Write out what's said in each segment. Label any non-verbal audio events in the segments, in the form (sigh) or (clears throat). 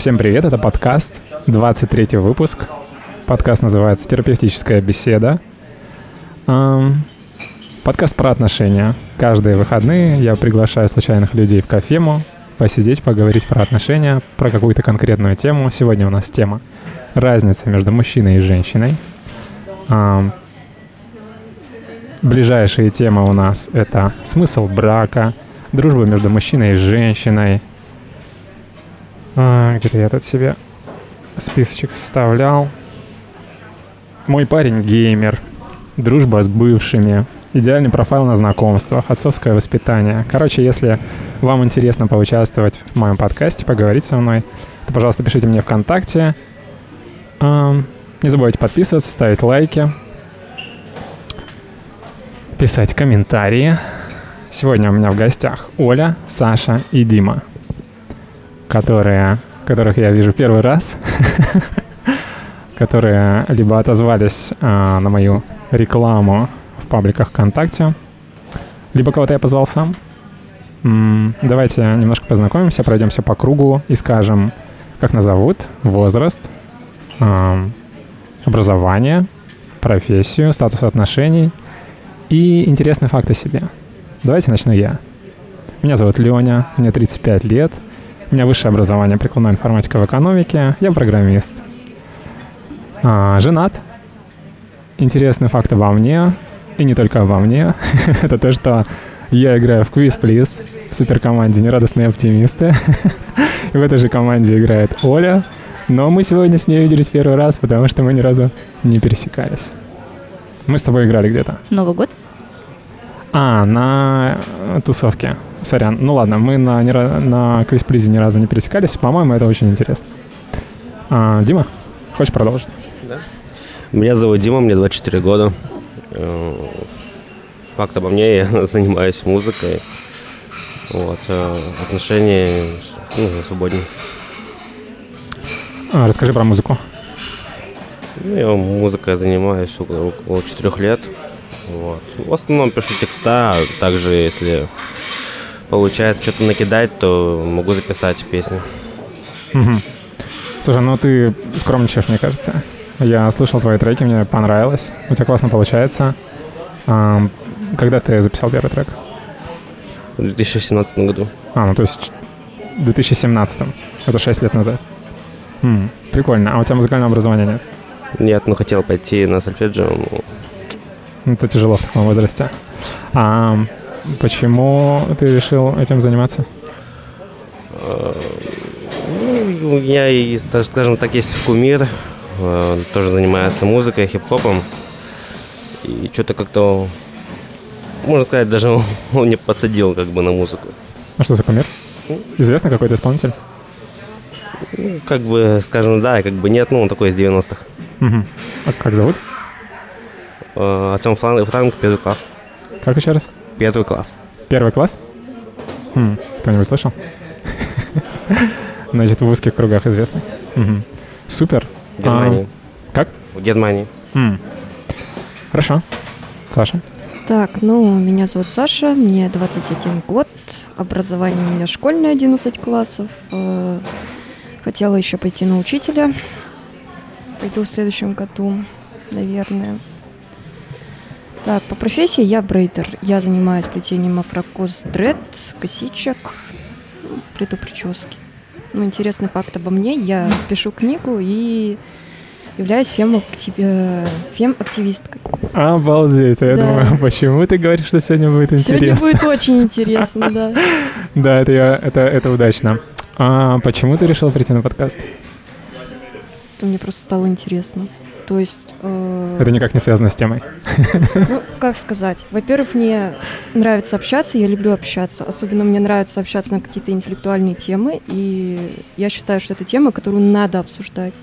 Всем привет, это подкаст, 23 выпуск. Подкаст называется «Терапевтическая беседа». Подкаст про отношения. Каждые выходные я приглашаю случайных людей в кофему, посидеть, поговорить про отношения, про какую-то конкретную тему. Сегодня у нас тема разница между мужчиной и женщиной. Ближайшие темы у нас это смысл брака, дружба между мужчиной и женщиной, а, где-то я тут себе списочек составлял. Мой парень геймер. Дружба с бывшими. Идеальный профайл на знакомствах, отцовское воспитание. Короче, если вам интересно поучаствовать в моем подкасте, поговорить со мной, то, пожалуйста, пишите мне ВКонтакте. Не забывайте подписываться, ставить лайки, писать комментарии. Сегодня у меня в гостях Оля, Саша и Дима которые, которых я вижу первый раз, (laughs) которые либо отозвались а, на мою рекламу в пабликах ВКонтакте, либо кого-то я позвал сам. Давайте немножко познакомимся, пройдемся по кругу и скажем, как нас зовут, возраст, а, образование, профессию, статус отношений и интересные факты о себе. Давайте начну я. Меня зовут Леня, мне 35 лет — у меня высшее образование, прикладная информатика в экономике. Я программист. А, женат. Интересный факт обо мне, и не только обо мне, (laughs) это то, что я играю в Quiz Please в суперкоманде «Нерадостные оптимисты». (laughs) и в этой же команде играет Оля. Но мы сегодня с ней виделись первый раз, потому что мы ни разу не пересекались. Мы с тобой играли где-то. Новый год? А, на тусовке. Сорян. Ну ладно, мы на, на квиз-призе ни разу не пересекались. По-моему, это очень интересно. А, Дима, хочешь продолжить? Да. Меня зовут Дима, мне 24 года. Э, факт обо мне, (laughs) я занимаюсь музыкой. Вот. Э, отношения ну, свободнее. А, расскажи про музыку. Ну, я музыкой занимаюсь около, около 4 лет. Вот. В основном пишу текста, а также если получается что-то накидать, то могу записать песню. Угу. Слушай, ну ты скромничаешь, мне кажется. Я слышал твои треки, мне понравилось. У тебя классно получается. А, когда ты записал первый трек? В 2017 году. А, ну то есть в 2017. Это 6 лет назад. М, прикольно. А у тебя музыкального образования нет? Нет, но хотел пойти на сольфеджио. Но... Это тяжело в таком возрасте. А, Почему ты решил этим заниматься? Ну, у меня, скажем так, есть кумир, э, тоже занимается музыкой, хип-хопом. И что-то как-то, можно сказать, даже он не подсадил как бы на музыку. А что за кумир? Известно какой-то исполнитель? Ну, как бы, скажем, да, как бы нет, ну, он такой из 90-х. Угу. А как зовут? Артем Франк, первый класс. Как еще раз? Первый класс. Первый класс? Хм, кто-нибудь слышал? Значит, в узких кругах известный. Угу. Супер. Германии. А, как? В Германии. М. Хорошо. Саша? Так, ну, меня зовут Саша, мне 21 год, образование у меня школьное, 11 классов. Э, хотела еще пойти на учителя. Пойду в следующем году, наверное. Так, по профессии я брейдер. Я занимаюсь плетением афрокос дред, косичек, плету прически. Ну, интересный факт обо мне. Я пишу книгу и являюсь фем-активисткой. Обалдеть. Я да. думаю, почему ты говоришь, что сегодня будет интересно? Сегодня будет очень интересно, да. (laughs) Да, это, я, это, это удачно. А почему ты решил прийти на подкаст? Мне просто стало интересно. То есть... Э... Это никак не связано с темой. Ну, как сказать? Во-первых, мне нравится общаться, я люблю общаться. Особенно мне нравится общаться на какие-то интеллектуальные темы, и я считаю, что это тема, которую надо обсуждать.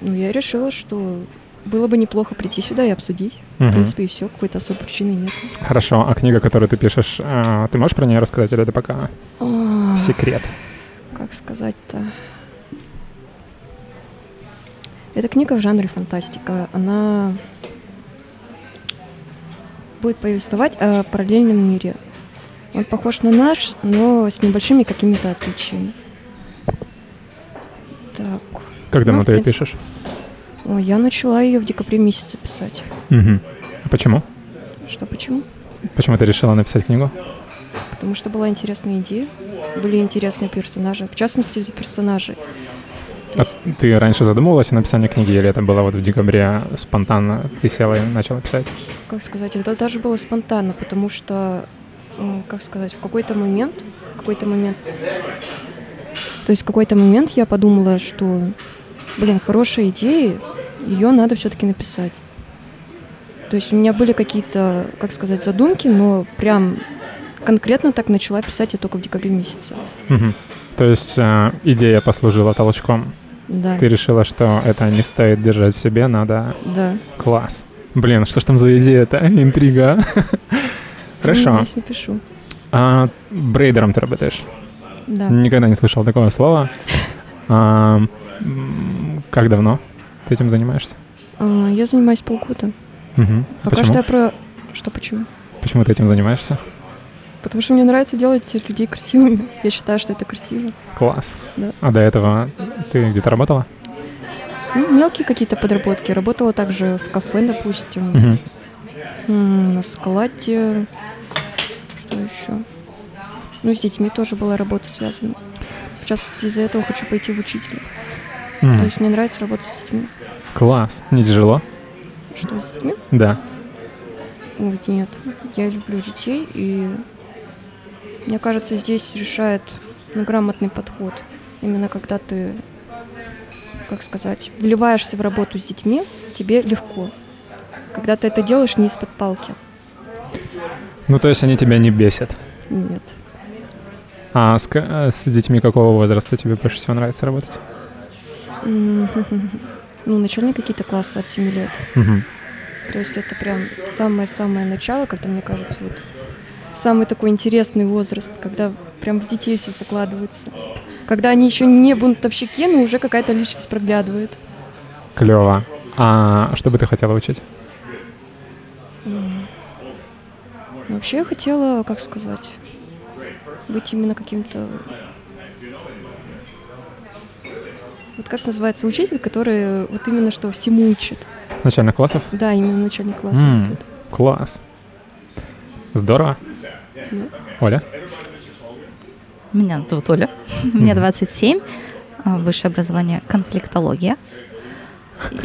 Ну, я решила, что было бы неплохо прийти сюда и обсудить. Угу. В принципе, и все, какой-то особой причины нет. Хорошо, а книга, которую ты пишешь, э, ты можешь про нее рассказать, или это пока секрет? Как сказать-то? Это книга в жанре фантастика. Она будет повествовать о параллельном мире. Он похож на наш, но с небольшими какими-то отличиями. Так. Давно Ну, ты ее принципе. пишешь? Ой, я начала ее в декабре месяце писать. Мгм. А почему? Что, почему? Почему ты решила написать книгу? Потому что была интересная идея, были интересные персонажи, в частности. То А ты раньше задумывалась о написании книги, или это было вот в декабре спонтанно ты села и начала писать? как сказать, это даже было спонтанно, потому что, м, как сказать, в какой-то момент, какой-то момент, то есть в какой-то момент я подумала, что, блин, хорошая идея, ее надо все-таки написать. То есть у меня были какие-то, как сказать, задумки, но прям конкретно так начала писать я только в декабре месяце. Мгм. То есть э, идея послужила толчком. Да, Ты решила, что это не стоит держать в себе, надо... да. Класс. Блин, что ж там за идея-то? Интрига. (laughs) Хорошо. Надеюсь, напишу. А брейдером ты работаешь? Да. Никогда не слышал такого слова. А, как давно ты этим занимаешься? А, Я занимаюсь полгода. Мгм. Пока Почему? что я про... Что почему? Почему ты этим занимаешься? Потому что мне нравится делать людей красивыми. Я считаю, что это красиво. Класс. Да. А до этого ты где-то работала? Ну, мелкие какие-то подработки. Работала также в кафе, допустим, м, на складе. Что еще? Ну, с детьми тоже была работа связана. В частности, из-за этого хочу пойти в учителя. М, То есть мне нравится работать с детьми. Класс. Не тяжело? Что с детьми? Да. Ой, нет. Я люблю детей, и мне кажется, здесь решает ну, грамотный подход. Именно когда ты, как сказать, вливаешься в работу с детьми, тебе легко. Когда ты это делаешь не из-под палки. Ну, то есть они тебя не бесят. Нет. А с, а с детьми какого возраста тебе больше всего нравится работать? (laughs) Ну, начальные какие-то классы от 7 лет. Мгм. То есть это прям самое-самое начало, когда, мне кажется, вот самый такой интересный возраст, когда прям в детей все закладывается. Когда они еще не бунтовщики, но уже какая-то личность проглядывает. Клево. А что бы ты хотела учить? Вообще я хотела, как сказать, быть именно каким-то... Вот как называется учитель, который вот именно что всему учит. Начальных классов? Да, именно. М. вот это. Класс. Здорово. Оля? Меня зовут Оля, мне Мгм. 27, а, высшее образование конфликтология.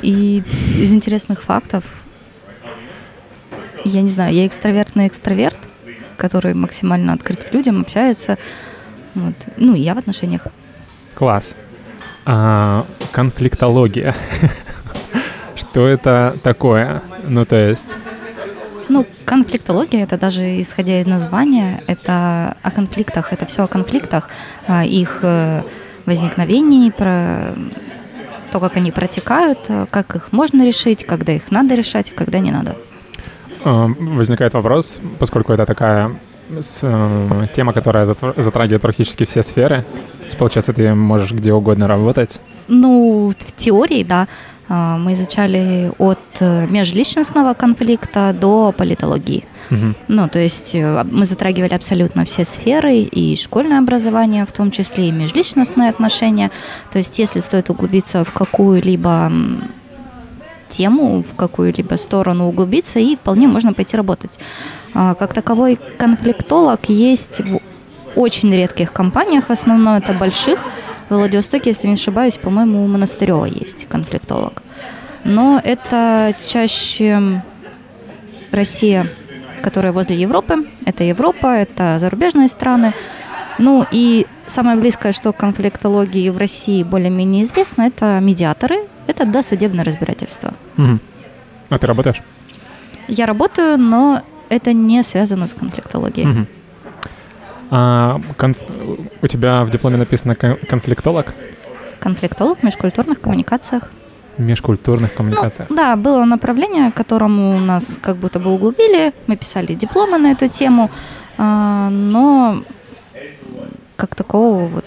И из интересных фактов, я не знаю, я экстравертный экстраверт, который максимально открыт к людям, общается. Вот. Ну, и я в отношениях. Класс. А, конфликтология. (laughs) Что это такое? Ну, то есть... Ну, конфликтология, это даже исходя из названия, это о конфликтах, это все о конфликтах, о их э, возникновении, про то, как они протекают, э, как их можно решить, когда их надо решать, когда не надо. А, Возникает вопрос, поскольку это такая э, тема, которая затр- затрагивает практически все сферы. То есть, получается, ты можешь где угодно работать. Ну, в теории, да, а, мы изучали от э, межличностного конфликта до политологии. Мгм. Ну, то есть э, мы затрагивали абсолютно все сферы, и школьное образование, в том числе и межличностные отношения. То есть если стоит углубиться в какую-либо тему, в какую-либо сторону углубиться, и вполне можно пойти работать. А, Как таковой конфликтолог есть в очень редких компаниях, в основном это больших. В Владивостоке, если не ошибаюсь, по-моему, у Монастырева есть конфликтолог. Но это чаще Россия, которая возле Европы. Это Европа, это зарубежные страны. Ну и самое близкое, что к конфликтологии в России более-менее известно, это медиаторы, это досудебное разбирательство. Мгм. А ты работаешь? Я работаю, но это не связано с конфликтологией. Мгм. А конф- у тебя в дипломе написано кон- конфликтолог Конфликтолог в межкультурных коммуникациях. межкультурных Ну, коммуникациях. да, было направление, которому нас как будто бы углубили. Мы писали дипломы на эту тему, а, но как такого вот...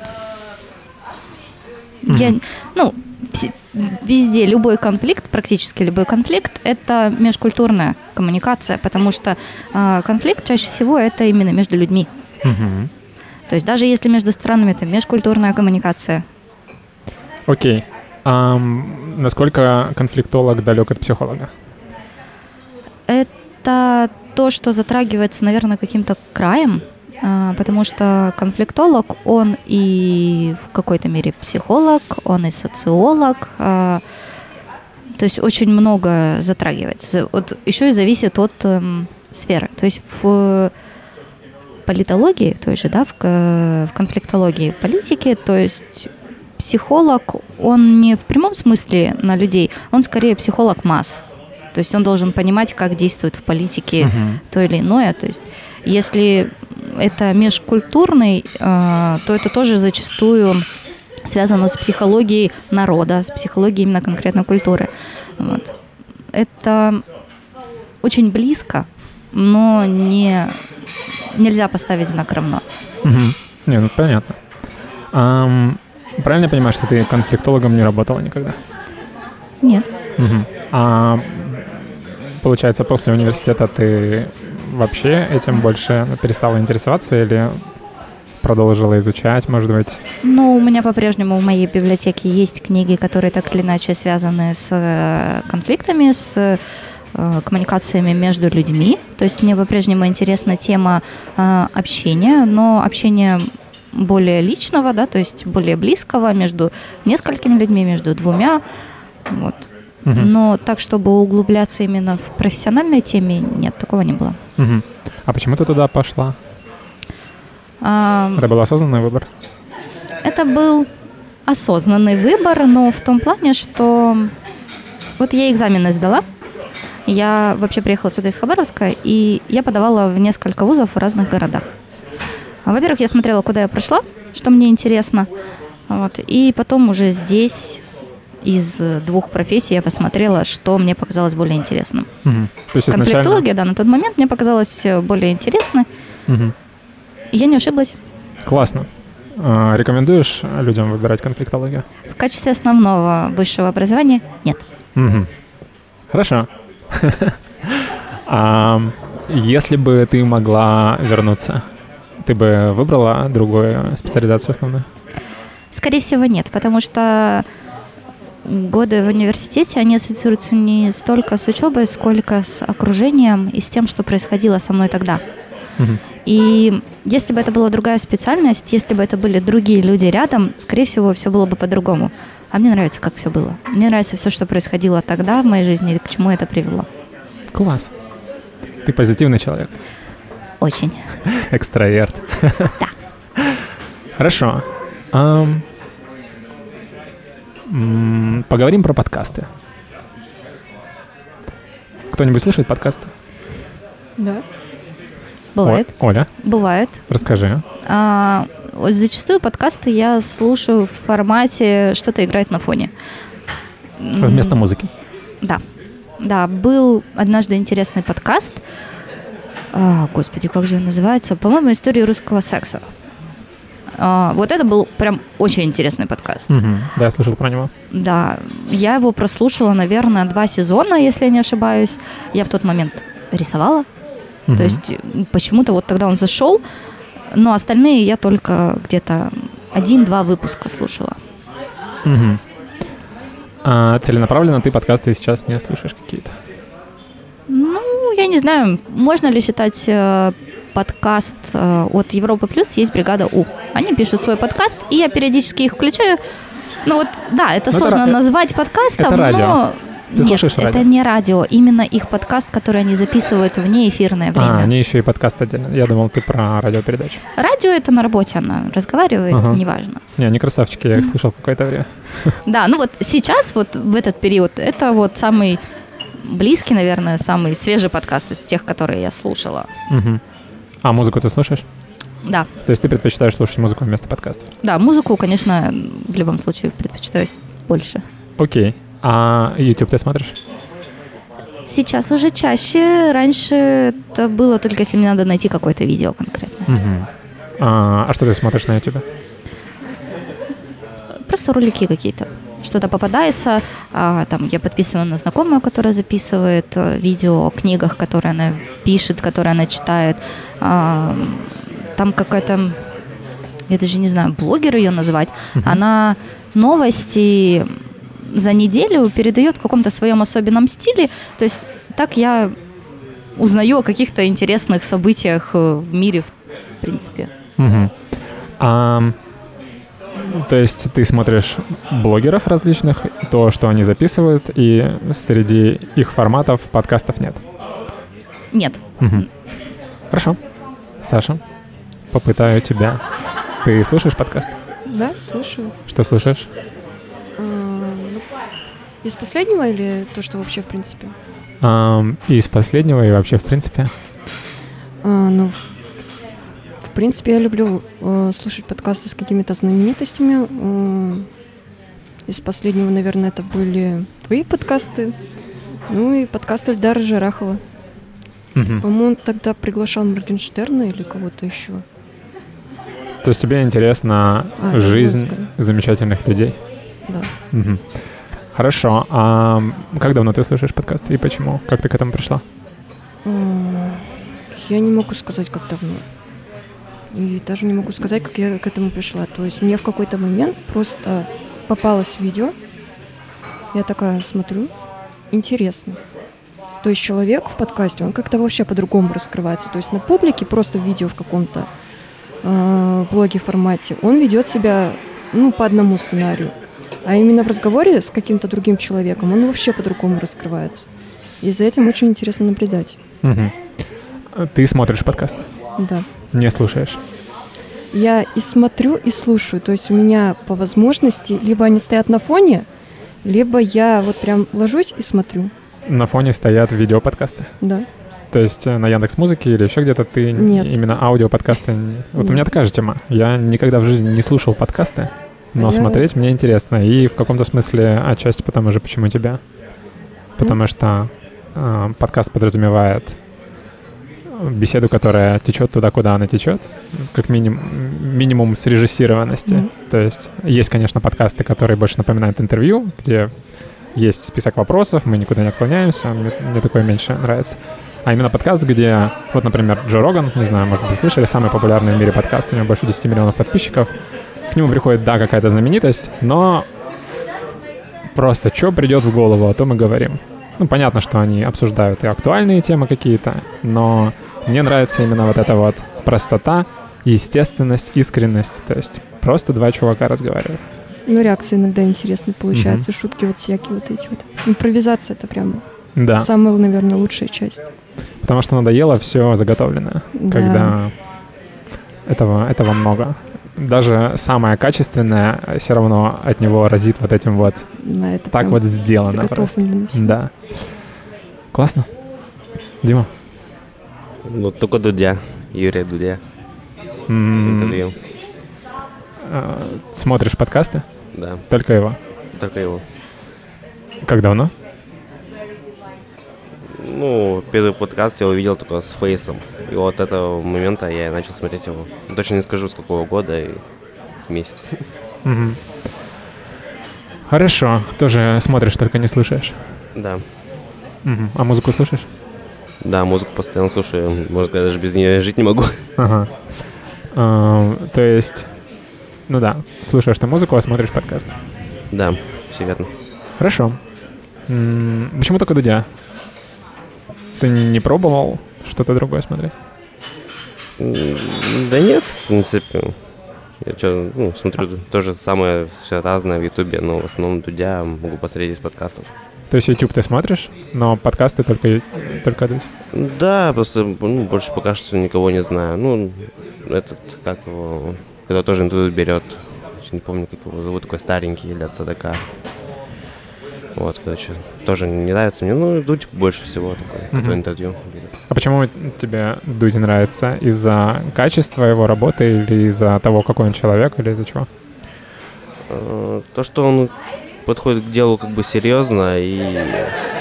Я, Мгм. ну, везде любой конфликт, практически любой конфликт, это межкультурная коммуникация, потому что а, конфликт чаще всего это именно между людьми. Мгм. То есть даже если между странами это межкультурная коммуникация. Окей. Ам, насколько конфликтолог далек от психолога? Это то, что затрагивается, наверное, каким-то краем, а, потому что конфликтолог, он и в какой-то мере психолог, он и социолог, а, то есть очень много затрагивается. Вот еще и зависит от эм, сферы. То есть в политологии, той же, да, в, в конфликтологии в политике, то есть психолог, он не в прямом смысле на людей, он скорее психолог масс. То есть он должен понимать, как действует в политике uh-huh. то или иное. То есть если это межкультурный, э, то это тоже зачастую связано с психологией народа, с психологией именно конкретно культуры. Вот. Это очень близко, но не, нельзя поставить знак равно. Угу. Не, ну понятно. Um, правильно я понимаю, что ты конфликтологом не работала никогда? Нет. Угу. А получается, после университета ты вообще этим больше перестала интересоваться или продолжила изучать, может быть? Ну, у меня по-прежнему в моей библиотеке есть книги, которые так или иначе связаны с э, конфликтами, с коммуникациями между людьми. То есть мне по-прежнему интересна тема э, общения, но общение более личного, да, то есть более близкого между несколькими людьми, между двумя. Вот. Угу. Но так, чтобы углубляться именно в профессиональной теме, нет, такого не было. Угу. А почему ты туда пошла? А, это был осознанный выбор? Это был осознанный выбор, но в том плане, что вот я экзамены сдала, я вообще приехала сюда из Хабаровска, и я подавала в несколько вузов в разных городах. Во-первых, я смотрела, куда я прошла, что мне интересно, вот, и потом уже здесь из двух профессий я посмотрела, что мне показалось более интересным. Угу. То есть Конфликтология, да, на тот момент мне показалась более интересной. Угу. Я не ошиблась. Классно. А, рекомендуешь людям выбирать конфликтологию? В качестве основного высшего образования нет. Угу. Хорошо. (laughs) а, если бы ты могла вернуться, ты бы выбрала другую специализацию основную? Скорее всего, нет, потому что годы в университете, они ассоциируются не столько с учебой, сколько с окружением и с тем, что происходило со мной тогда. Угу. И если бы это была другая специальность, если бы это были другие люди рядом, скорее всего, все было бы по-другому. А мне нравится, как все было. Мне нравится все, что происходило тогда в моей жизни и к чему это привело. Класс. Ты позитивный человек. Очень. (laughs) Экстраверт. (laughs) Да. Хорошо. Поговорим про подкасты. Кто-нибудь слушает подкасты? Да. Бывает. О, Оля? Бывает. Расскажи. А, зачастую подкасты я слушаю в формате что-то играть на фоне. Вместо музыки? Да. Да, был однажды интересный подкаст. А, господи, как же он называется? По-моему, «История русского секса». А, вот это был прям очень интересный подкаст. Угу. Да, я слышал про него. Да, я его прослушала, наверное, два сезона, если я не ошибаюсь. Я в тот момент рисовала, Угу. То есть почему-то вот тогда он зашел, но остальные я только где-то один-два выпуска слушала. Угу. А целенаправленно ты подкасты сейчас не слушаешь какие-то? Ну, я не знаю, можно ли считать э, подкаст э, от Европы Плюс, есть бригада У. Они пишут свой подкаст, и я периодически их включаю. Ну вот, да, это но ну, сложно это, назвать подкастом, это радио. но ты Нет, слушаешь радио? это не радио, именно их подкаст, который они записывают вне эфирное а, время. А, они еще и подкаст отдельно. Я думал, ты про радиопередачу. Радио это на работе она разговаривает, ага. неважно. Не, они красавчики, я их слышал какое-то время. (laughs) Да, ну вот сейчас, вот в этот период, это вот самый близкий, наверное, самый свежий подкаст из тех, которые я слушала. Угу. А музыку ты слушаешь? Да. То есть ты предпочитаешь слушать музыку вместо подкастов? Да, музыку, конечно, в любом случае предпочитаю больше. Окей. А YouTube ты смотришь? Сейчас уже чаще. Раньше это было только если мне надо найти какое-то видео конкретно. Угу. А, а что ты смотришь на YouTube? Просто ролики какие-то. Что-то попадается. А, там я подписана на знакомую, которая записывает э, видео о книгах, которые она пишет, которые она читает. А, там какая-то, я даже не знаю, блогер ее назвать. Uh-huh. Она новости за неделю передает в каком-то своем особенном стиле. То есть так я узнаю о каких-то интересных событиях э, в мире, в принципе. Угу. А, то есть ты смотришь блогеров различных, то, что они записывают, и среди их форматов подкастов нет? Нет. Угу. Хорошо. Саша, попытаю тебя. Ты слушаешь подкаст? Да, слушаю. Что слушаешь? Из последнего или то, что вообще в принципе? А, из последнего и вообще в принципе? А, ну, в принципе, я люблю э, слушать подкасты с какими-то знаменитостями. Э, из последнего, наверное, это были твои подкасты. Ну и подкасты Эльдара Жарахова. Угу. По-моему, он тогда приглашал Моргенштерна или кого-то еще. То есть тебе интересна А, жизнь замечательных людей? Да. Мгм. Хорошо. А как давно ты слушаешь подкаст и почему? Как ты к этому пришла? Я не могу сказать, как давно. И даже не могу сказать, как я к этому пришла. То есть мне в какой-то момент просто попалось видео. Я такая смотрю. Интересно. То есть человек в подкасте, он как-то вообще по-другому раскрывается. То есть на публике просто в видео в каком-то э, блоге формате, он ведет себя ну, по одному сценарию. А именно в разговоре с каким-то другим человеком он вообще по-другому раскрывается. И за этим очень интересно наблюдать. Мгм. Ты смотришь подкасты? Да. Не слушаешь? Я и смотрю, и слушаю. То есть у меня по возможности либо они стоят на фоне, либо я вот прям ложусь и смотрю. На фоне стоят видеоподкасты? Да. То есть э, на Яндекс Музыке или еще где-то ты Нет. именно аудиоподкасты? Вот у Нет. меня такая же тема. Я никогда в жизни не слушал подкасты, но Я- смотреть мне интересно. И в каком-то смысле отчасти потому же, почему тебя. Потому что э, подкаст подразумевает беседу, которая течет туда, куда она течет, как минимум, минимум срежиссированности. Мгм. То есть есть, конечно, подкасты, которые больше напоминают интервью, где есть список вопросов, мы никуда не отклоняемся, мне, мне такое меньше нравится. А именно подкаст, где, вот, например, Джо Роган, не знаю, может быть, слышали, самый популярный в мире подкаст, у него больше 10 миллионов подписчиков. К нему приходит, да, какая-то знаменитость, но просто что придет в голову, о том и говорим. Ну, понятно, что они обсуждают и актуальные темы какие-то, но мне нравится именно вот эта вот простота, естественность, искренность. То есть просто два чувака разговаривают. Ну, реакции иногда интересные получаются, шутки вот всякие вот эти вот. Импровизация это прям Да, самая, наверное, лучшая часть. потому что надоело все заготовленное, Да. когда этого, этого много. Даже самое качественное все равно от него разит вот этим вот. Да, это Так вот сделано просто. Да. Классно. Дима. Ну, только Дудя, Юрия Дудя, м, интервью. э, Смотришь подкасты? Да, Только его. только его. Как давно? Ну, первый подкаст я увидел только с Фейсом. И вот этого момента я начал смотреть его. Точно не скажу, с какого года и с месяца. Хорошо. Тоже смотришь, только не слушаешь. Да. А музыку слушаешь? Да, музыку постоянно слушаю. Можно сказать, даже без нее жить не могу. Ага. А, то есть, ну да, слушаешь ты музыку, а смотришь подкаст. Да, все верно. Хорошо. М, Почему только Дудя? Ты не пробовал что-то другое смотреть? Да нет, в принципе. Я чё, ну, смотрю то же самое, все разное в Ютубе, но в основном Дудя могу посмотреть из подкастов. То есть YouTube ты смотришь, но подкасты только, только Дудь. Да, просто ну, больше пока что никого не знаю. Ну, этот, как его, когда тоже интервью берет, не помню, как его зовут, такой старенький для ЦДК. Вот, короче, тоже не нравится мне. Ну, Дудь больше всего такой, который интервью. А почему тебе Дудь нравится? Из-за качества его работы или из-за того, какой он человек, или из-за чего? Э, То, что он подходит к делу как бы серьезно, и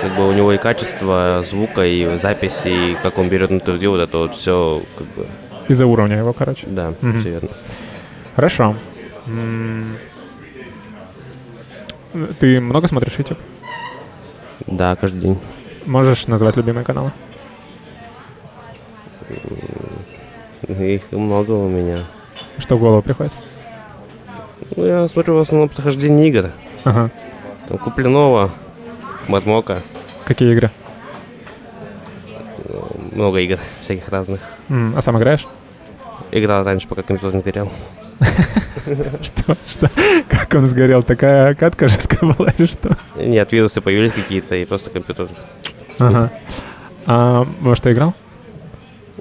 как бы у него и качество звука, и записи, и как он берет интервью, вот это вот все как бы, Из-за уровня его, короче. да, Мгм. все верно. Хорошо. Ты много смотришь YouTube? Да, каждый день. Можешь назвать любимые каналы? Их много у меня. Что в голову приходит? Ну, я смотрю в основном прохождение игр. Ага. Там Куплинова, Матмока, Какие игры? много игр всяких разных. М, А сам играешь? Играл раньше, пока компьютер не сгорел. (laughs) Что? Что? Как он сгорел? Такая катка жесткая была или что? Нет, вирусы появились какие-то, и просто компьютер... Ага. А во что играл?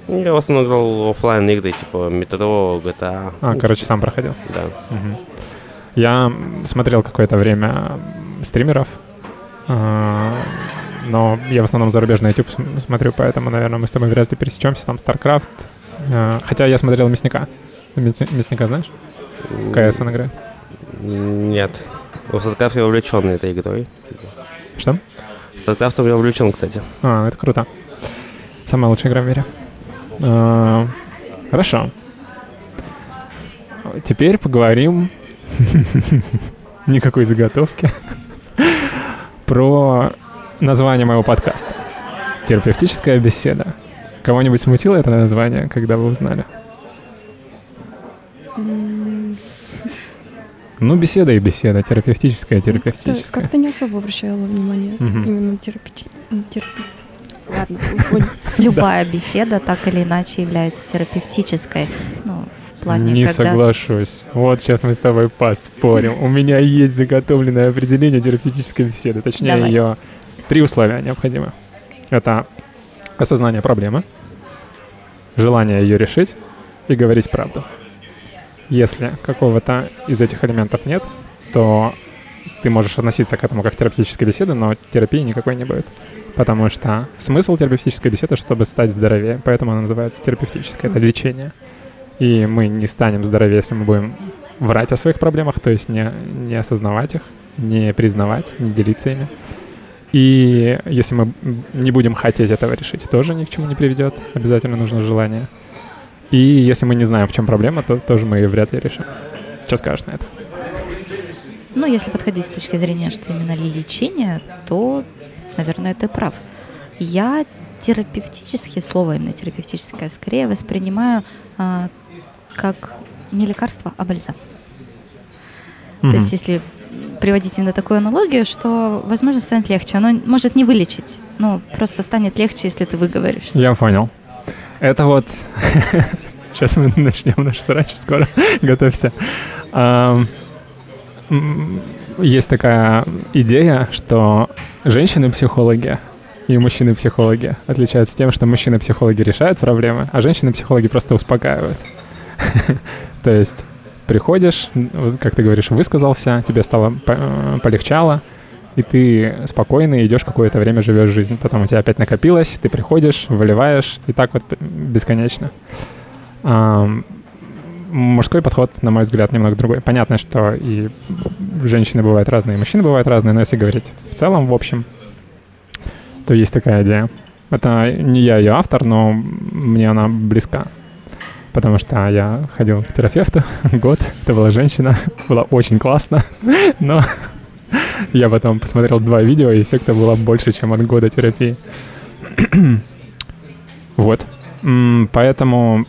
Я в основном играл оффлайн игры, типа Метро, GTA. А, короче, сам проходил. Да. Я смотрел какое-то время стримеров, а, но я в основном зарубежный YouTube см- смотрю, поэтому, наверное, мы с тобой вряд ли пересечемся. Там StarCraft. а, Хотя я смотрел Мясника. Мясни- Мясника знаешь? В КС он играет. Нет. В StarCraft я увлечен этой игрой. Что? StarCraft я увлечен, кстати. А, это круто. Самая лучшая игра в мире. А, Хорошо. Теперь поговорим (laughs) никакой заготовки (laughs) про название моего подкаста. Терапевтическая беседа. Кого-нибудь смутило это название, когда вы узнали? Ну, беседа и беседа, терапевтическая, Как-то, терапевтическая. как-то не особо обращала внимание. Мгм. Именно терапевти... Ладно. (laughs) Любая беседа так или иначе является терапевтической. Ну, в плане, Не когда... соглашусь. Вот сейчас мы с тобой поспорим. У меня есть заготовленное определение терапевтической беседы. Точнее, Давай. ее три условия необходимы. Это осознание проблемы, желание ее решить и говорить правду. Если какого-то из этих элементов нет, то ты можешь относиться к этому как к терапевтической беседе, но терапии никакой не будет. Потому что смысл терапевтической беседы, чтобы стать здоровее, поэтому она называется терапевтической, это лечение. И мы не станем здоровее, если мы будем врать о своих проблемах, то есть не, не осознавать их, не признавать, не делиться ими. И если мы не будем хотеть этого решить, тоже ни к чему не приведет. Обязательно нужно желание. И если мы не знаем, в чем проблема, то тоже мы ее вряд ли решим. Что скажешь на это? Ну, если подходить с точки зрения, что именно лечение, то, наверное, ты прав. Я терапевтические, слово именно терапевтическое, скорее воспринимаю а, как не лекарство, а бальзам. То Мгм. есть, если приводить именно такую аналогию, что, возможно, станет легче. Оно может не вылечить, но просто станет легче, если ты выговоришься. Я понял. Это вот... (laughs) Сейчас мы начнем наш срач скоро. (laughs) Готовься. Есть такая идея, что женщины-психологи и мужчины-психологи отличаются тем, что мужчины-психологи решают проблемы, а женщины-психологи просто успокаивают. (laughs) То есть приходишь, как ты говоришь, высказался, тебе стало э, полегчало, и ты спокойно идешь какое-то время живешь жизнь. Потом у тебя опять накопилось, ты приходишь, выливаешь, и так вот бесконечно. Мужской подход, на мой взгляд, немного другой. Понятно, что и женщины бывают разные, и мужчины бывают разные, но если говорить в целом, в общем, то есть такая идея. Это не я ее автор, но мне она близка. Потому что я ходил к терапевту (laughs) год, это была женщина, (laughs) было очень классно, (laughs) но я потом посмотрел два видео, и эффекта было больше, чем от года терапии. (clears throat) Вот. Поэтому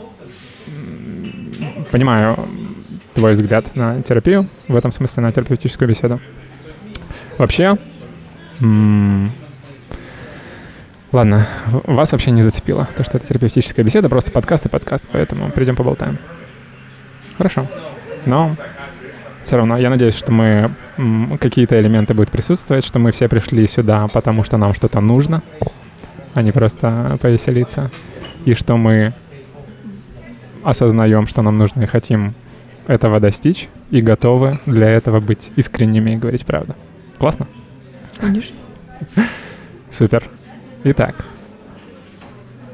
понимаю твой взгляд на терапию, в этом смысле на терапевтическую беседу. Вообще, ладно, вас вообще не зацепило, то, что это терапевтическая беседа, просто подкаст и подкаст, поэтому придем поболтаем. Хорошо. Но все равно я надеюсь, что мы какие-то элементы будут присутствовать, что мы все пришли сюда, потому что нам что-то нужно, а не просто повеселиться, и что мы осознаем, что нам нужно и хотим этого достичь, и готовы для этого быть искренними и говорить правду. Классно? Конечно. (laughs) Супер. Итак,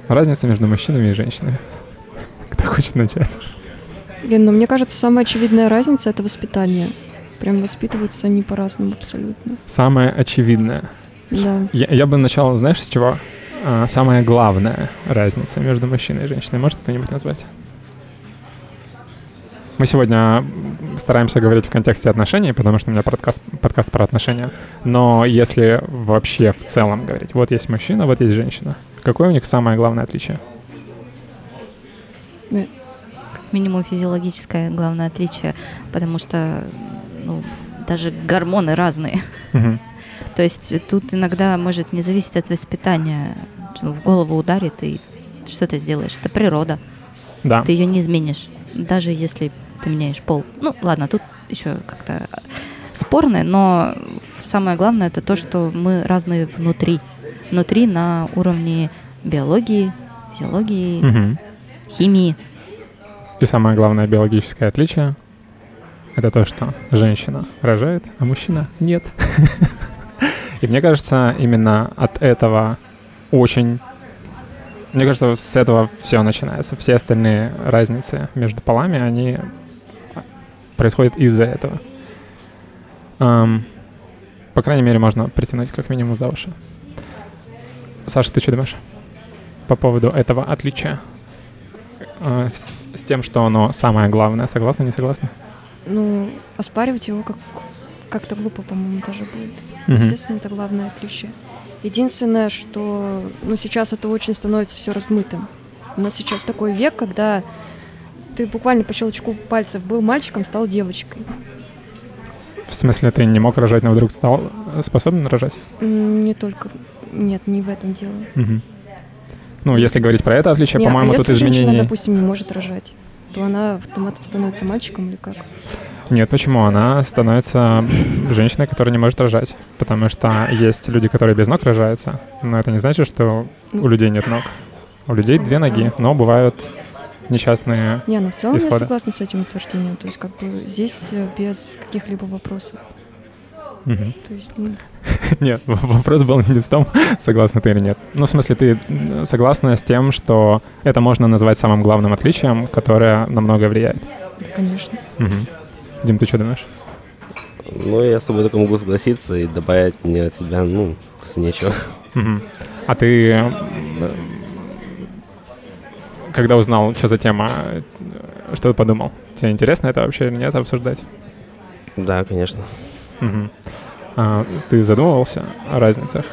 разница между мужчинами и женщинами. (laughs) Кто хочет начать? Блин, ну мне кажется, самая очевидная разница — это воспитание. Прям воспитываются они по-разному абсолютно. Самое очевидное. Да. Я, я бы начал, знаешь, с чего? А, самая главная разница между мужчиной и женщиной. Может кто-нибудь назвать? Мы сегодня стараемся говорить в контексте отношений, потому что у меня подкаст, подкаст про отношения. Но если вообще в целом говорить, вот есть мужчина, вот есть женщина. Какое у них самое главное отличие? Минимум физиологическое главное отличие, потому что ну, даже гормоны разные. (laughs) То есть тут иногда может не зависеть от воспитания. В голову ударит, и что ты сделаешь? Это природа. Да. Ты ее не изменишь, даже если ты меняешь пол. Ну, ладно, тут еще как-то спорно, но самое главное это то, что мы разные внутри. Внутри на уровне биологии, физиологии, Мгм. химии. И самое главное биологическое отличие — это то, что женщина рожает, а мужчина нет. (laughs) И мне кажется, именно от этого очень... Мне кажется, с этого все начинается. Все остальные разницы между полами, они происходят из-за этого. Ам, по крайней мере, можно притянуть как минимум за уши. Саша, ты что думаешь по поводу этого отличия? э, с, тем, что оно самое главное. Согласна, не согласна? Ну, оспаривать его как, как-то глупо, по-моему, даже будет. Мгм. Естественно, это главное отличие. Единственное, что ну, сейчас это очень становится все размытым. У нас сейчас такой век, когда ты буквально по щелчку пальцев был мальчиком, стал девочкой. В смысле, ты не мог рожать, но вдруг стал э, способен рожать? Не только... Нет, не в этом дело. Мгм. Ну, если говорить про это отличие, а по-моему, тут если женщина, допустим, не может рожать, то она автоматом становится мальчиком или как? Нет, почему? Она становится женщиной, которая не может рожать. Потому что есть люди, которые без ног рожаются, но это не значит, что у людей нет ног. У людей две ноги, но бывают несчастные... Не, ну в целом я Исхода. согласна с этим утверждением. То есть как бы здесь э, без каких-либо вопросов. Мгм. То есть, ну, (laughs) Нет, вопрос был не в том, (laughs) согласна ты или нет. Ну, в смысле, ты согласна с тем, что это можно назвать самым главным отличием, которое на многое влияет? да, конечно. Мгм. Дим, ты что думаешь? Ну, я с тобой только могу согласиться и добавить мне от себя, ну, просто нечего. Мгм. А ты, когда узнал, что за тема, э, что ты подумал? Тебе интересно это вообще или нет обсуждать? Да, конечно. Мгм. А ты задумывался о разницах?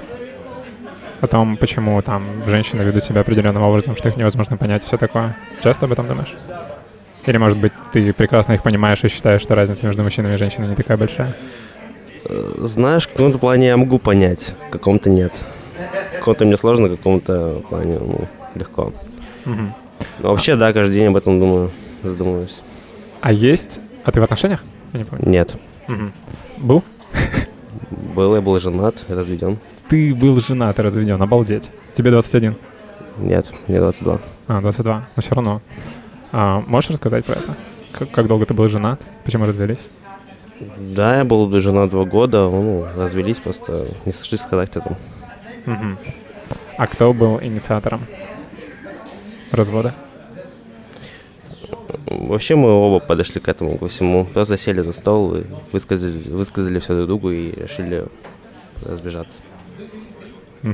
О том, почему там женщины ведут себя определенным образом, что их невозможно понять, все такое. Часто об этом думаешь? Или, может быть, ты прекрасно их понимаешь и считаешь, что разница между мужчинами и женщинами не такая большая? Э, Знаешь, в каком-то плане я могу понять, в каком-то нет. В каком-то мне сложно, в каком-то плане ну, легко. Мгм. Но вообще, да, каждый день об этом думаю, задумываюсь. А есть... А ты в отношениях? Я не помню. Нет. Мгм. Был? Был, я был женат, разведен. Ты был женат и разведен, обалдеть. Тебе 21. Нет, мне 22. А, 22. Но все равно. А, можешь рассказать про это? Как, как долго ты был женат? Почему развелись? Да, я был женат два года, ну, развелись, просто не сошлись в характером. Мгм. А кто был инициатором развода? Вообще мы оба подошли к этому, ко всему. Просто сели за стол и высказали, высказали все друг другу и решили разбежаться. (laughs)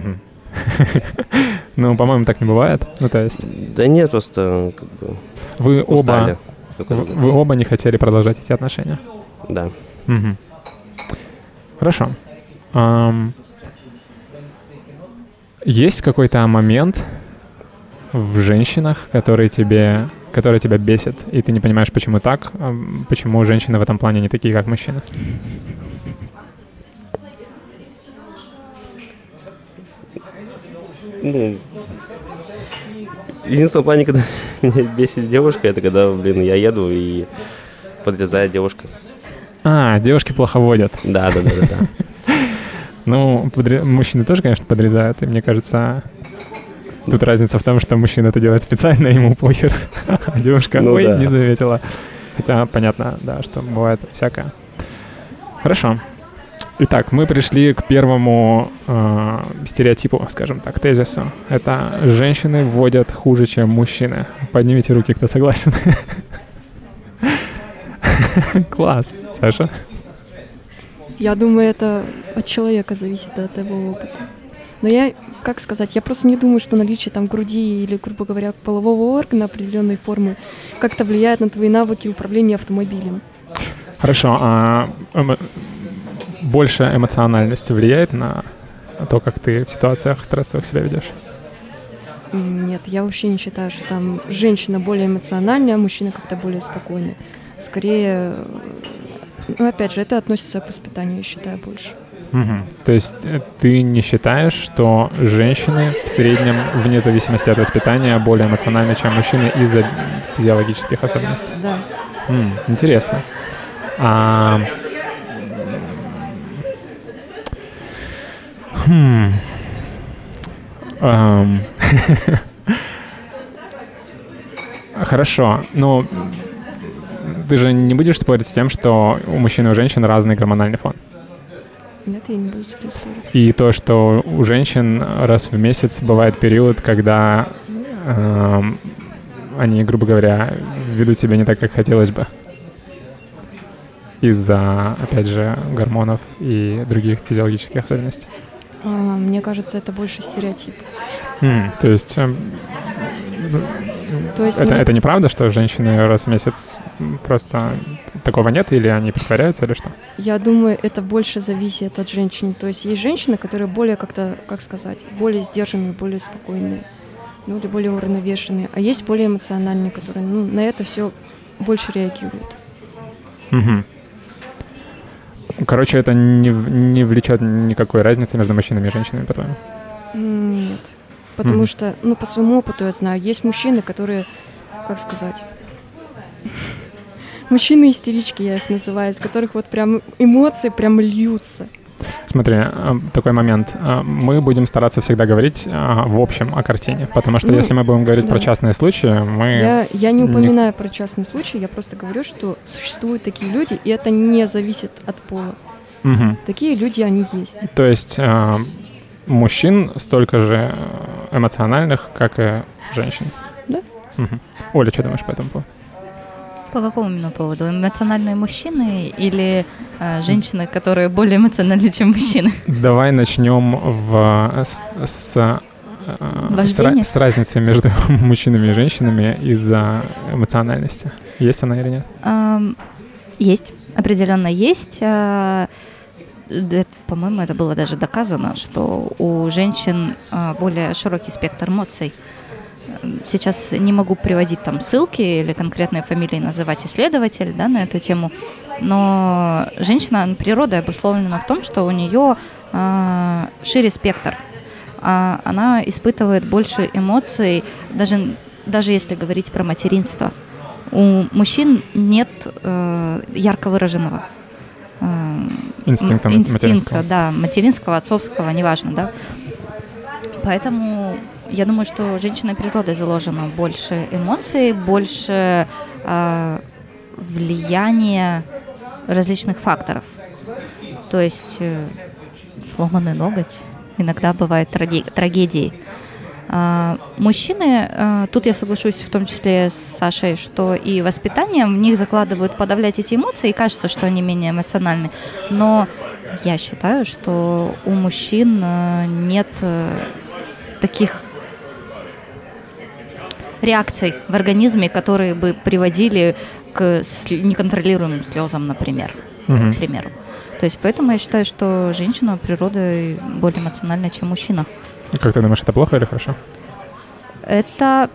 Ну, по-моему, так не бывает. Ну, то есть, Да нет, просто как бы вы оба, вы оба не хотели продолжать эти отношения. Да. Хорошо. Есть какой-то момент в женщинах, который тебе, который тебя бесит, и ты не понимаешь, почему так, ам, почему женщины в этом плане не такие, как мужчины? Ну, единственное плане, когда (laughs) меня бесит девушка, это когда, блин, я еду и подрезает девушка. А, девушки плохо водят. Да, да, да, да. (laughs) Ну, мужчины тоже, конечно, подрезают, и мне кажется, тут разница в том, что мужчина это делает специально, ему похер, а девушка, Ну ой, да. не заметила. Хотя понятно, да, что бывает всякое. Хорошо. Итак, мы пришли к первому э, стереотипу, скажем так, тезису. Это женщины водят хуже, чем мужчины. Поднимите руки, кто согласен. (laughs) Класс, Саша. Я думаю, это от человека зависит, от его опыта. Но я, как сказать, я просто не думаю, что наличие там груди или, грубо говоря, полового органа определенной формы как-то влияет на твои навыки управления автомобилем. Хорошо, а эмо- больше эмоциональности влияет на то, как ты в ситуациях стрессовых себя ведешь? Нет, я вообще не считаю, что там женщина более эмоциональная, а мужчина как-то более спокойный. Скорее, ну, опять же, это относится к воспитанию, я считаю, больше. Угу. То есть э, ты не считаешь, что женщины в среднем, вне зависимости от воспитания, более эмоциональны, чем мужчины из-за физиологических особенностей? Да. М, интересно. А... Хм. Ам. (laughs) Хорошо, но ты же не будешь спорить с тем, что у мужчин и у женщин разный гормональный фон? Нет, я не буду с этим спорить. И то, что у женщин раз в месяц бывает период, когда эм, они, грубо говоря, ведут себя не так, как хотелось бы. Из-за, опять же, гормонов и других физиологических особенностей. А, мне кажется, это больше стереотип. М, то есть эм, То есть это, не- это неправда, что женщины раз в месяц просто такого нет, или они притворяются, или что? я думаю, это больше зависит от женщины. То есть есть женщины, которые более как-то, как сказать, более сдержанные, более спокойные, ну или более уравновешенные. А есть более эмоциональные, которые ну, на это все больше реагируют. Мгм. Короче, это не, не влечет никакой разницы между мужчинами и женщинами, по-твоему? Нет. Потому Мгм. что, ну, по своему опыту я знаю, есть мужчины, которые, как сказать, (laughs) мужчины-истерички, я их называю, из которых вот прям эмоции прям льются. Смотри, э, такой момент. Э, Мы будем стараться всегда говорить э, в общем о картине, потому что Ну, если мы будем говорить да. про частные случаи, мы... Я, я не не- упоминаю про частный случай, я просто говорю, что существуют такие люди, и это не зависит от пола. Мгм. Такие люди, они есть. То есть мужчин столько же э, эмоциональных, как и женщин. Да. Мгм. Оля, что думаешь по этому поводу? По какому именно поводу? Эмоциональные мужчины или э, женщины, которые более эмоциональны, чем мужчины? Давай начнем в, с, с, э, с, с разницей между (laughs) мужчинами и женщинами из-за эмоциональности. Есть она или нет? Ам, Есть, определенно есть. Да, По-моему, это было даже доказано, что у женщин а, более широкий спектр эмоций. М, Сейчас не могу приводить там ссылки или конкретные фамилии называть исследователь да, на эту тему, но женщина природой обусловлена в том, что у нее а, шире спектр. А, она испытывает больше эмоций, даже, даже если говорить про материнство. У мужчин нет э, ярко выраженного э, Инстинкта инстинкта, материнского. да, материнского, отцовского, неважно, да. Поэтому я думаю, что женщиной природой заложено больше эмоций, больше э, влияния различных факторов. То есть э, сломанный ноготь иногда бывает трагедией. А, Мужчины, а, тут я соглашусь в том числе с Сашей, что и воспитанием в них закладывают подавлять эти эмоции, и кажется, что они менее эмоциональны. Но я считаю, что у мужчин э, нет э, таких реакций в организме, которые бы приводили к неконтролируемым слезам, например. Мгм. К примеру. То есть поэтому я считаю, что женщина природой более эмоциональна, чем мужчина. Как ты думаешь, это плохо или хорошо? Это,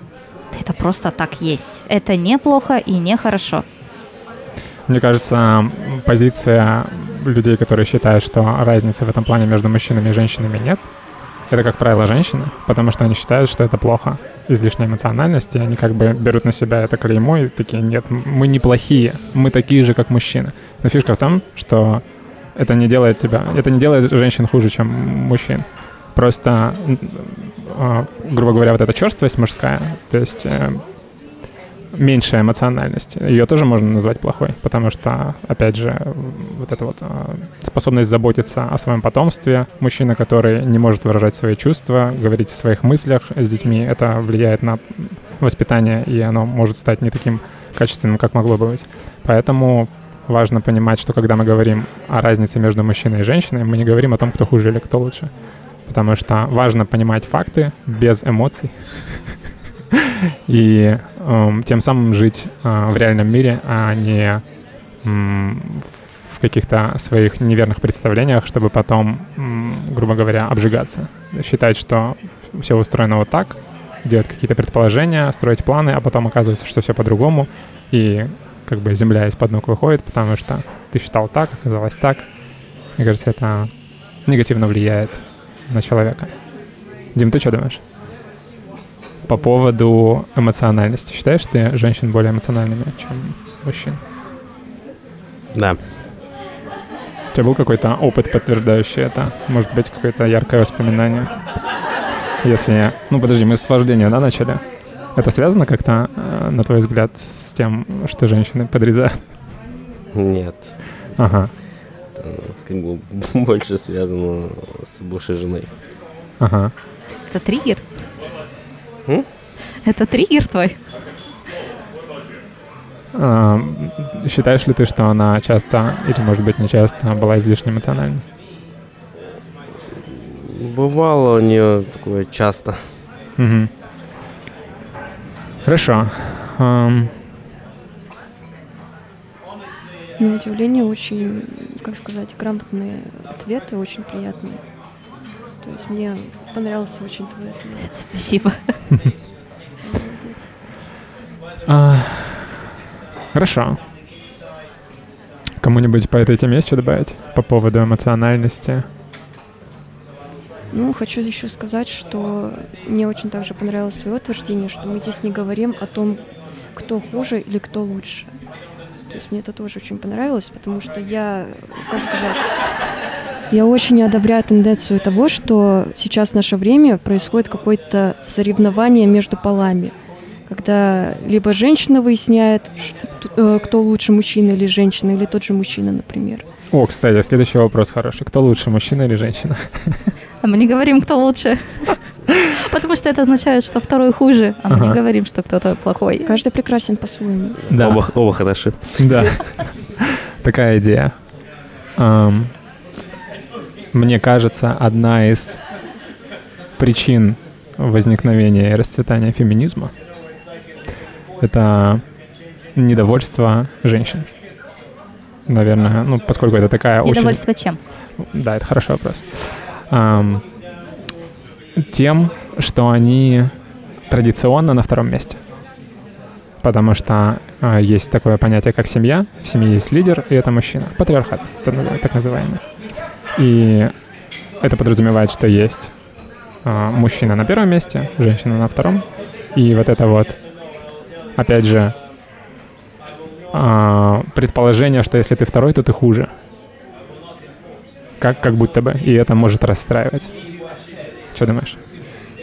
это просто так есть. Это неплохо и нехорошо. Мне кажется, позиция людей, которые считают, что разницы в этом плане между мужчинами и женщинами нет, это, как правило, женщины, потому что они считают, что это плохо, излишняя эмоциональность, и они как бы берут на себя это клеймо и такие, нет, мы не плохие, мы такие же, как мужчины. Но фишка в том, что это не делает тебя, это не делает женщин хуже, чем мужчин. Просто, а, грубо говоря, вот эта черствость мужская, то есть э, меньшая эмоциональность, ее тоже можно назвать плохой, потому что, опять же, вот эта вот а, способность заботиться о своем потомстве, мужчина, который не может выражать свои чувства, говорить о своих мыслях с детьми, это влияет на воспитание, и оно может стать не таким качественным, как могло бы быть. Поэтому важно понимать, что когда мы говорим о разнице между мужчиной и женщиной, мы не говорим о том, кто хуже или кто лучше. Потому что важно понимать факты без эмоций (laughs) и эм, тем самым жить э, в реальном мире, а не в каких-то своих неверных представлениях, чтобы потом, грубо говоря, обжигаться. Считать, что все устроено вот так, делать какие-то предположения, строить планы, а потом оказывается, что все по-другому, и как бы земля из-под ног выходит, потому что ты считал так, оказалось так. Мне кажется, это негативно влияет на человека. Дим, ты что думаешь? По поводу эмоциональности. Считаешь ты женщин более эмоциональными, чем мужчин? Да. У тебя был какой-то опыт, подтверждающий это? Может быть, какое-то яркое воспоминание? Если... Ну, подожди, мы с вождения, да, начали? Это связано как-то, э, на твой взгляд, с тем, что женщины подрезают? Нет. Ага, как бы (laughs) больше связано с бывшей женой. ага. Это триггер? М? Это триггер твой? А, Считаешь ли ты, что она часто, или, может быть, не часто, была излишне эмоциональной? Бывало у нее такое часто. Мгм. Хорошо. Ам, На удивление, очень, как сказать, грамотные ответы, очень приятные. То есть мне понравился очень твой ответ. Спасибо. (laughs) А, Хорошо. Кому-нибудь по этой теме есть что добавить? По поводу эмоциональности? Ну, хочу еще сказать, что мне очень также понравилось твое утверждение, что мы здесь не говорим о том, кто хуже или кто лучше. То есть мне это тоже очень понравилось, потому что я, как сказать, я очень одобряю тенденцию того, что сейчас в наше время происходит какое-то соревнование между полами, когда либо женщина выясняет, э, кто лучше, мужчина или женщина, или тот же мужчина, например. О, кстати, следующий вопрос хороший. Кто лучше, мужчина или женщина? А мы не говорим, кто лучше. Потому что это означает, что второй хуже, а мы не говорим, что кто-то плохой. Каждый прекрасен по-своему. Да. Оба, оба хороши. Да. Такая идея. Мне кажется, одна из причин возникновения и расцветания феминизма — это недовольство женщин. Наверное, ну, поскольку это такая очень... Недовольство чем? Да, это хороший вопрос. Ам, тем, что они традиционно на втором месте. Потому что а, есть такое понятие, как семья. В семье есть лидер, и это мужчина. Патриархат, так называемый. И это подразумевает, что есть а, мужчина на первом месте, женщина на втором. И вот это вот, опять же, а, предположение, что если ты второй, то ты хуже. Как, как будто бы. И это может расстраивать. Что думаешь?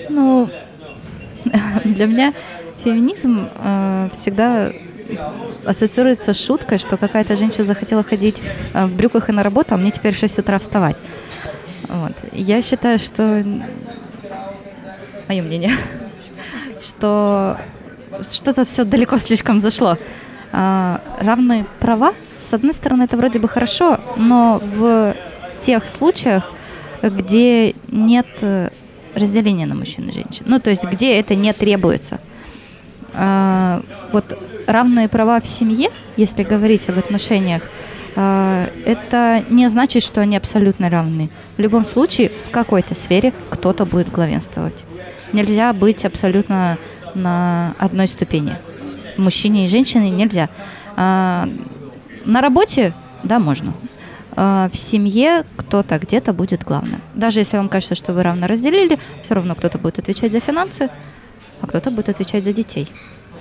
Ну, (laughs) для меня феминизм э, всегда ассоциируется с шуткой, что какая-то женщина захотела ходить э, в брюках и на работу, а мне теперь в 6 утра вставать. Вот. Я считаю, что... Мое мнение, (laughs) что что-то все далеко слишком зашло. А, равные права, с одной стороны, это вроде бы хорошо, но в тех случаях, где нет э, разделения на мужчин и женщин, ну, то есть где это не требуется. А, вот равные права в семье, если говорить об отношениях, а, это не значит, что они абсолютно равны. В любом случае, в какой-то сфере кто-то будет главенствовать. Нельзя быть абсолютно на одной ступени. Мужчине и женщине нельзя. А, на работе, да, можно. А, в семье кто-то где-то будет главным. Даже если вам кажется, что вы равно разделили, все равно кто-то будет отвечать за финансы, а кто-то будет отвечать за детей.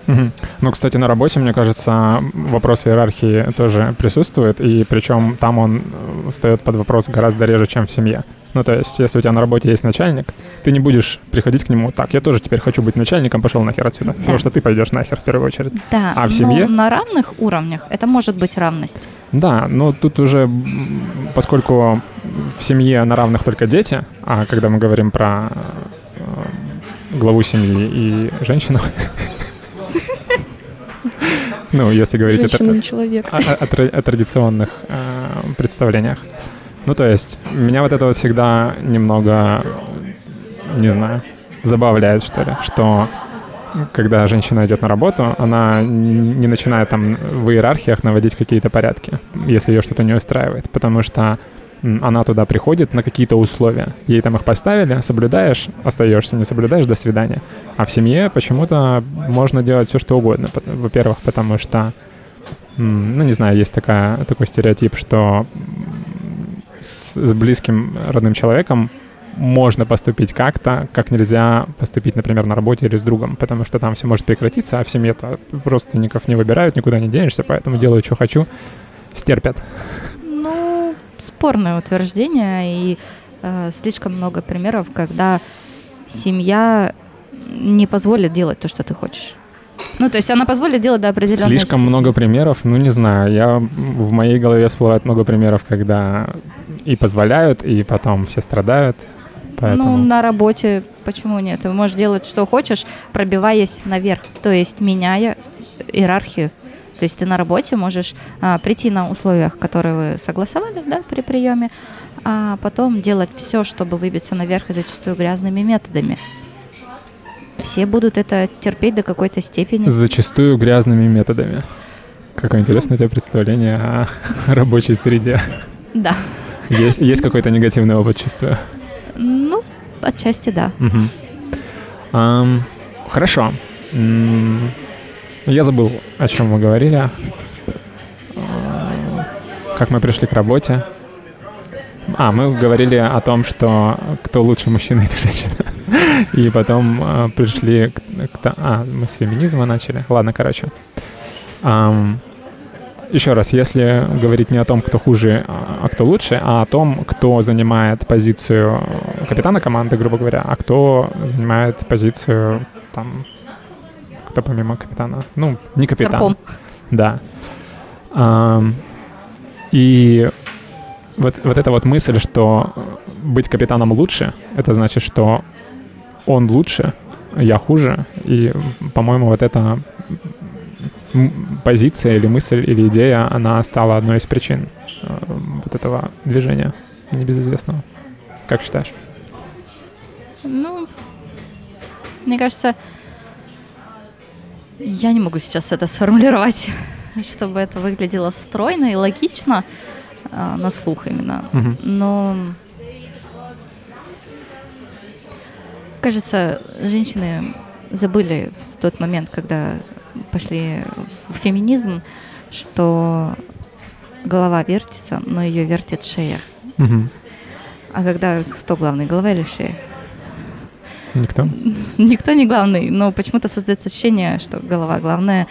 Мгм. Ну, кстати, на работе, мне кажется, вопрос иерархии тоже присутствует, и причем там он э, встает под вопрос гораздо реже, чем в семье. Ну, то есть, если у тебя на работе есть начальник, ты не будешь приходить к нему, так, я тоже теперь хочу быть начальником, пошел нахер отсюда, потому что ты пойдешь нахер в первую очередь. Да, А в семье? на равных уровнях это может быть равность. Да, но тут уже, поскольку в семье на равных только дети, а когда мы говорим про э, главу семьи и женщину, (laughs) ну, если говорить о, традиционных э, представлениях. Ну, то есть, меня вот это вот всегда немного, не знаю, забавляет, что ли, что когда женщина идет на работу, она не начинает там в иерархиях наводить какие-то порядки, если ее что-то не устраивает, потому что она туда приходит на какие-то условия. Ей там их поставили, соблюдаешь, остаешься, не соблюдаешь, до свидания. А в семье почему-то можно делать все, что угодно. Во-первых, потому что, ну, не знаю, есть такая, такой стереотип, что с, с близким родным человеком можно поступить как-то, как нельзя поступить, например, на работе или с другом, потому что там все может прекратиться, а в семье-то родственников не выбирают, никуда не денешься, поэтому делаю, что хочу, стерпят. Спорное утверждение, и э, слишком много примеров, когда семья не позволит делать то, что ты хочешь. Ну, то есть она позволит делать до определенной Слишком степени. много примеров, ну, не знаю. Я, в моей голове всплывает много примеров, когда и позволяют, и потом все страдают. Поэтому... Ну, на работе почему нет? Ты можешь делать, что хочешь, пробиваясь наверх, то есть меняя иерархию. То есть ты на работе можешь а, прийти на условиях, которые вы согласовали да, при приеме, а потом делать все, чтобы выбиться наверх и зачастую грязными методами. Все будут это терпеть до какой-то степени. Зачастую грязными методами. Какое интересное у тебя представление о (laughs) рабочей среде. Да. Есть, есть какой-то негативный опыт, чувствую. Ну, отчасти да. Угу. Um, хорошо. Я забыл, о чем мы говорили. Как мы пришли к работе. А, мы говорили о том, что кто лучше, мужчина или женщина. (laughs) И потом э, пришли к, к... А, мы с феминизма начали. Ладно, короче. Um, еще раз, если говорить не о том, кто хуже, а кто лучше, а о том, кто занимает позицию капитана команды, грубо говоря, а кто занимает позицию там кто помимо капитана? Ну, не капитан. Карпом. Да. А, и вот, вот эта вот мысль, что быть капитаном лучше, это значит, что он лучше, я хуже. И, по-моему, вот эта позиция или мысль или идея, она стала одной из причин э, вот этого движения небезызвестного. Как считаешь? Ну, мне кажется, я не могу сейчас это сформулировать, (laughs) чтобы это выглядело стройно и логично э, на слух именно. Угу. Но кажется, женщины забыли в тот момент, когда пошли в феминизм, что голова вертится, но ее вертит шея. Угу. А когда кто главный, голова или шея? Никто? (laughs) Никто не главный, но почему-то создается ощущение, что голова главная,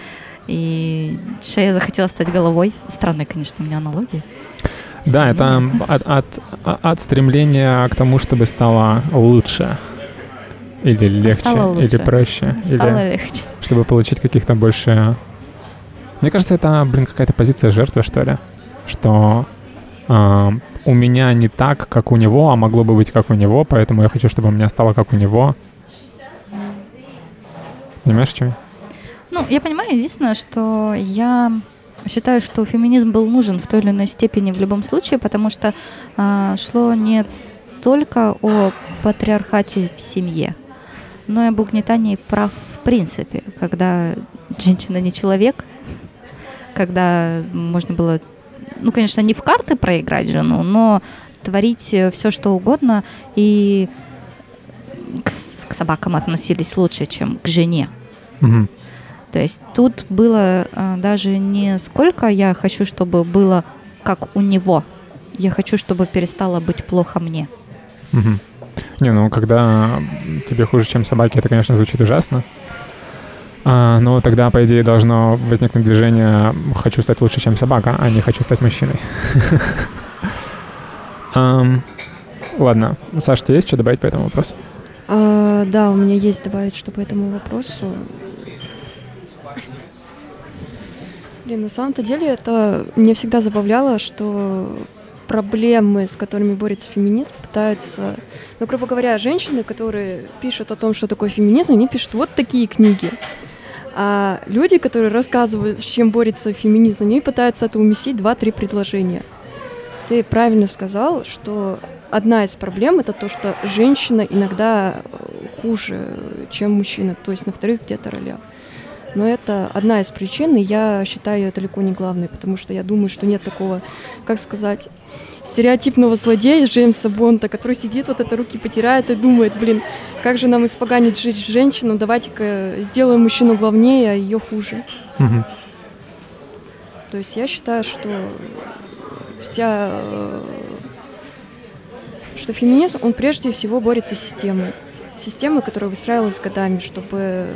и шея захотела стать головой. Странная, конечно, у меня аналогия. Да, это от, от, от стремления к тому, чтобы стало лучше. Или легче, лучше. или проще. Стало или легче. Чтобы получить каких-то больше... Мне кажется, это, блин, какая-то позиция жертвы, что ли. Что э, у меня не так, как у него, а могло бы быть как у него, поэтому я хочу, чтобы у меня стало как у него. Понимаешь, чем? Ну, я понимаю, единственное, что я считаю, что феминизм был нужен в той или иной степени в любом случае, потому что э, шло не только о патриархате в семье, но и об угнетании прав в принципе, когда женщина не человек, когда можно было ну, конечно, не в карты проиграть жену, но творить э, все, что угодно, и к, к собакам относились лучше, чем к жене. Угу. То есть тут было а, даже не сколько я хочу, чтобы было как у него. Я хочу, чтобы перестало быть плохо мне. Угу. Не, ну когда тебе хуже, чем собаки, это, конечно, звучит ужасно. А, ну, тогда, по идее, должно возникнуть движение «хочу стать лучше, чем собака», а не «хочу стать мужчиной». (laughs) ладно. Саша, тебе есть что добавить по этому вопросу? А, да, у меня есть добавить что по этому вопросу. Блин, на самом-то деле это мне всегда забавляло, что проблемы, с которыми борется феминизм, пытаются... Ну, грубо говоря, женщины, которые пишут о том, что такое феминизм, они пишут вот такие книги. А люди, которые рассказывают, с чем борется феминизм, они пытаются это уместить два-три предложения. Ты правильно сказал, что одна из проблем это то, что женщина иногда э, хуже, чем мужчина, то есть на вторых где-то ролях. Но это одна из причин, и я считаю ее далеко не главной, потому что я думаю, что нет такого, как сказать, стереотипного злодея Джеймса Бонда, который сидит, вот это руки потирает и думает, блин, как же нам испоганить жизнь женщину, давайте-ка сделаем мужчину главнее, а ее хуже. То есть я считаю, что вся э, что феминизм, он прежде всего борется с системой. Системой, которая выстраивалась годами, чтобы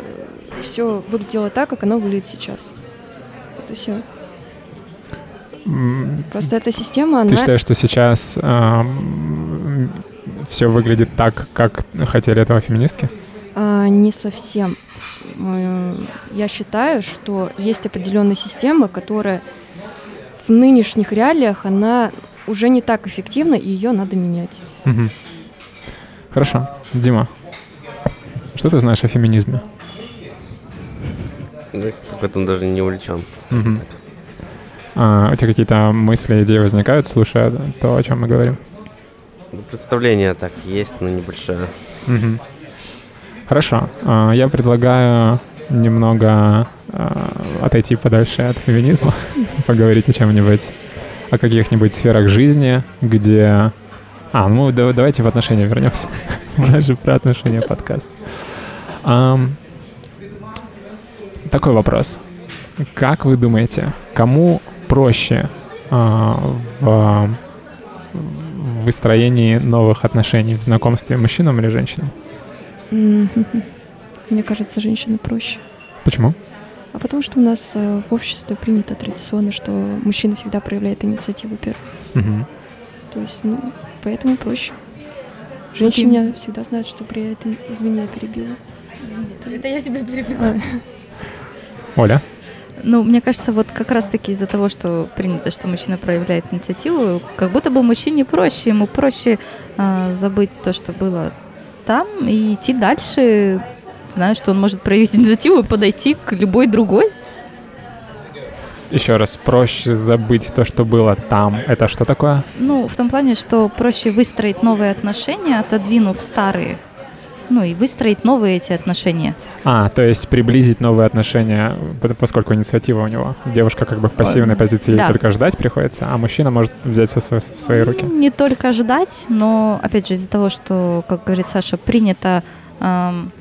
все выглядело так, как оно выглядит сейчас. Это все. Просто эта система, она... Ты считаешь, что сейчас все выглядит так, как хотели этого феминистки? А, не совсем. Э, Я считаю, что есть определенная система, которая в нынешних реалиях, она уже не так эффективна, и ее надо менять. Мгм. Хорошо. Дима, что ты знаешь о феминизме? В этом даже не увлечен. А, у тебя какие-то мысли, идеи возникают, слушая то, о чем мы говорим? Ну, Представление так есть, но небольшое. Мгм. Хорошо. А, Я предлагаю немного а, отойти подальше от феминизма, (laughs) поговорить о чем-нибудь, о каких-нибудь сферах жизни, где... А, ну да- давайте в отношения вернемся. (laughs) У нас же про отношения подкаст. Такой вопрос. Как вы думаете, кому проще а, в в выстроении новых отношений в знакомстве мужчинам или женщинам? (laughs) Мне кажется, женщины проще. Почему? А потому что у нас э, в обществе принято традиционно, что мужчина всегда проявляет инициативу первым. Мгм. То есть, ну, поэтому проще. Женщина всегда знает, что при этом... Извини, я перебила. Это я тебя перебила. А, Оля? Ну, мне кажется, вот как раз-таки из-за того, что принято, что мужчина проявляет инициативу, как будто бы мужчине проще, ему проще а, забыть то, что было там, и идти дальше, зная, что он может проявить инициативу и подойти к любой другой. Еще раз, проще забыть то, что было там. Это что такое? Ну, в том плане, что проще выстроить новые отношения, отодвинув старые. Ну и выстроить новые эти отношения. А, то есть приблизить новые отношения, поскольку инициатива у него. Девушка как бы в пассивной позиции, ей Да. только ждать приходится, а мужчина может взять все в свои руки. Не только ждать, но, опять же, из-за того, что, как говорит Саша, принято, эм,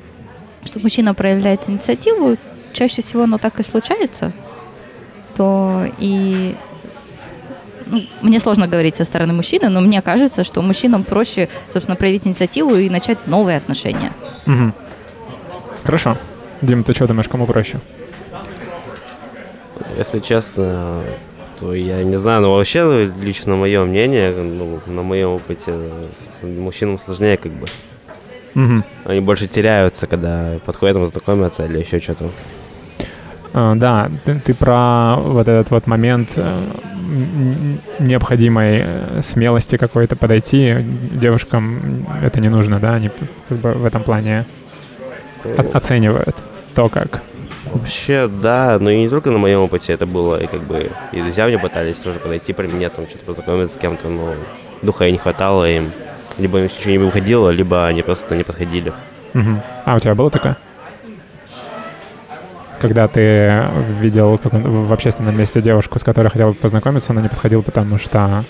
что мужчина проявляет инициативу, чаще всего оно так и случается, то и ну, мне сложно говорить со стороны мужчины, но мне кажется, что мужчинам проще, собственно, проявить инициативу и начать новые отношения. Мгм. Хорошо. Дим, ты что думаешь, кому проще? Если честно, то я не знаю, но вообще лично мое мнение, ну, на моем опыте, мужчинам сложнее как бы. Мгм. Они больше теряются, когда подходят, знакомятся или еще что-то. А, Да, ты, ты про вот этот вот момент э, необходимой э, смелости какой-то подойти. Девушкам это не нужно, да, они как бы в этом плане о- оценивают то, как. Вообще, да, но и не только на моем опыте это было, и как бы и друзья мне пытались тоже подойти при мне, там что-то познакомиться с кем-то, но духа и не хватало им. Либо им ничего не выходило, либо они просто не подходили. Мгм. А у тебя было такое? Когда ты видел в общественном месте девушку, с которой хотел познакомиться, но не подходил, потому что...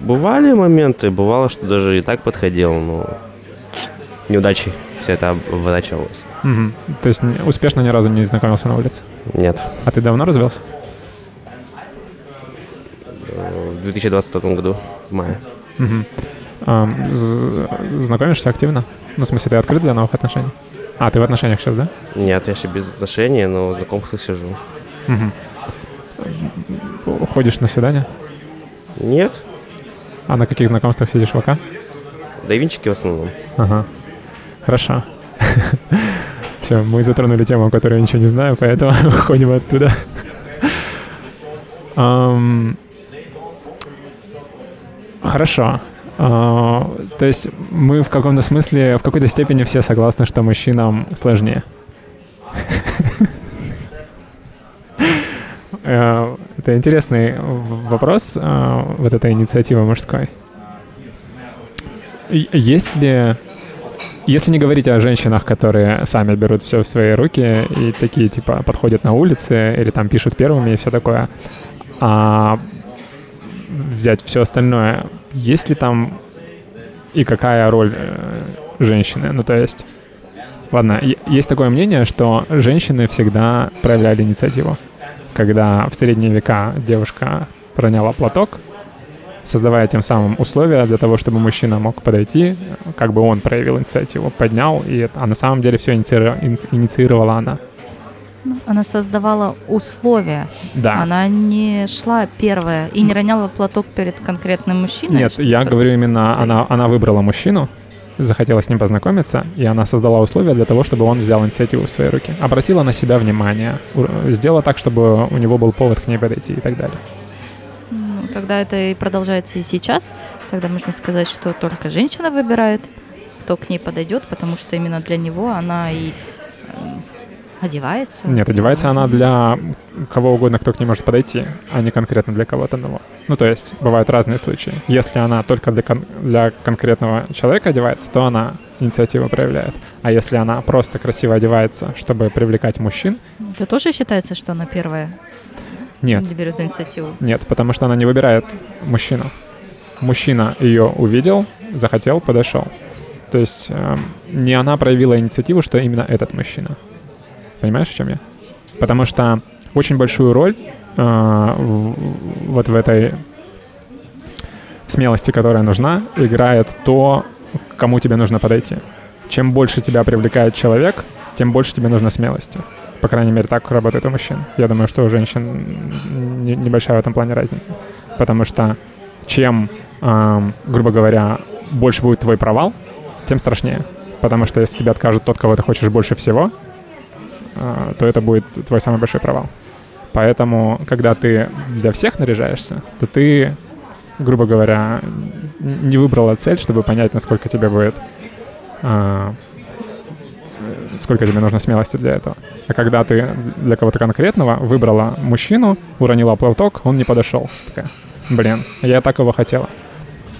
Бывали моменты, бывало, что даже и так подходил, но неудачей все это оборачивалось. Мгм. То есть успешно ни разу не знакомился на улице. Нет. А ты давно развелся? Э, В 2022 году, в мае. Ам, з- Знакомишься активно? Ну, в смысле, ты открыт для новых отношений? А, ты в отношениях сейчас, да? Нет, я еще без отношений, но в знакомствах сижу. Мгм. Ходишь на свидания? Нет, А на каких знакомствах сидишь в ВК? да и винчики в основном. Ага. Хорошо. (laughs) Все, мы затронули тему, о которой я ничего не знаю, поэтому (laughs) уходим оттуда. Хорошо. А, То есть мы в каком-то смысле, в какой-то степени все согласны, что мужчинам сложнее. Э, Это интересный вопрос, э, вот эта инициатива мужской. И- Есть ли Если не говорить о женщинах, которые сами берут все в свои руки и такие, типа, подходят на улице или там пишут первыми и все такое, а взять все остальное, есть ли там и какая роль э, женщины? Ну, то есть, ладно, есть такое мнение, что женщины всегда проявляли инициативу. Когда в средние века девушка проняла платок, создавая тем самым условия для того, чтобы мужчина мог подойти, как бы он проявил инициативу, поднял, и, а на самом деле все инициировала она. Ну, она создавала условия. Да. Она не шла первая и не роняла платок перед конкретным мужчиной. Нет, я говорю именно, она, она выбрала мужчину, захотела с ним познакомиться, и она создала условия для того, чтобы он взял инициативу в свои руки. Обратила на себя внимание, сделала так, чтобы у него был повод к ней подойти и так далее. Ну, тогда это и продолжается и сейчас. Тогда можно сказать, что только женщина выбирает, кто к ней подойдет, потому что именно для него она и Одевается? Нет, одевается она для кого угодно, кто к ней может подойти, а не конкретно для кого-то одного. Ну, то есть, бывают разные случаи. Если она только для, кон- для конкретного человека одевается, то она инициативу проявляет. А если она просто красиво одевается, чтобы привлекать мужчин... Это тоже считается, что она первая? Нет. Не берет инициативу? Нет, потому что она не выбирает мужчину. Мужчина ее увидел, захотел, подошел. То есть э, не она проявила инициативу, что именно этот мужчина. Понимаешь, о чем я? Потому что очень большую роль э, в, вот в этой смелости, которая нужна, играет то, к кому тебе нужно подойти. Чем больше тебя привлекает человек, тем больше тебе нужно смелости. По крайней мере, так работает у мужчин. Я думаю, что у женщин небольшая в этом плане разница. Потому что чем, э, грубо говоря, больше будет твой провал, тем страшнее. Потому что если тебе откажет тот, кого ты хочешь больше всего, то это будет твой самый большой провал. Поэтому, когда ты для всех наряжаешься, то ты, грубо говоря, не выбрала цель, чтобы понять, насколько тебе будет а, сколько тебе нужно смелости для этого. А когда ты для кого-то конкретного выбрала мужчину, уронила платок, он не подошел. Такая, блин, я так его хотела.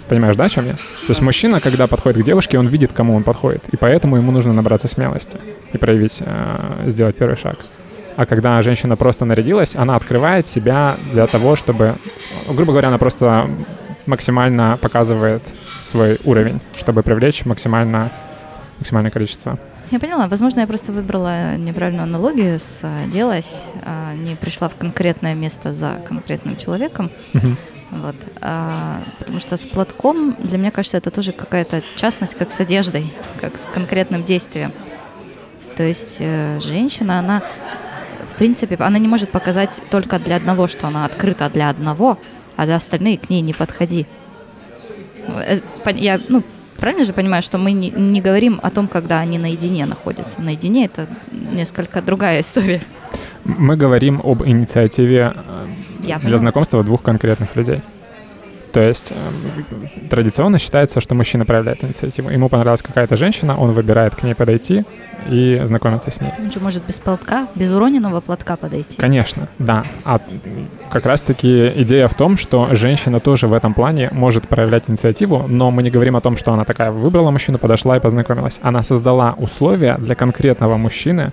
Понимаешь, да, о чем я? То есть мужчина, когда подходит к девушке, он видит, кому он подходит. И поэтому ему нужно набраться смелости и проявить, э, сделать первый шаг. А когда женщина просто нарядилась, она открывает себя для того, чтобы, грубо говоря, она просто максимально показывает свой уровень, чтобы привлечь максимально, максимальное количество. Я поняла. Возможно, я просто выбрала неправильную аналогию, оделась, а не пришла в конкретное место за конкретным человеком. Uh-huh. Вот. А, потому что с платком, для меня кажется, это тоже какая-то частность, как с одеждой, как с конкретным действием. То есть э, женщина, она, в принципе, она не может показать только для одного, что она открыта для одного, а для остальных к ней не подходи. Э, я, ну, правильно же понимаю, что мы не, не говорим о том, когда они наедине находятся. Наедине это несколько другая (laughs) история. Мы говорим об инициативе э, Я для знакомства двух конкретных людей. То есть э, традиционно считается, что мужчина проявляет инициативу. Ему понравилась какая-то женщина, он выбирает к ней подойти и знакомиться с ней. Он что, может без платка, без уроненного платка подойти? Конечно, да. А как раз-таки идея в том, что женщина тоже в этом плане может проявлять инициативу, но мы не говорим о том, что она такая выбрала мужчину, подошла и познакомилась. Она создала условия для конкретного мужчины,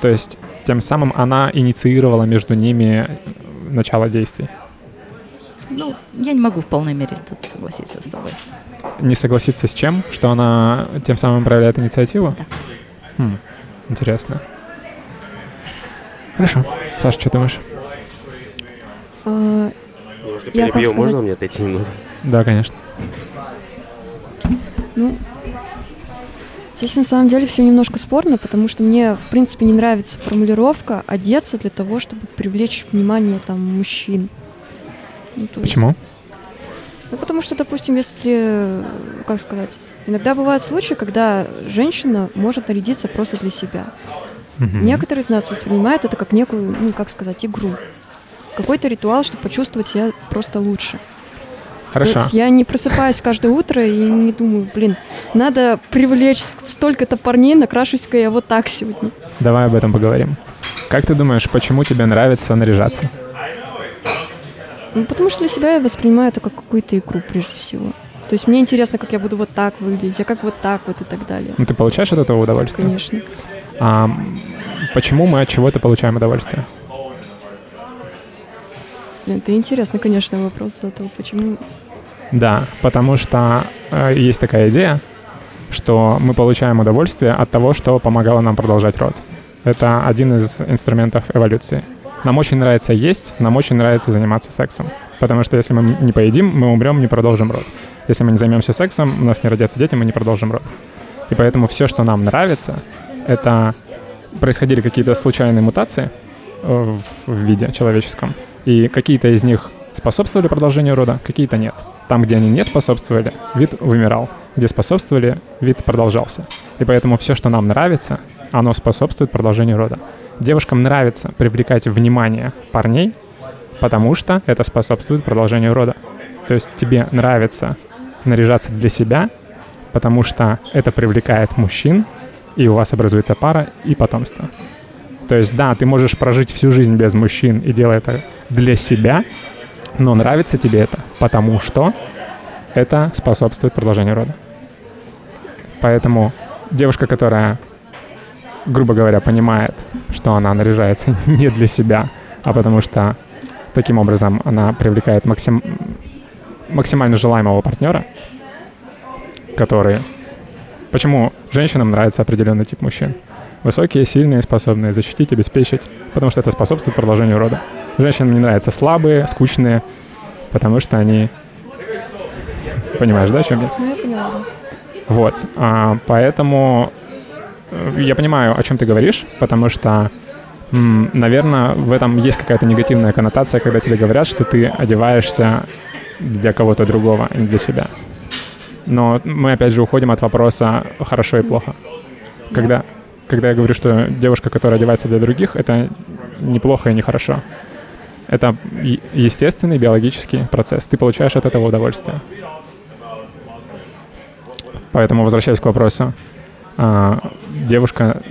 то есть тем самым она инициировала между ними начало действий. Ну, я не могу в полной мере тут согласиться с тобой. Не согласиться с чем? Что она тем самым проявляет инициативу? Да. Хм, интересно. Хорошо. Саша, что думаешь? А, я, перебью, сказать... можно мне отойти немного? Да, конечно. Ну, Здесь на самом деле все немножко спорно, потому что мне, в принципе, не нравится формулировка одеться для того, чтобы привлечь внимание там мужчин. Ну, Почему? Есть, ну, потому что, допустим, если, как сказать, иногда бывают случаи, когда женщина может нарядиться просто для себя. Угу. Некоторые из нас воспринимают это как некую, ну, как сказать, игру. Какой-то ритуал, чтобы почувствовать себя просто лучше. Хорошо. То есть я не просыпаюсь каждое утро и не думаю, блин, надо привлечь столько-то парней, накрашусь-ка я вот так сегодня. Давай об этом поговорим. Как ты думаешь, почему тебе нравится наряжаться? Ну, потому что для себя я воспринимаю это как какую-то игру, прежде всего. То есть мне интересно, как я буду вот так выглядеть, а как вот так вот и так далее. Ну, ты получаешь от этого удовольствие? Конечно. А почему мы от чего-то получаем удовольствие? Это интересно, конечно, вопрос этого, почему... Да, потому что э, есть такая идея, что мы получаем удовольствие от того, что помогало нам продолжать род. Это один из инструментов эволюции. Нам очень нравится есть, нам очень нравится заниматься сексом. Потому что если мы не поедим, мы умрем, не продолжим род. Если мы не займемся сексом, у нас не родятся дети, мы не продолжим род. И поэтому все, что нам нравится, это происходили какие-то случайные мутации э, в виде человеческом, и какие-то из них способствовали продолжению рода, какие-то нет. Там, где они не способствовали, вид вымирал. Где способствовали, вид продолжался. И поэтому все, что нам нравится, оно способствует продолжению рода. Девушкам нравится привлекать внимание парней, потому что это способствует продолжению рода. То есть тебе нравится наряжаться для себя, потому что это привлекает мужчин, и у вас образуется пара и потомство. То есть, да, ты можешь прожить всю жизнь без мужчин и делать это для себя, но нравится тебе это, потому что это способствует продолжению рода. Поэтому девушка, которая, грубо говоря, понимает, что она наряжается (laughs) не для себя, а потому что таким образом она привлекает максим максимально желаемого партнера, который... Почему женщинам нравится определенный тип мужчин? Высокие, сильные, способные защитить, обеспечить, потому что это способствует продолжению рода. Женщинам не нравятся слабые, скучные, потому что они... Понимаешь, да, о чем я? Ну, я поняла. Вот, а, поэтому э, я понимаю, о чем ты говоришь, потому что, наверное, в этом есть какая-то негативная коннотация, когда тебе говорят, что ты одеваешься для кого-то другого, а не для себя. Но мы опять же уходим от вопроса хорошо и плохо. Когда, когда я говорю, что девушка, которая одевается для других, это неплохо и нехорошо. Это естественный биологический процесс. Ты получаешь от этого удовольствие. Поэтому возвращаясь к вопросу, а, девушка,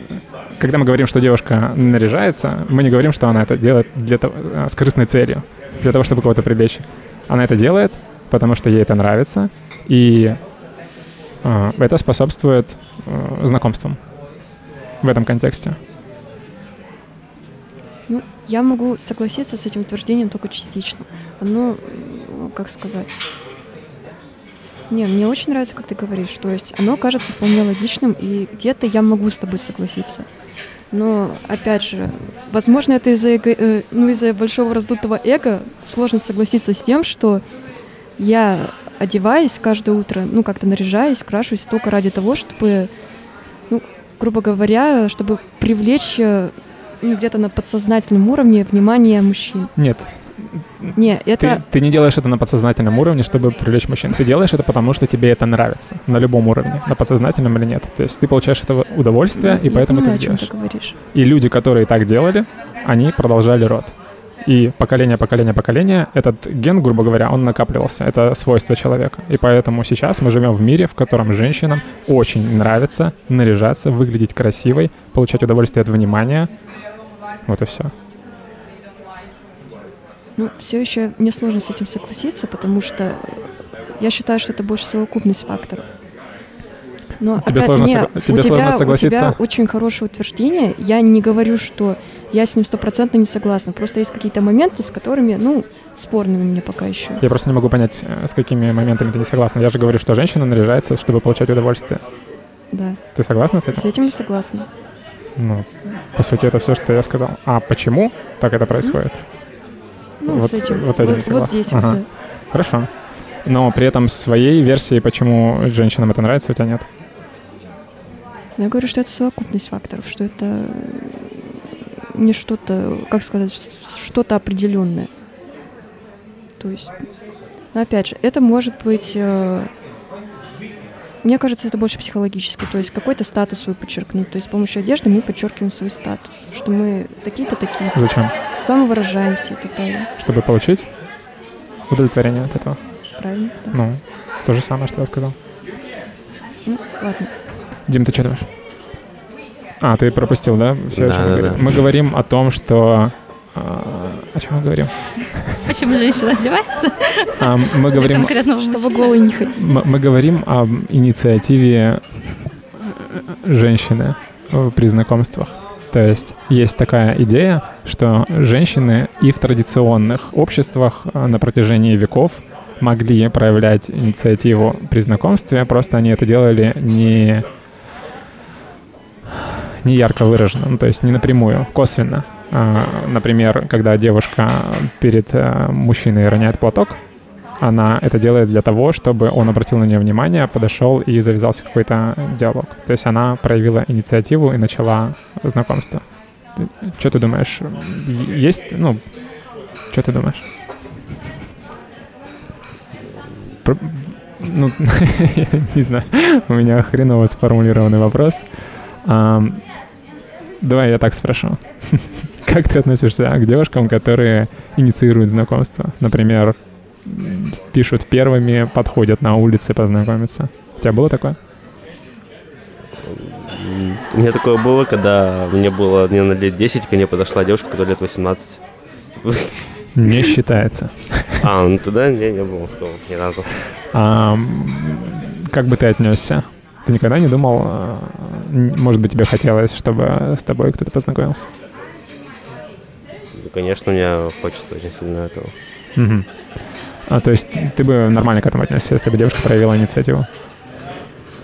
когда мы говорим, что девушка наряжается, мы не говорим, что она это делает для того, а, с корыстной целью, для того, чтобы кого-то привлечь. Она это делает, потому что ей это нравится, и а, это способствует знакомствам в этом контексте. Ну, я могу согласиться с этим утверждением только частично. Оно, как сказать... Не, мне очень нравится, как ты говоришь. То есть оно кажется вполне логичным, и где-то я могу с тобой согласиться. Но, опять же, возможно, это из-за, э, ну, из-за большого раздутого эго сложно согласиться с тем, что я одеваюсь каждое утро, ну, как-то наряжаюсь, крашусь только ради того, чтобы, грубо говоря, чтобы привлечь э, ну, где-то на подсознательном уровне внимание мужчин. Нет, Не, ты, это... ты не делаешь это на подсознательном уровне, чтобы привлечь мужчин. Ты делаешь это потому, что тебе это нравится на любом уровне, на подсознательном или нет. То есть ты получаешь этого удовольствие, и я поэтому понимаю, ты делаешь. ты говоришь. И люди, которые так делали, они продолжали род. И поколение, поколение, поколение, этот ген, грубо говоря, он накапливался. Это свойство человека. И поэтому сейчас мы живем в мире, в котором женщинам очень нравится наряжаться, выглядеть красивой, получать удовольствие от внимания. Вот и все. Ну, все еще мне сложно с этим согласиться, потому что я считаю, что это больше совокупность факторов. Но Тебе опять- сложно не, согла- тебе у сложно тебя, согласиться? У тебя очень хорошее утверждение. Я не говорю, что я с ним стопроцентно не согласна. Просто есть какие-то моменты, с которыми, ну, спорные у меня пока еще. Я просто не могу понять, э, с какими моментами ты не согласна. Я же говорю, что женщина наряжается, чтобы получать удовольствие. Да, Ты согласна с этим? с этим я согласна. Ну, по сути, это все, что я сказал. А почему так это происходит? Ну, Вот с этим. вот с этим вот, согласна. здесь Ага. вот, да. Хорошо. Но при этом своей версии, почему женщинам это нравится, у тебя нет. Но я говорю, что это совокупность факторов, что это э, не что-то, как сказать, что-то определенное. То есть, но опять же, это может быть, э, мне кажется, это больше психологически, то есть какой-то статус свой подчеркнуть. То есть с помощью одежды мы подчеркиваем свой статус, что мы такие-то такие, Зачем? самовыражаемся и так далее. Чтобы получить удовлетворение от этого. Правильно? Да. Ну, то же самое, что я сказал. Ну, ладно. Дим, ты что думаешь? А, ты пропустил, да? Все, о Да, чем мы да, говорим. да. Мы говорим о том, что а, о чем мы говорим? Почему женщина одевается? А, мы говорим, Чтобы голый не ходить. мы, мы говорим об инициативе женщины э, при знакомствах. То есть есть такая идея, что женщины и в традиционных обществах э, на протяжении веков могли проявлять инициативу при знакомстве, просто они это делали не, не ярко выраженно, ну, то есть не напрямую, косвенно. А, Например, когда девушка перед э, мужчиной роняет платок, она это делает для того, чтобы он обратил на нее внимание, подошел и завязался какой-то диалог. То есть она проявила инициативу и начала знакомство. Что ты думаешь? Есть, ну, что ты думаешь? Про- Ну, (laughs) не знаю, у меня хреново сформулированный вопрос. Давай я так спрошу. (laughs) Как ты относишься к девушкам, которые инициируют знакомство? Например, пишут первыми, подходят на улице познакомиться. У тебя было такое? У меня такое было, когда мне было, наверное, лет 10, ко мне подошла девушка, которая лет 18. Типа, Не считается. А, ну туда не, не было такого ни разу. Ам, Как бы ты отнесся? Ты никогда не думал, н- может быть, тебе хотелось, чтобы с тобой кто-то познакомился? Ну, конечно, мне хочется очень сильно этого. Мгм. А, то есть ты бы нормально к этому отнесся, если бы девушка проявила инициативу?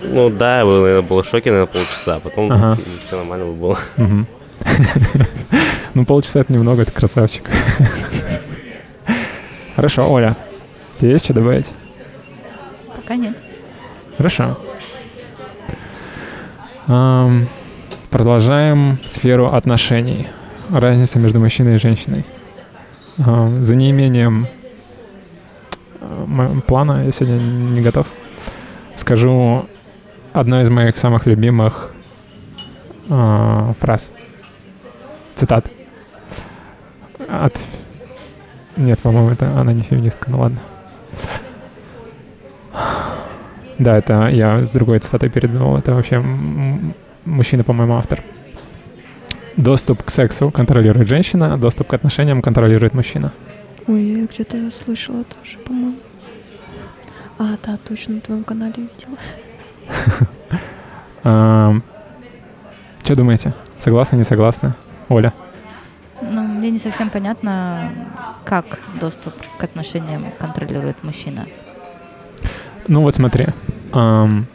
Ну да, я был, наверное, был в шоке, наверное, полчаса, а потом Ага. все нормально бы было. (laughs) Ну, полчаса это немного, ты красавчик. (laughs) Хорошо, Оля, тебе есть что добавить? Пока нет. Хорошо. Продолжаем сферу отношений. Разница между мужчиной и женщиной. За неимением плана, я сегодня не готов, скажу одну из моих самых любимых а, фраз. Цитат. От... Нет, по-моему, это она не феминистка, ну ладно. Да, это я с другой цитатой передумал. Это вообще мужчина, по-моему, автор. Доступ к сексу контролирует женщина, доступ к отношениям контролирует мужчина. Ой, я где-то ее слышала тоже, по-моему. А, да, точно, на твоем канале видела. (laughs) что думаете? Согласны, не согласны? Оля? Ну, мне не совсем понятно, как доступ к отношениям контролирует мужчина. Ну вот смотри. ам,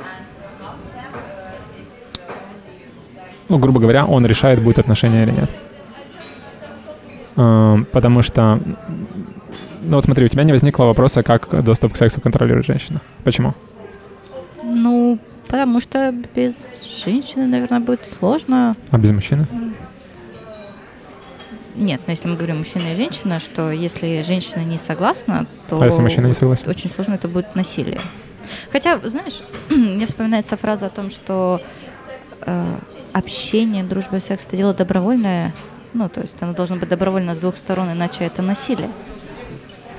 ну, грубо говоря, он решает, будет отношения или нет. Ам, потому что... Ну вот смотри, у тебя не возникло вопроса, как доступ к сексу контролирует женщина. Почему? Ну, потому что без женщины, наверное, будет сложно. А без мужчины? Нет, но если мы говорим мужчина и женщина, что если женщина не согласна, то А если мужчина не согласен? очень сложно это будет насилие. Хотя, знаешь, (clears throat) мне вспоминается фраза о том, что э, общение, дружба и секс это дело добровольное. Ну, то есть оно должно быть добровольно с двух сторон, иначе это насилие.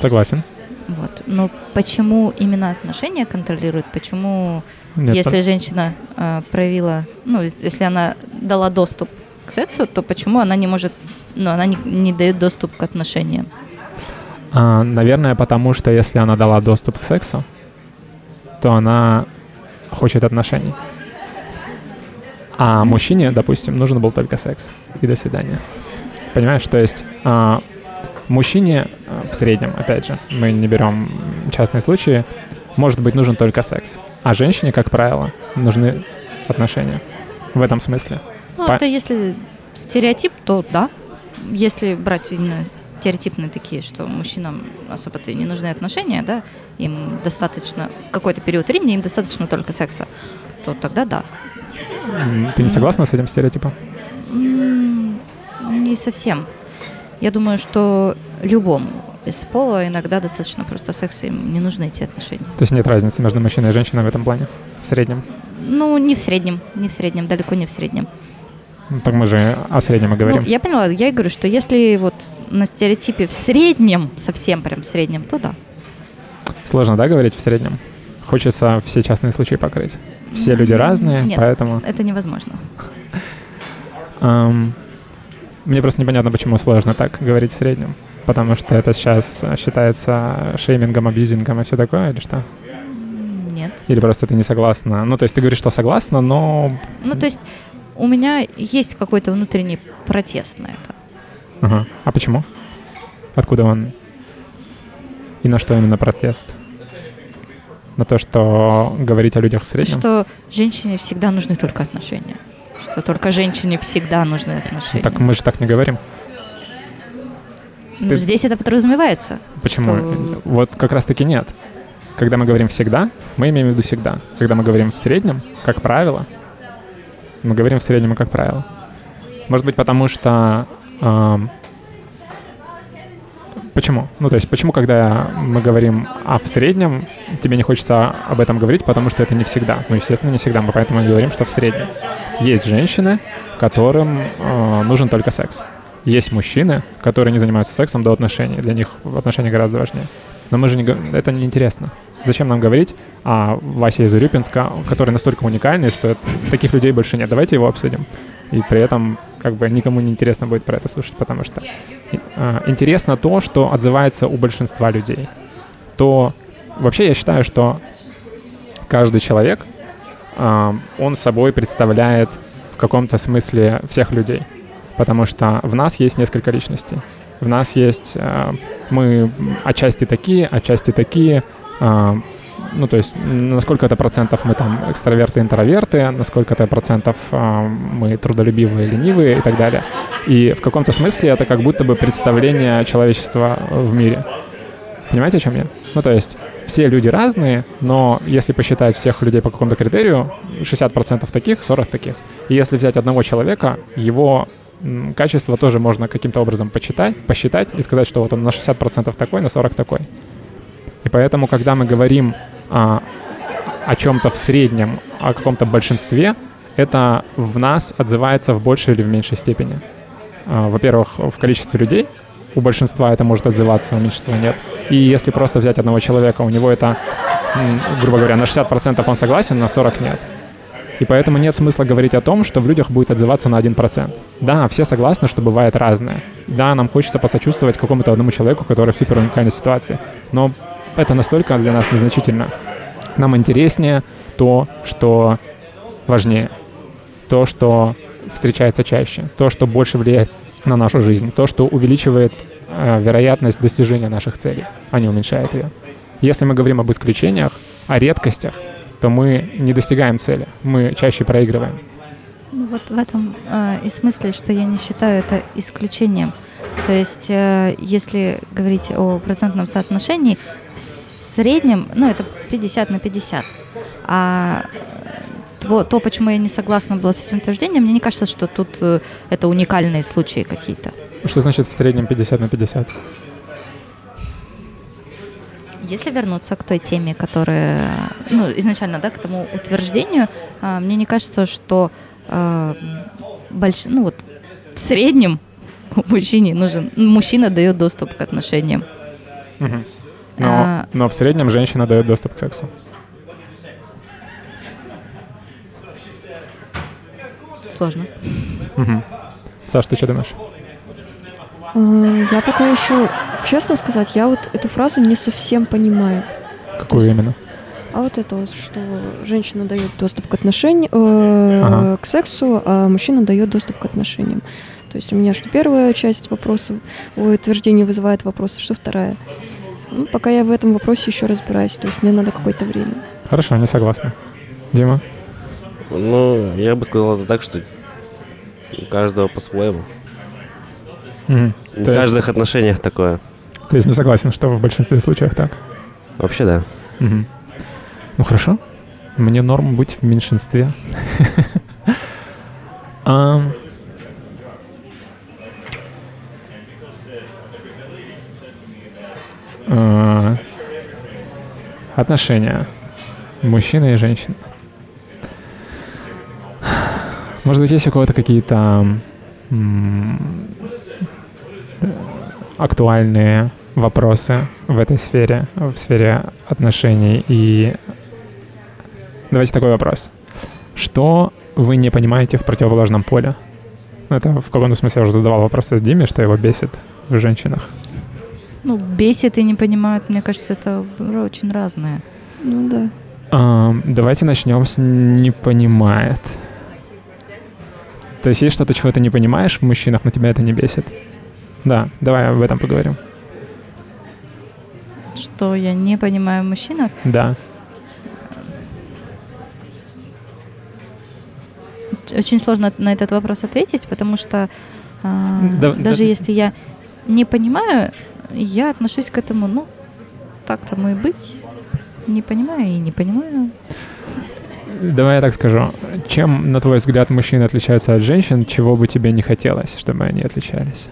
Согласен. Вот. Но почему именно отношения контролируют? Почему, Нет, если женщина э, проявила, ну, если она дала доступ к сексу, то почему она не может, ну, она не, не дает доступ к отношениям? А, наверное, потому что если она дала доступ к сексу, то она хочет отношений. А мужчине, допустим, нужен был только секс. И до свидания. Понимаешь, то есть а, мужчине а, в среднем, опять же, мы не берем частные случаи, может быть нужен только секс. А женщине, как правило, нужны отношения. В этом смысле. Ну, По- это если стереотип, то да. Если брать именно стереотипные такие, что мужчинам особо-то не нужны отношения, да, им достаточно, в какой-то период времени им достаточно только секса, то тогда да. Ты не согласна с этим стереотипом? Не совсем. Я думаю, что любому без пола иногда достаточно просто секса, им не нужны эти отношения. То есть нет разницы между мужчиной и женщиной в этом плане? В среднем? Ну, не в среднем, не в среднем, далеко не в среднем. Ну, Так мы же о среднем и говорим. Ну, я поняла, я и говорю, что если вот на стереотипе в среднем, совсем прям в среднем, то да. Сложно, да, говорить в среднем? Хочется все частные случаи покрыть. Все люди разные, Нет. поэтому... Это невозможно. (laughs) Мне просто непонятно, почему сложно так говорить в среднем. Потому что это сейчас считается шеймингом, абьюзингом и все такое, или что? Нет. Или просто ты не согласна? Ну, то есть ты говоришь, что согласна, но... Ну, то есть у меня есть какой-то внутренний протест на это. Ага. А почему? Откуда он? И на что именно протест? На то, что говорить о людях в среднем? Что женщине всегда нужны только отношения. Что только женщине всегда нужны отношения. Ну, так мы же так не говорим. Ну, ты- здесь это подразумевается. Почему? Что- Вот как раз-таки нет. Когда мы говорим всегда, мы имеем в виду всегда. Когда мы говорим в среднем, как правило, мы говорим в среднем и как правило. Может быть, потому что... ам, почему? Ну, то есть, почему, когда мы говорим «а в среднем», тебе не хочется об этом говорить, потому что это не всегда. Ну, естественно, не всегда. Мы поэтому и говорим, что в среднем. Есть женщины, которым э, нужен только секс. Есть мужчины, которые не занимаются сексом до отношений. Для них отношения гораздо важнее. Но мы же не... Это неинтересно. Зачем нам говорить о Васе из Урюпинска, который настолько уникальный, что таких людей больше нет. Давайте его обсудим. И при этом как бы никому не интересно будет про это слушать, потому что э, интересно то, что отзывается у большинства людей. То вообще я считаю, что каждый человек, а, он собой представляет в каком-то смысле всех людей. Потому что в нас есть несколько личностей. В нас есть... а, мы отчасти такие, отчасти такие. А, ну, то есть, на сколько-то процентов мы там экстраверты, интроверты, на сколько-то процентов а, мы трудолюбивые, ленивые и так далее. И в каком-то смысле это как будто бы представление человечества в мире. Понимаете, о чем я? Ну, то есть, все люди разные, но если посчитать всех людей по какому-то критерию, 60% таких, 40 таких. И если взять одного человека, его качество тоже можно каким-то образом почитать, посчитать и сказать, что вот он на 60% такой, на 40 такой. И поэтому, когда мы говорим а, о чем-то в среднем, о каком-то большинстве, это в нас отзывается в большей или в меньшей степени. А, Во-первых, в количестве людей, у большинства это может отзываться, у меньшинства нет. И если просто взять одного человека, у него это, грубо говоря, на 60% он согласен, на 40% нет. И поэтому нет смысла говорить о том, что в людях будет отзываться на 1%. Да, все согласны, что бывает разное. Да, нам хочется посочувствовать какому-то одному человеку, который в супер уникальной ситуации. Но это настолько для нас незначительно. Нам интереснее то, что важнее. То, что встречается чаще. То, что больше влияет на нашу жизнь. То, что увеличивает э, вероятность достижения наших целей, а не уменьшает ее. Если мы говорим об исключениях, о редкостях, то мы не достигаем цели. Мы чаще проигрываем. Ну, вот в этом э, и смысле, что я не считаю это исключением. То есть, э, если говорить о процентном соотношении, в среднем, ну, это 50 на 50. А э, то, то, почему я не согласна была с этим утверждением, мне не кажется, что тут э, это уникальные случаи какие-то. Что значит в среднем 50 на 50? Если вернуться к той теме, которая, ну, изначально, да, к тому утверждению, а, мне не кажется, что а, больш... ну, вот, в среднем (laughs) мужчине нужен, мужчина дает доступ к отношениям. Но, А- но в среднем женщина дает доступ к сексу. Сложно. Мгм. Саш, ты что думаешь? А, Я пока еще, честно сказать, я вот эту фразу не совсем понимаю. Какую есть- именно? А вот это вот, что женщина дает доступ к отношениям, э, Ага. к сексу, а мужчина дает доступ к отношениям. То есть у меня что первая часть вопроса, ой, утверждение вызывает вопросы, что вторая. Ну, пока я в этом вопросе еще разбираюсь, то есть мне надо какое-то время. Хорошо, не согласна. Дима? Ну, я бы сказал это так, что у каждого по-своему. Мгм. В То есть- каждых отношениях такое. То есть не согласен, что в большинстве случаев так? Вообще, да. Мгм. Ну хорошо. Мне норм быть в меньшинстве. (laughs) Ам. А, Отношения. Мужчина и женщина. Может быть, есть у кого-то какие-то э, актуальные вопросы в этой сфере, в сфере отношений. И давайте такой вопрос. Что вы не понимаете в противоположном поле? Это в каком-то смысле я уже задавал вопрос Диме, что его бесит в женщинах. Ну, бесит и не понимают, мне кажется, это очень разное. Ну да. А, давайте начнем с «не понимает». То есть есть что-то, чего ты не понимаешь в мужчинах, но тебя это не бесит? Да, давай об этом поговорим. Что я не понимаю в мужчинах? Да. Очень сложно на этот вопрос ответить, потому что а, Да- даже да- если я не понимаю, я отношусь к этому, ну, так тому и быть. Не понимаю и не понимаю. Давай я так скажу. Чем, на твой взгляд, мужчины отличаются от женщин, чего бы тебе не хотелось, чтобы они отличались?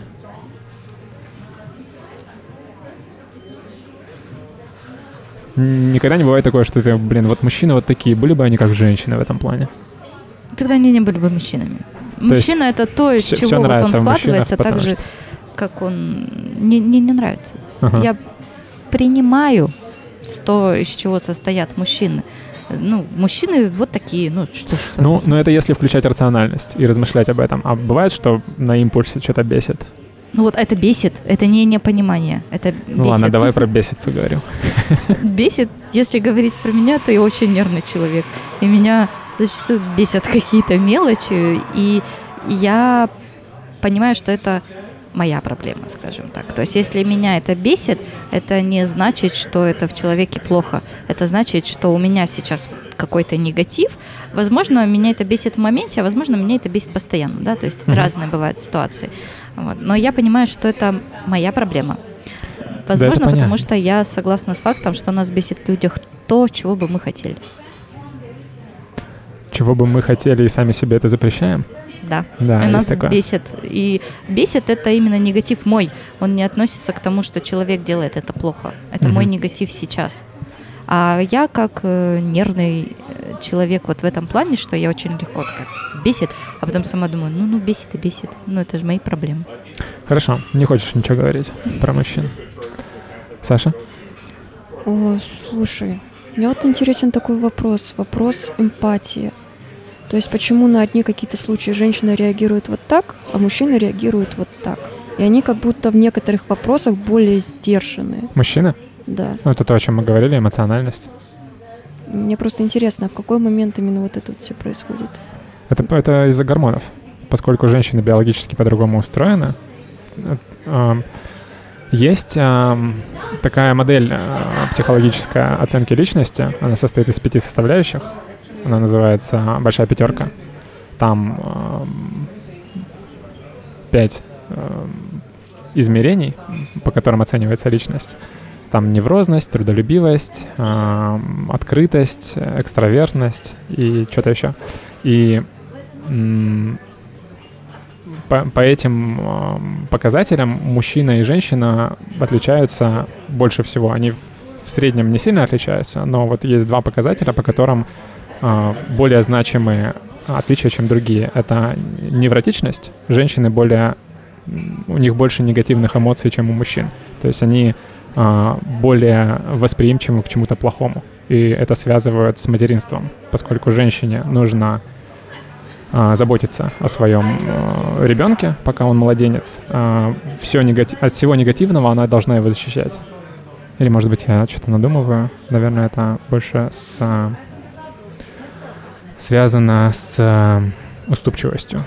Никогда не бывает такое, что ты, блин, вот мужчины вот такие, были бы они как женщины в этом плане. Тогда они не были бы мужчинами. есть Мужчина это то, из всё- чего всё вот он складывается, так потому же, как он не, не, не нравится. Ага. Я принимаю то, из чего состоят мужчины. Ну, мужчины вот такие, ну что, что. Ну, но это если включать рациональность и размышлять об этом. А бывает, что на импульсе что-то бесит? Ну вот это бесит, это не непонимание, это Ну бесит. ладно, давай про (laughs) бесит поговорим. Бесит, если говорить про меня, то я очень нервный человек. И меня зачастую бесят какие-то мелочи, и я понимаю, что это моя проблема, скажем так. То есть если меня это бесит, это не значит, что это в человеке плохо. Это значит, что у меня сейчас какой-то негатив. Возможно, меня это бесит в моменте, а возможно, меня это бесит постоянно. Да? То есть это разные бывают ситуации. Вот. Но я понимаю, что это моя проблема. Возможно, понятно. потому что я согласна с фактом, что нас бесит в людях то, чего бы мы хотели. Чего бы мы хотели и сами себе это запрещаем? Да. Да, и нас такое. бесит. И бесит это именно негатив мой. Он не относится к тому, что человек делает это плохо. Это мой Мгм. негатив сейчас. А я как э, нервный э, человек вот в этом плане, что я очень легко так бесит, а потом сама думаю, ну, ну, бесит и бесит. Ну, это же мои проблемы. Хорошо, не хочешь ничего говорить про мужчин. Саша? О, слушай, мне вот интересен такой вопрос. Вопрос эмпатии. То есть почему на одни какие-то случаи женщины реагируют вот так, а мужчины реагируют вот так? И они как будто в некоторых вопросах более сдержанные. Мужчина? Да. Ну, это то, о чем мы говорили, эмоциональность. Мне просто интересно, а в какой момент именно вот это вот все происходит? Это, это из-за гормонов. Поскольку женщины биологически по-другому устроены, э, есть такая модель а, психологической оценки личности. Она состоит из пяти составляющих. Она называется «Большая пятерка». Там ам, пять ам, измерений, по которым оценивается личность. Там неврозность, трудолюбивость, ам, открытость, экстравертность и что-то еще. И по, по этим показателям мужчина и женщина отличаются больше всего. Они в среднем не сильно отличаются, но вот есть два показателя, по которым более значимые отличия, чем другие. Это невротичность. Женщины более... У них больше негативных эмоций, чем у мужчин. То есть они а, более восприимчивы к чему-то плохому. И это связывают с материнством, поскольку женщине нужно а, заботиться о своем ребенке, пока он младенец. все негати- от всего негативного она должна его защищать. Или, может быть, я что-то надумываю. Наверное, это больше с, а, связано с а, уступчивостью.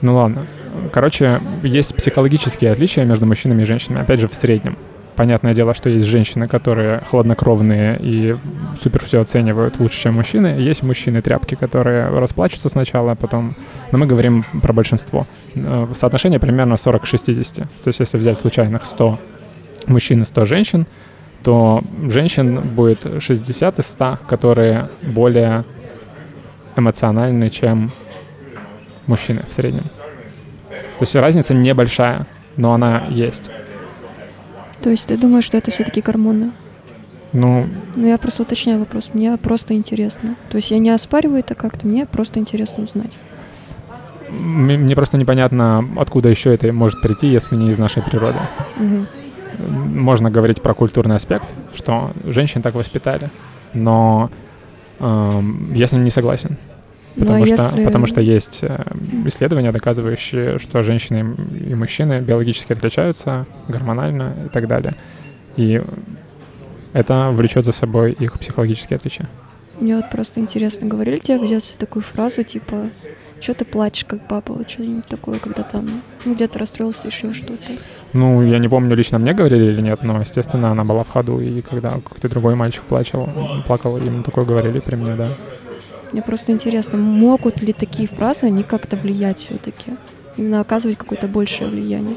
Ну ладно. Короче, есть психологические отличия между мужчинами и женщинами. Опять же, в среднем. Понятное дело, что есть женщины, которые хладнокровные и супер все оценивают лучше, чем мужчины. Есть мужчины-тряпки, которые расплачутся сначала, а потом... Но мы говорим про большинство. Э, Соотношение примерно 40 к 60. То есть если взять случайных 100 мужчин и 100 женщин, то женщин будет 60 из 100, которые более эмоциональны, чем мужчины в среднем. То есть разница небольшая, но она есть. То есть ты думаешь, что это все-таки гормоны? Ну, Ну, я просто уточняю вопрос. Мне просто интересно. То есть я не оспариваю это как-то, мне просто интересно узнать. мне просто непонятно, откуда еще это может прийти, если не из нашей природы. Мгм. Можно говорить про культурный аспект, что женщин так воспитали, но эм, я с ним не согласен. Потому, Ну, а что, если- потому что есть э, исследования, доказывающие, что женщины и мужчины биологически отличаются гормонально и так далее. И это влечет за собой их психологические отличия. Мне вот просто интересно, говорили тебе в детстве такую фразу, типа, что ты плачешь, как папа, вот что-нибудь такое, когда там ну, где-то расстроился, еще что-то. Ну, я не помню, лично мне говорили или нет, но, естественно, она была в ходу, и когда какой-то другой мальчик плачал, плакал, ему такое говорили при мне, да. Мне просто интересно, могут ли такие фразы, они как-то влиять все-таки? Именно оказывать какое-то большее влияние?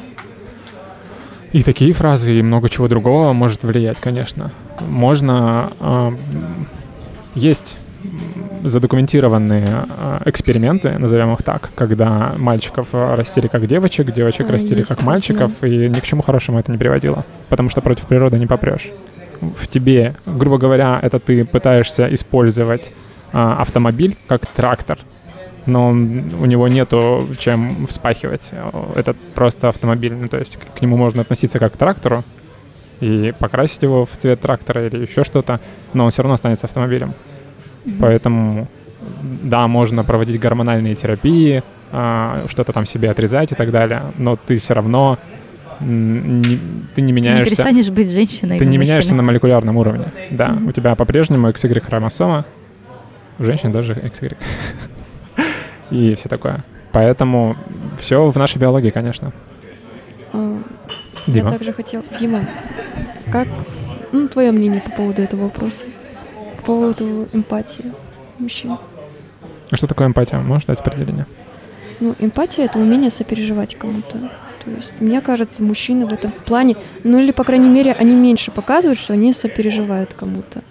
И такие фразы, и много чего другого может влиять, конечно. Можно... а, есть задокументированные а, эксперименты, назовем их так, когда мальчиков растили как девочек, девочек А, растили как мальчиков, и ни к чему хорошему это не приводило, потому что против природы не попрешь. В тебе, грубо говоря, это ты пытаешься использовать автомобиль как трактор, но он- у него нету чем вспахивать. Это просто автомобиль, ну, то есть к- нему можно относиться как к трактору и покрасить его в цвет трактора или еще что-то, но он все равно останется автомобилем. Поэтому, да, можно проводить гормональные терапии, а, что-то там себе отрезать и так далее, но ты все равно не- ты не Ты не меняешься. перестанешь быть женщиной. Ты не меняешься на мужчиной. молекулярном уровне. Да, Мгм. у тебя по-прежнему XY хромосома, у женщин даже XY. (laughs) И все такое. Поэтому все в нашей биологии, конечно. А, Дима. Я также хотел... Дима, как... Ну, твое мнение по поводу этого вопроса? По поводу эмпатии мужчин. А Что такое эмпатия? Можешь дать определение? Ну, эмпатия — это умение сопереживать кому-то. То есть, мне кажется, мужчины в этом плане, ну или, по крайней мере, они меньше показывают, что они сопереживают кому-то.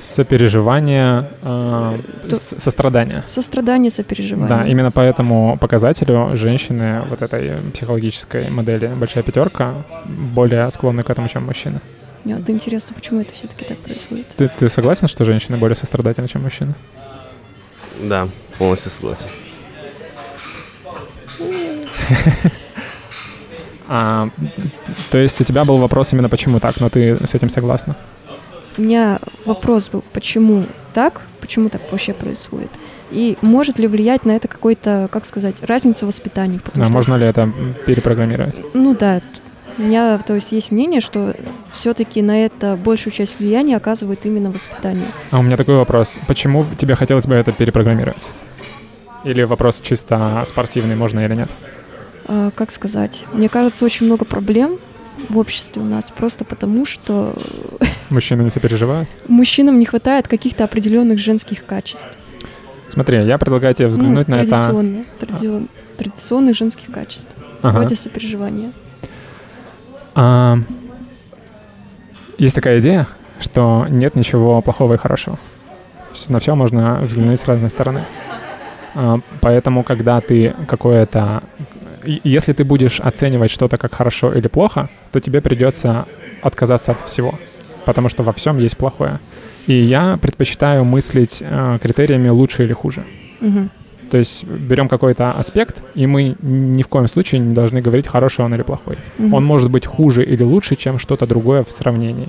Сопереживание, э, То- сострадание. Сострадание, сопереживание. Да, именно по этому показателю женщины вот этой психологической модели «большая пятерка» более склонны к этому, чем мужчины. Мне вот интересно, почему это все-таки так происходит. Ты, ты согласен, что женщины более сострадательны, чем мужчины? Да, полностью согласен. (laughs) А, то есть у тебя был вопрос именно почему так, но ты с этим согласна? У меня вопрос был, почему так, почему так вообще происходит, и может ли влиять на это какой-то, как сказать, разница в воспитании. потому Да, что- можно ли это перепрограммировать? Ну да, у меня, то есть, есть мнение, что все-таки на это большую часть влияния оказывает именно воспитание. А у меня такой вопрос. Почему тебе хотелось бы это перепрограммировать? Или вопрос чисто спортивный, можно или нет? А, как сказать, мне кажется, очень много проблем в обществе у нас просто потому, что Мужчины не сопереживают? мужчинам не хватает каких-то определенных женских качеств. Смотри, я предлагаю тебе Ну, взглянуть на это... традиционно, традицион- традиционных женских качеств, Ага. вроде сопереживания. А, есть такая идея, что нет ничего плохого и хорошего. На все можно взглянуть с разной стороны. А, Поэтому, когда ты какое-то... Если ты будешь оценивать что-то как хорошо или плохо, то тебе придется отказаться от всего, потому что во всем есть плохое. И я предпочитаю мыслить э, критериями лучше или хуже. Мгм. То есть берем какой-то аспект, и мы ни в коем случае не должны говорить, хороший он или плохой. Мгм. Он может быть хуже или лучше, чем что-то другое в сравнении.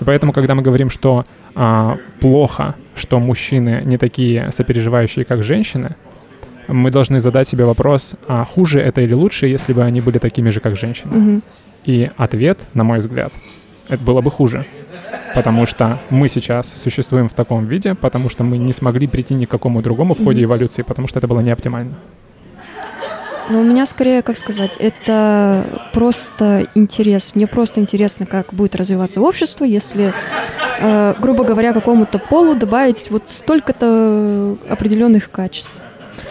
И поэтому, когда мы говорим, что а, плохо, что мужчины не такие сопереживающие, как женщины, мы должны задать себе вопрос, а хуже это или лучше, если бы они были такими же, как женщины. Мгм. И ответ, на мой взгляд, это было бы хуже. Потому что мы сейчас существуем в таком виде, потому что мы не смогли прийти ни к какому другому в ходе эволюции, потому что это было не оптимально. Но у меня скорее, как сказать, это просто интерес. Мне просто интересно, как будет развиваться общество, если, э, грубо говоря, какому-то полу добавить вот столько-то определенных качеств.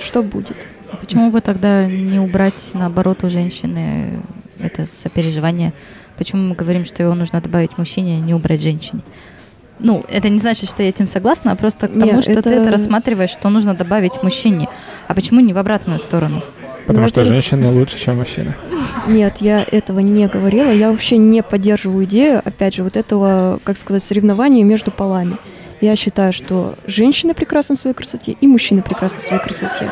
Что будет? А Почему бы тогда не убрать, наоборот, у женщины это сопереживание? Почему мы говорим, что его нужно добавить мужчине, а не убрать женщине? Ну, это не значит, что я этим согласна, а просто к тому, Не, что это- ты это рассматриваешь, что нужно добавить мужчине. А почему не в обратную сторону? Потому Ну, что во-первых- женщины лучше, чем мужчины. Нет, я этого не говорила. Я вообще не поддерживаю идею, опять же, вот этого, как сказать, соревнования между полами. Я считаю, что женщины прекрасны в своей красоте и мужчины прекрасны в своей красоте.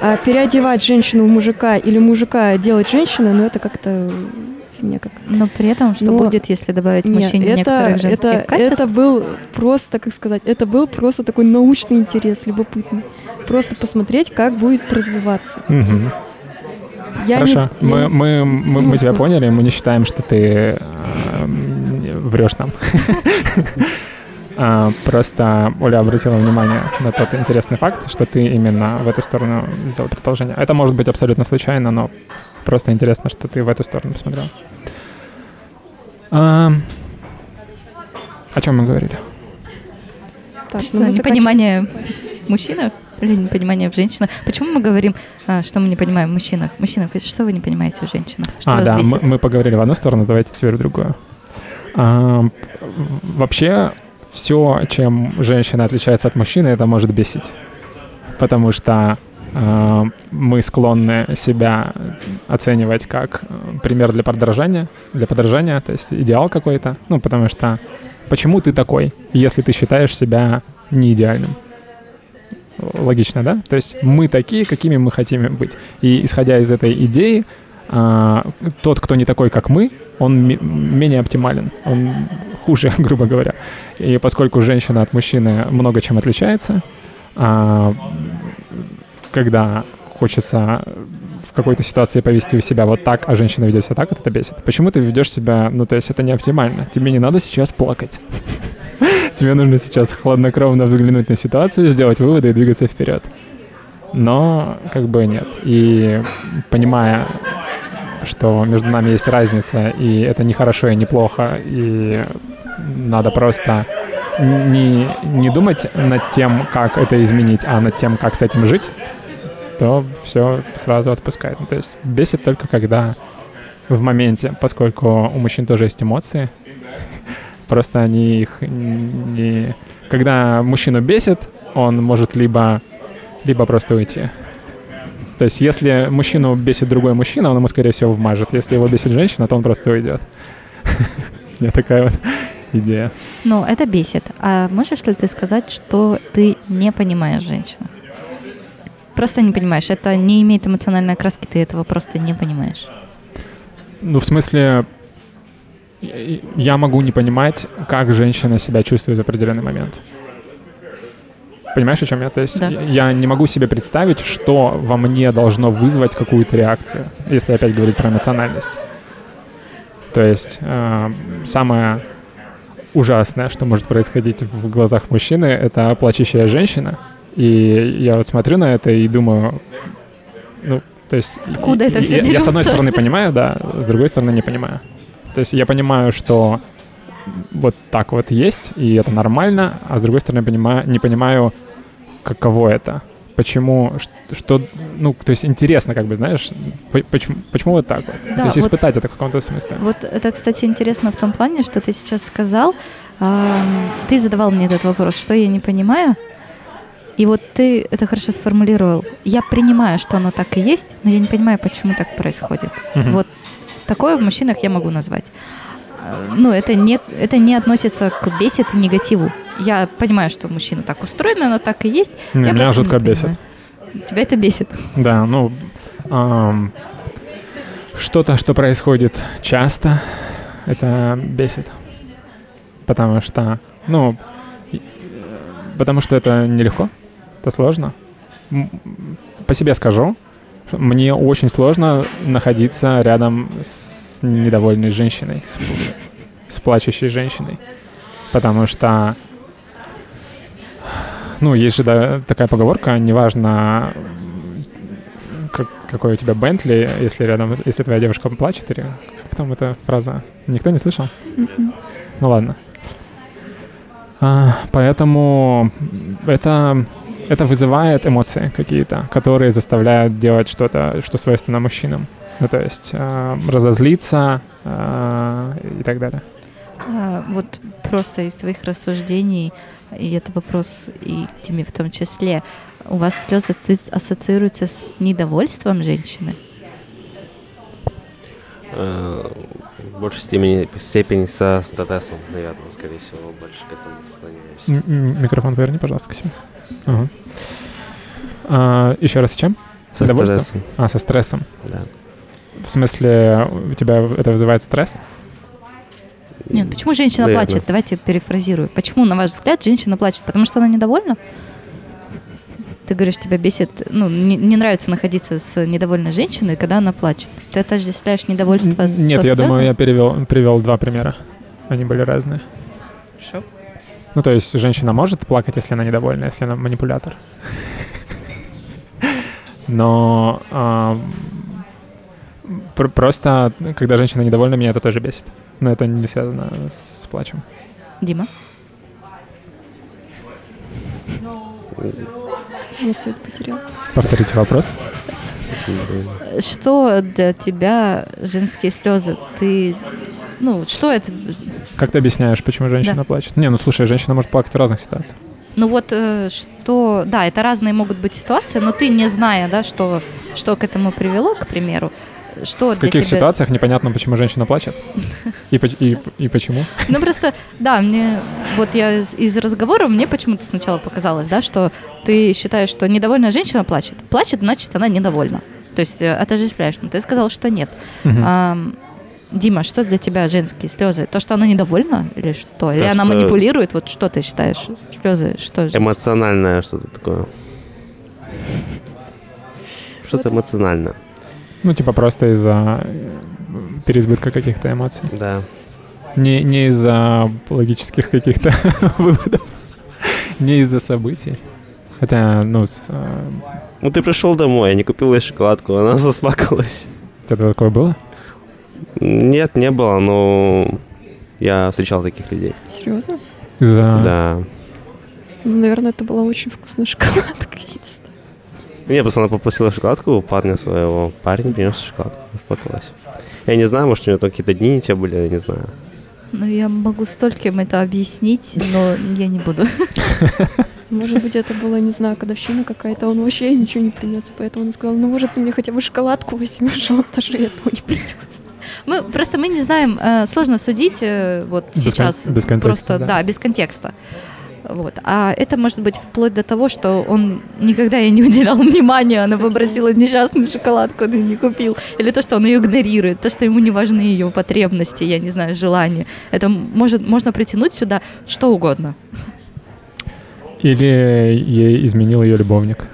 А переодевать женщину в мужика или мужика делать женщиной, ну это как-то мне как. Но при этом, что Но- будет, если добавить Нет, мужчине это, некоторых женских это, качеств? это был просто, как сказать, это был просто такой научный интерес, любопытный. Просто посмотреть, как будет развиваться. Мгм. Я не- Хорошо. я мы, не- мы, мы, мы тебя поняли, мы не считаем, что ты эм, врешь нам. (laughs) А, Просто Оля обратила внимание на тот интересный факт, что ты именно в эту сторону сделал предположение. Это может быть абсолютно случайно, но просто интересно, что ты в эту сторону посмотрел. А, О чем мы говорили? Так, Что, ну мы непонимание в мужчинах или непонимание в женщинах? Почему мы говорим, а, что мы не понимаем в мужчинах? Мужчина, что вы не понимаете в женщинах? Что а, вас да, мы, бесит? мы поговорили в одну сторону, давайте теперь в другую. А, вообще, все, чем женщина отличается от мужчины, это может бесить. Потому что а, мы склонны себя оценивать как э, пример для подражания, для подражания, то есть идеал какой-то. Ну, потому что почему ты такой, если ты считаешь себя не идеальным? Логично, да? То есть мы такие, какими мы хотим быть. И исходя из этой идеи, а, тот, кто не такой, как мы, он ме- менее оптимален, он хуже, (laughs) грубо говоря. И поскольку женщина от мужчины много чем отличается, а, когда хочется в какой-то ситуации повести себя вот так, а женщина ведет себя так, это бесит. Почему ты ведешь себя, ну, то есть это не оптимально. Тебе не надо сейчас плакать. (laughs) Тебе нужно сейчас хладнокровно взглянуть на ситуацию, сделать выводы и двигаться вперед. Но как бы нет. И понимая, что между нами есть разница, и это не хорошо и не плохо, и надо просто не, не думать над тем, как это изменить, а над тем, как с этим жить, то все сразу отпускает. Ну, то есть бесит только когда в моменте, поскольку у мужчин тоже есть эмоции, (laughs) просто они их не... Когда мужчину бесит, он может либо, либо просто уйти. То есть если мужчину бесит другой мужчина, он ему, скорее всего, вмажет. Если его бесит женщина, то он просто уйдет. (laughs) У меня такая вот идея. Ну, это бесит. А можешь ли ты сказать, что ты не понимаешь женщину? Просто не понимаешь. Это не имеет эмоциональной окраски, ты этого просто не понимаешь. Ну, в смысле, я- я могу не понимать, как женщина себя чувствует в определенный момент. Понимаешь, о чем я? То есть Да. я не могу себе представить, что во мне должно вызвать какую-то реакцию, если опять говорить про эмоциональность. То есть э, самое ужасное, что может происходить в глазах мужчины, это плачущая женщина. И я вот смотрю на это и думаю, ну, то есть... Откуда и- это всё я, я с одной стороны понимаю, да, с другой стороны не понимаю. То есть я понимаю, что вот так вот есть, и это нормально, а с другой стороны понимаю, не понимаю, каково это. Почему, что, ну, то есть интересно, как бы, знаешь, по- почему, почему вот так вот? Да, то есть вот- испытать это в каком-то смысле. Вот это, кстати, интересно в том плане, что ты сейчас сказал. Ам, Ты задавал мне этот вопрос, что я не понимаю. И вот ты это хорошо сформулировал. Я принимаю, что оно так и есть, но я не понимаю, почему так происходит. Мгм. Вот такое в мужчинах я могу назвать. А, Ну, это не, это не относится к бесит и негативу. Я понимаю, что мужчина так устроен, оно так и есть. Не, я меня жутко не бесит. понимаю. Тебя это бесит. Да, ну, ам, что-то, что происходит часто, это бесит. Потому что, ну, э, потому что это нелегко, это сложно. По себе скажу, мне очень сложно находиться рядом с недовольной женщиной, с, с плачущей женщиной. Потому что, ну, есть же да, такая поговорка, неважно, как- какой у тебя Бентли, если рядом, если твоя девушка плачет, или как там эта фраза? Никто не слышал? Ну ладно. А, поэтому это, это вызывает эмоции какие-то, которые заставляют делать что-то, что свойственно мужчинам. Ну, то есть а, разозлиться а, и так далее. А, Вот просто из твоих рассуждений, и это вопрос и к тебе в том числе, у вас слезы ассоциируются с недовольством женщины? Э, В большей степени, степени со статесом, наверное, скорее всего, больше к этому Микрофон поверни, пожалуйста, к себе. Ага. А, еще раз с чем? Со статесом, А, со стрессом. да. в смысле, у тебя это вызывает стресс? Нет, почему женщина Наверное. плачет? Давайте перефразирую. Почему, на ваш взгляд, женщина плачет? Потому что она недовольна? Ты говоришь, тебя бесит, ну, не, не нравится находиться с недовольной женщиной, когда она плачет. Ты отождествляешь недовольство с Нет, я думаю, я перевел, привел два примера. Они были разные. Ну, то есть женщина может плакать, если она недовольна, если она манипулятор. Но просто, когда женщина недовольна, меня это тоже бесит. Но это не связано с плачем. Дима? Я свет потерял. Повторите вопрос. Что для тебя женские слезы? Ты, ну, что это? Как ты объясняешь, почему женщина Да. плачет? Не, ну слушай, женщина может плакать в разных ситуациях. Ну вот э, что, да, это разные могут быть ситуации, но ты не зная, да, что, что к этому привело, к примеру, что В каких тебя... ситуациях непонятно, почему женщина плачет? И, и, и почему? (laughs) Ну просто, да, мне вот я из, из разговора мне почему-то сначала показалось, да, что ты считаешь, что недовольная женщина плачет. Плачет, значит, она недовольна. То есть э, отождествляешь. Но ты сказал, что нет. Мгм. Ам, Дима, что для тебя женские слезы? То, что она недовольна или что? Или То, она что- манипулирует? Вот что ты считаешь? Слезы, что же? Эмоциональное что-то такое. Что-то эмоциональное. Ну, типа просто из-за э, переизбытка каких-то эмоций. Да. Не, не из-за логических каких-то (laughs) выводов, не из-за событий. Хотя, ну, с, э, Ну ты пришел домой, я не купил ей шоколадку, она (laughs) засмакалась. у тебя такое было? Нет, не было, но я встречал таких людей. Серьезно? Из-за... Да. Ну, наверное, это была очень вкусная шоколадка. (laughs) я не. Мне просто она попросила шоколадку у парня своего. Парень принес шоколадку, расплакалась. Я не знаю, может, у нее там какие-то дни не те были, я не знаю. Ну, я могу стольким это объяснить, но я не буду. (laughs) Может быть, это была, не знаю, годовщина какая-то, он вообще ничего не принес, поэтому он сказал, ну, может, ты мне хотя бы шоколадку возьмешь, а (laughs) он даже этого не принес. Мы просто мы не знаем, э, сложно судить э, вот Без кон- сейчас без контекста, просто да. да. без контекста. Вот. А это может быть вплоть до того, что он никогда ей не уделял внимания, она попросила несчастную шоколадку, он ее не купил. Или то, что он ее игнорирует, то, что ему не важны ее потребности, я не знаю, желания. Это может, можно притянуть сюда что угодно. Или ей изменил ее любовник.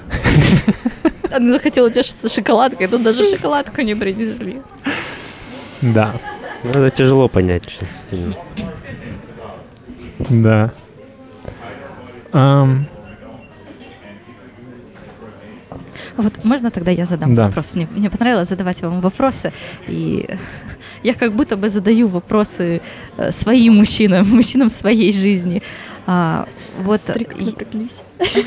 Она захотела тешиться шоколадкой, тут даже шоколадку не принесли. Да, Ну, это тяжело понять, честно. да. Ам, Вот можно тогда я задам Да. вопрос? Мне, мне понравилось задавать вам вопросы, и (laughs) я как будто бы задаю вопросы э, своим мужчинам, (laughs) мужчинам своей жизни. А, вот, Стрик и- напряглись. (laughs)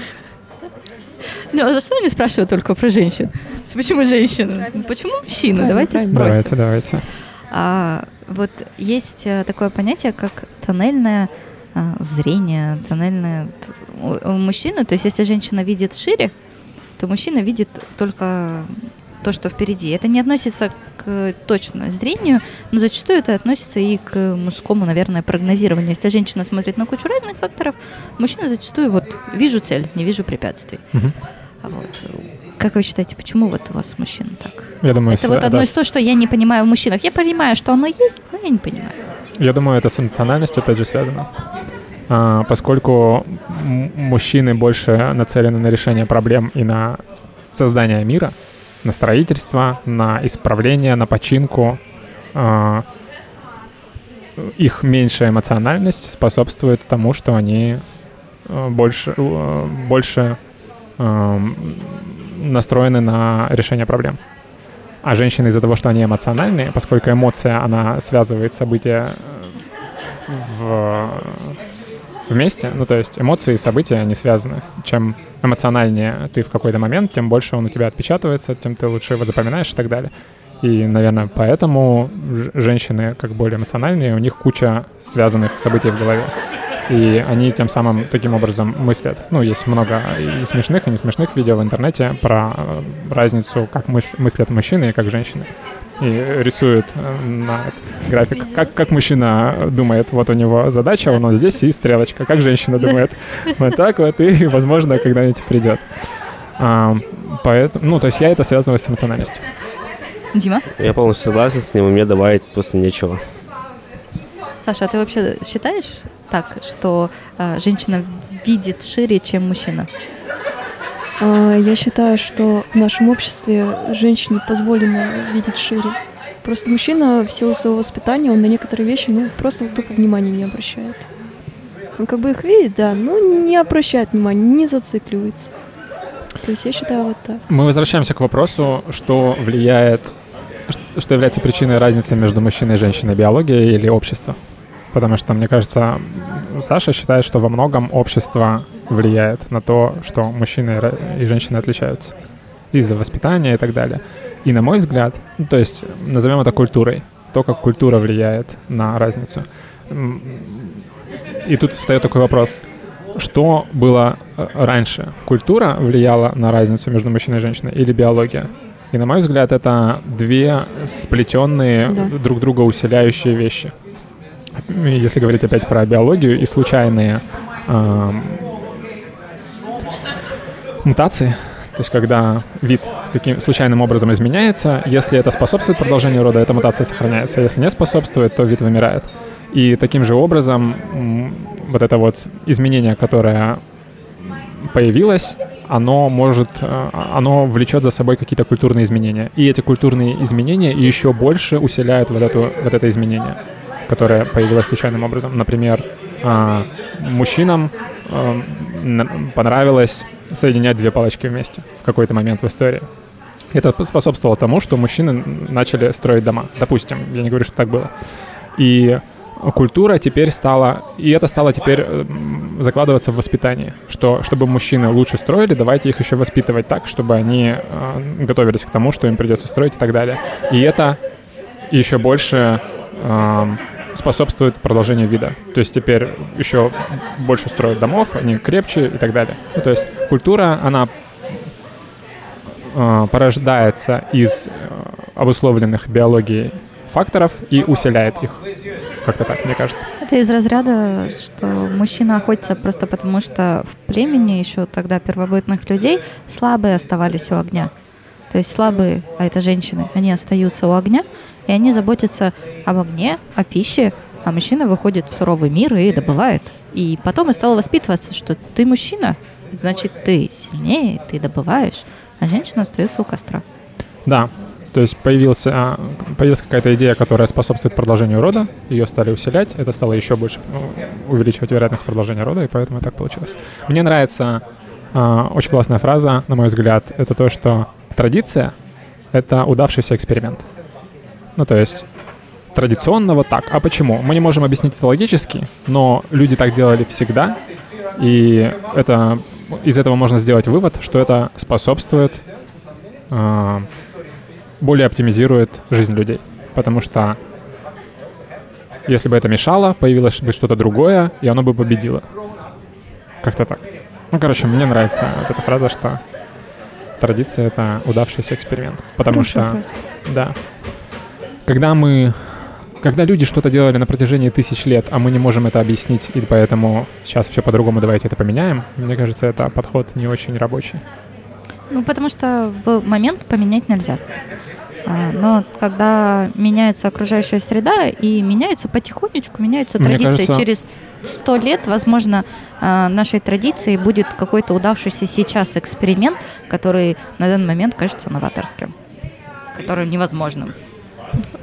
ну, а за что они спрашивают только про женщин? Почему женщины? Почему мужчины? Давайте спросим. давайте, давайте. А, вот есть э, такое понятие, как тоннельное а, зрение, тоннельное у, у мужчины. То есть, если женщина видит шире, то мужчина видит только то, что впереди. Это не относится к точно зрению, но зачастую это относится и к мужскому, наверное, прогнозированию. Если женщина смотрит на кучу разных факторов, мужчина зачастую вот вижу цель, не вижу препятствий. А вот как вы считаете, почему вот у вас мужчин так? Я думаю, Это вот одно из с- того, что я не понимаю в мужчинах. Я понимаю, что оно есть, но я не понимаю. Я думаю, это с эмоциональностью опять же связано. А, поскольку мужчины больше нацелены на решение проблем и на создание мира, на строительство, на исправление, на починку, а, их меньшая эмоциональность способствует тому, что они э, больше, э, больше настроены на решение проблем. А женщины из-за того, что они эмоциональные, поскольку эмоция, она связывает события э, в, вместе, ну то есть эмоции и события, они связаны. Чем эмоциональнее ты в какой-то момент, тем больше он у тебя отпечатывается, тем ты лучше его запоминаешь и так далее. И, наверное, поэтому женщины, как более эмоциональные, у них куча связанных событий в голове. И они тем самым таким образом мыслят. Ну, есть много и смешных, и не смешных видео в интернете про э, разницу, как мыс- мыслят мужчины и как женщины. И рисуют э, на график, как, как мужчина думает, вот у него задача, он вот здесь и стрелочка, как женщина думает, (laughs) вот так вот, и, возможно, когда-нибудь придет. А, поэтому, ну, то есть я это связываю с эмоциональностью. Дима? Я полностью согласен с ним, и мне добавить просто нечего. Саша, а ты вообще считаешь так, что э, женщина видит шире, чем мужчина? А, Я считаю, что в нашем обществе женщине позволено видеть шире. Просто мужчина в силу своего воспитания, он на некоторые вещи, ну, просто только внимания не обращает. Он как бы их видит, да, но не обращает внимания, не зацикливается. То есть я считаю вот так. Мы возвращаемся к вопросу, что влияет, что является причиной разницы между мужчиной и женщиной, биология или общество. Потому что, мне кажется, Саша считает, что во многом общество влияет на то, что мужчины и женщины отличаются из-за воспитания и так далее. И на мой взгляд, ну, то есть назовем это культурой, то, как культура влияет на разницу. И тут встает такой вопрос, что было э, раньше? Культура влияла на разницу между мужчиной и женщиной или биология? И на мой взгляд, это две сплетенные, Да. друг друга усиляющие вещи. Если говорить опять про биологию и случайные ам, мутации, то есть когда вид каким случайным образом изменяется, если это способствует продолжению рода, эта мутация сохраняется. Если не способствует, то вид вымирает. И таким же образом вот это вот изменение, которое появилось, оно может, э, оно влечет за собой какие-то культурные изменения. И эти культурные изменения еще больше усиляют вот, эту, вот это изменение, которое появилось случайным образом. Например, а, мужчинам э, понравилось соединять две палочки вместе в какой-то момент в истории. Это способствовало тому, что мужчины начали строить дома. Допустим, я не говорю, что так было. И культура теперь стала, и это стало теперь м, закладываться в воспитание, что чтобы мужчины лучше строили, давайте их еще воспитывать так, чтобы они э, готовились к тому, что им придется строить и так далее. И это еще больше эм, способствует продолжению вида. То есть теперь еще больше строят домов, они крепче и так далее. Ну, то есть культура, она э, порождается из э, обусловленных биологией факторов и усиляет их. Как-то так, мне кажется. Это из разряда, что мужчина охотится просто потому, что в племени еще тогда первобытных людей слабые оставались у огня. То есть слабые, а это женщины, они остаются у огня, и они заботятся об огне, о пище, а мужчина выходит в суровый мир и добывает. И потом и стало воспитываться, что ты мужчина, значит, ты сильнее, ты добываешь, а женщина остается у костра. Да, то есть появился, а, появилась какая-то идея, которая способствует продолжению рода, ее стали усилять, это стало еще больше ну, увеличивать вероятность продолжения рода, и поэтому так получилось. Мне нравится а, очень классная фраза, на мой взгляд, это то, что традиция — это удавшийся эксперимент. Ну, то есть традиционно вот так. А почему? Мы не можем объяснить это логически, но люди так делали всегда, и это, из этого можно сделать вывод, что это способствует а, более оптимизирует жизнь людей. Потому что если бы это мешало, появилось бы что-то другое, и оно бы победило. Как-то так. Ну, короче, мне нравится вот эта фраза, что традиция — это удавшийся эксперимент. Потому Хорошая что, фраза. да, когда мы... Когда люди что-то делали на протяжении тысяч лет, а мы не можем это объяснить, и поэтому сейчас все по-другому, давайте это поменяем, мне кажется, это подход не очень рабочий. Ну, потому что в момент поменять нельзя. А, Но когда меняется окружающая среда и меняются потихонечку, меняются Мне традиции, кажется- через сто лет, возможно, а, нашей традиции будет какой-то удавшийся сейчас эксперимент, который на данный момент кажется новаторским, который невозможным.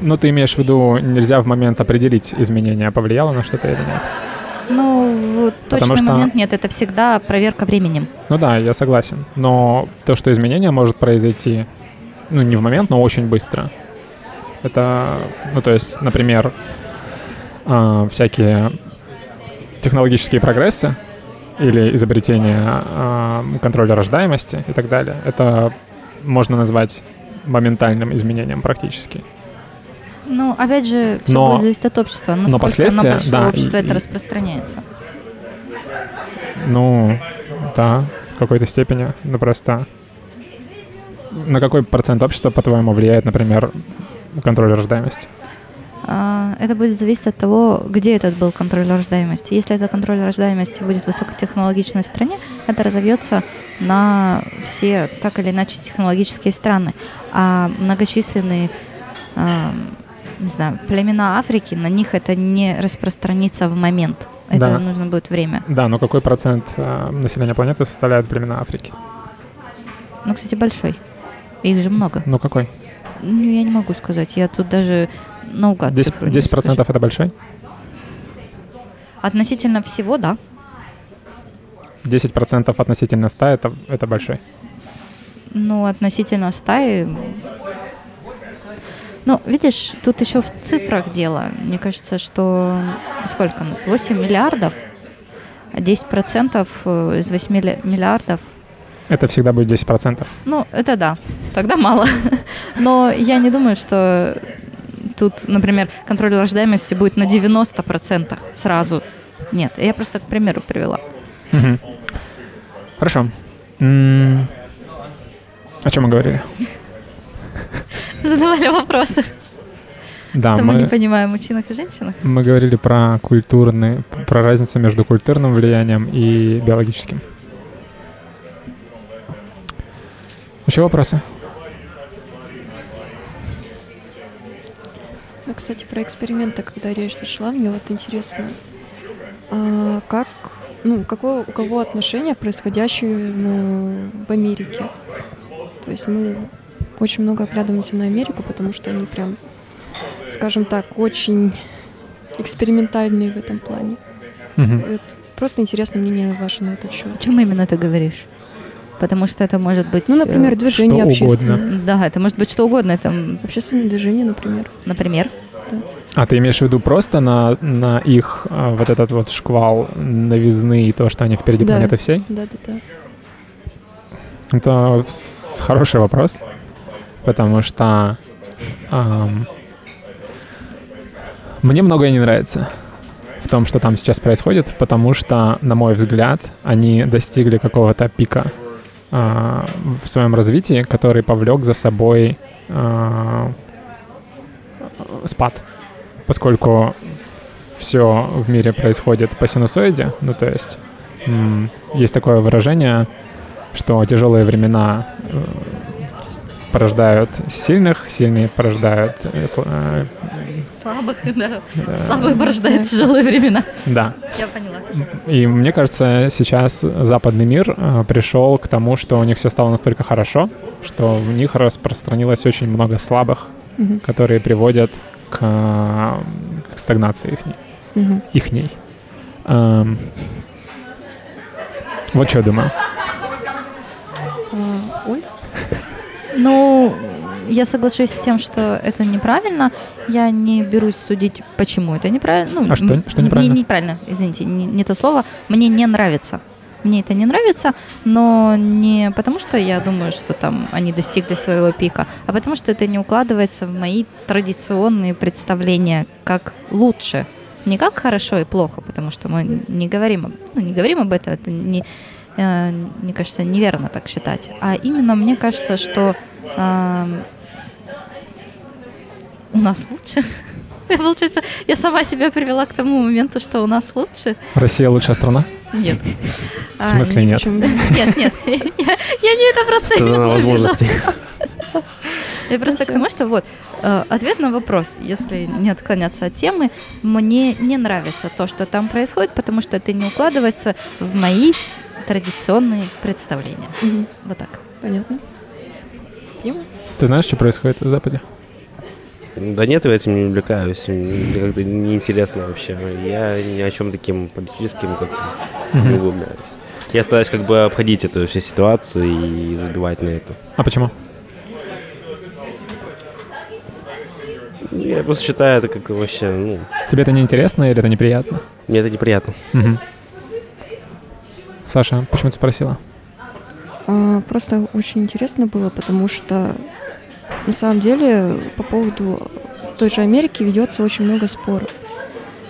Ну, ты имеешь в виду, нельзя в момент определить, изменение повлияло на что-то или нет? Ну, в точный что- момент нет, это всегда проверка временем. Ну да, я согласен. Но то, что изменение может произойти, ну, не в момент, но очень быстро. Это, ну, то есть, например, а, всякие технологические прогрессы или изобретение а, контроля рождаемости и так далее. Это можно назвать моментальным изменением практически. Ну, опять же, все Но- будет зависеть от общества, насколько на последствия, большое да, общество и- это распространяется. Ну, да, в какой-то степени. Ну, просто на какой процент общества, по-твоему, влияет, например, контроль рождаемости? А, это будет зависеть от того, где этот был контроль рождаемости. Если это контроль рождаемости будет в высокотехнологичной стране, это разовьется на все так или иначе технологические страны. А многочисленные а, не знаю, племена Африки, на них это не распространится в момент. Это да. нужно будет время. Да, но какой процент э, населения планеты составляют племена Африки? Ну, кстати, большой. Их же много. Ну, какой? Ну, я не могу сказать. Я тут даже наугад 10, 10 процентов это большой? Относительно всего, да. 10 процентов относительно 100 это, это большой? Ну, относительно стаи ну, видишь, тут еще в цифрах дело. Мне кажется, что сколько у нас? 8 миллиардов, а 10% э, из 8 миллиардов это всегда будет 10%. Ну, это да. Тогда мало. (laughs) Но я не думаю, что тут, например, контроль рождаемости будет на 90% сразу. Нет, я просто к примеру привела. Угу. Хорошо. О чем мы говорили? (laughs) задавали вопросы. Да, что мы, мы не понимаем мужчинах и женщинах. Мы говорили про культурный, про разницу между культурным влиянием и биологическим. Еще вопросы? Кстати, про эксперименты, когда речь зашла, мне вот интересно, а как, ну, какое у кого отношение к происходящему в Америке? То есть мы очень много оглядываемся на Америку, потому что они прям, скажем так, очень экспериментальные в этом плане. Угу. Просто интересно мнение ваше на этот счет. Чем именно ты говоришь? Потому что это может быть... Ну, например, э, движение что общественное. Угодно. Да, это может быть что угодно. Это... Общественное движение, например. Например? Да. А ты имеешь в виду просто на, на их а, вот этот вот шквал новизны и то, что они впереди да. планеты всей? Да, да, да. Это хороший вопрос потому что эм, мне многое не нравится в том, что там сейчас происходит, потому что, на мой взгляд, они достигли какого-то пика э, в своем развитии, который повлек за собой э, спад, поскольку все в мире происходит по синусоиде, ну то есть есть такое выражение, что тяжелые времена э, порождают сильных, сильные порождают э, э, слабых, (laughs) да. да. Слабые порождают тяжелые времена. Да. Я поняла. И мне кажется, сейчас западный мир э, пришел к тому, что у них все стало настолько хорошо, что в них распространилось очень много слабых, угу. которые приводят к, к стагнации их, угу. ихней. Эм, вот что я думаю. Ну, я соглашусь с тем, что это неправильно. Я не берусь судить, почему это неправильно. Ну, а что, что неправильно? Не, неправильно, извините, не, не то слово. Мне не нравится. Мне это не нравится, но не потому, что я думаю, что там они достигли своего пика, а потому что это не укладывается в мои традиционные представления, как лучше. Не как хорошо и плохо, потому что мы не говорим, ну, не говорим об этом, это не, э, мне кажется, неверно так считать. А именно мне кажется, что э, у нас лучше. (laughs) (laughs) Получается, я сама себя привела к тому моменту, что у нас лучше. Россия лучшая страна? Нет. В смысле а, нет? (laughs) Нет, нет. Я, я не это просто... Страна возможностей. Я просто к тому, что вот э, ответ на вопрос, если не отклоняться от темы, мне не нравится то, что там происходит, потому что это не укладывается в мои традиционные представления. Угу. Вот так. Понятно. Дима? Ты знаешь, что происходит на Западе? Да нет, я этим не увлекаюсь. Мне как-то неинтересно вообще. Я ни о чем таким политическим как не углубляюсь. Я стараюсь как бы обходить эту всю ситуацию и забивать на эту. А почему? Я просто считаю это как вообще, ну... Тебе это неинтересно или это неприятно? Мне это неприятно. Угу. Саша, почему ты спросила? А, просто очень интересно было, потому что на самом деле по поводу той же Америки ведется очень много споров.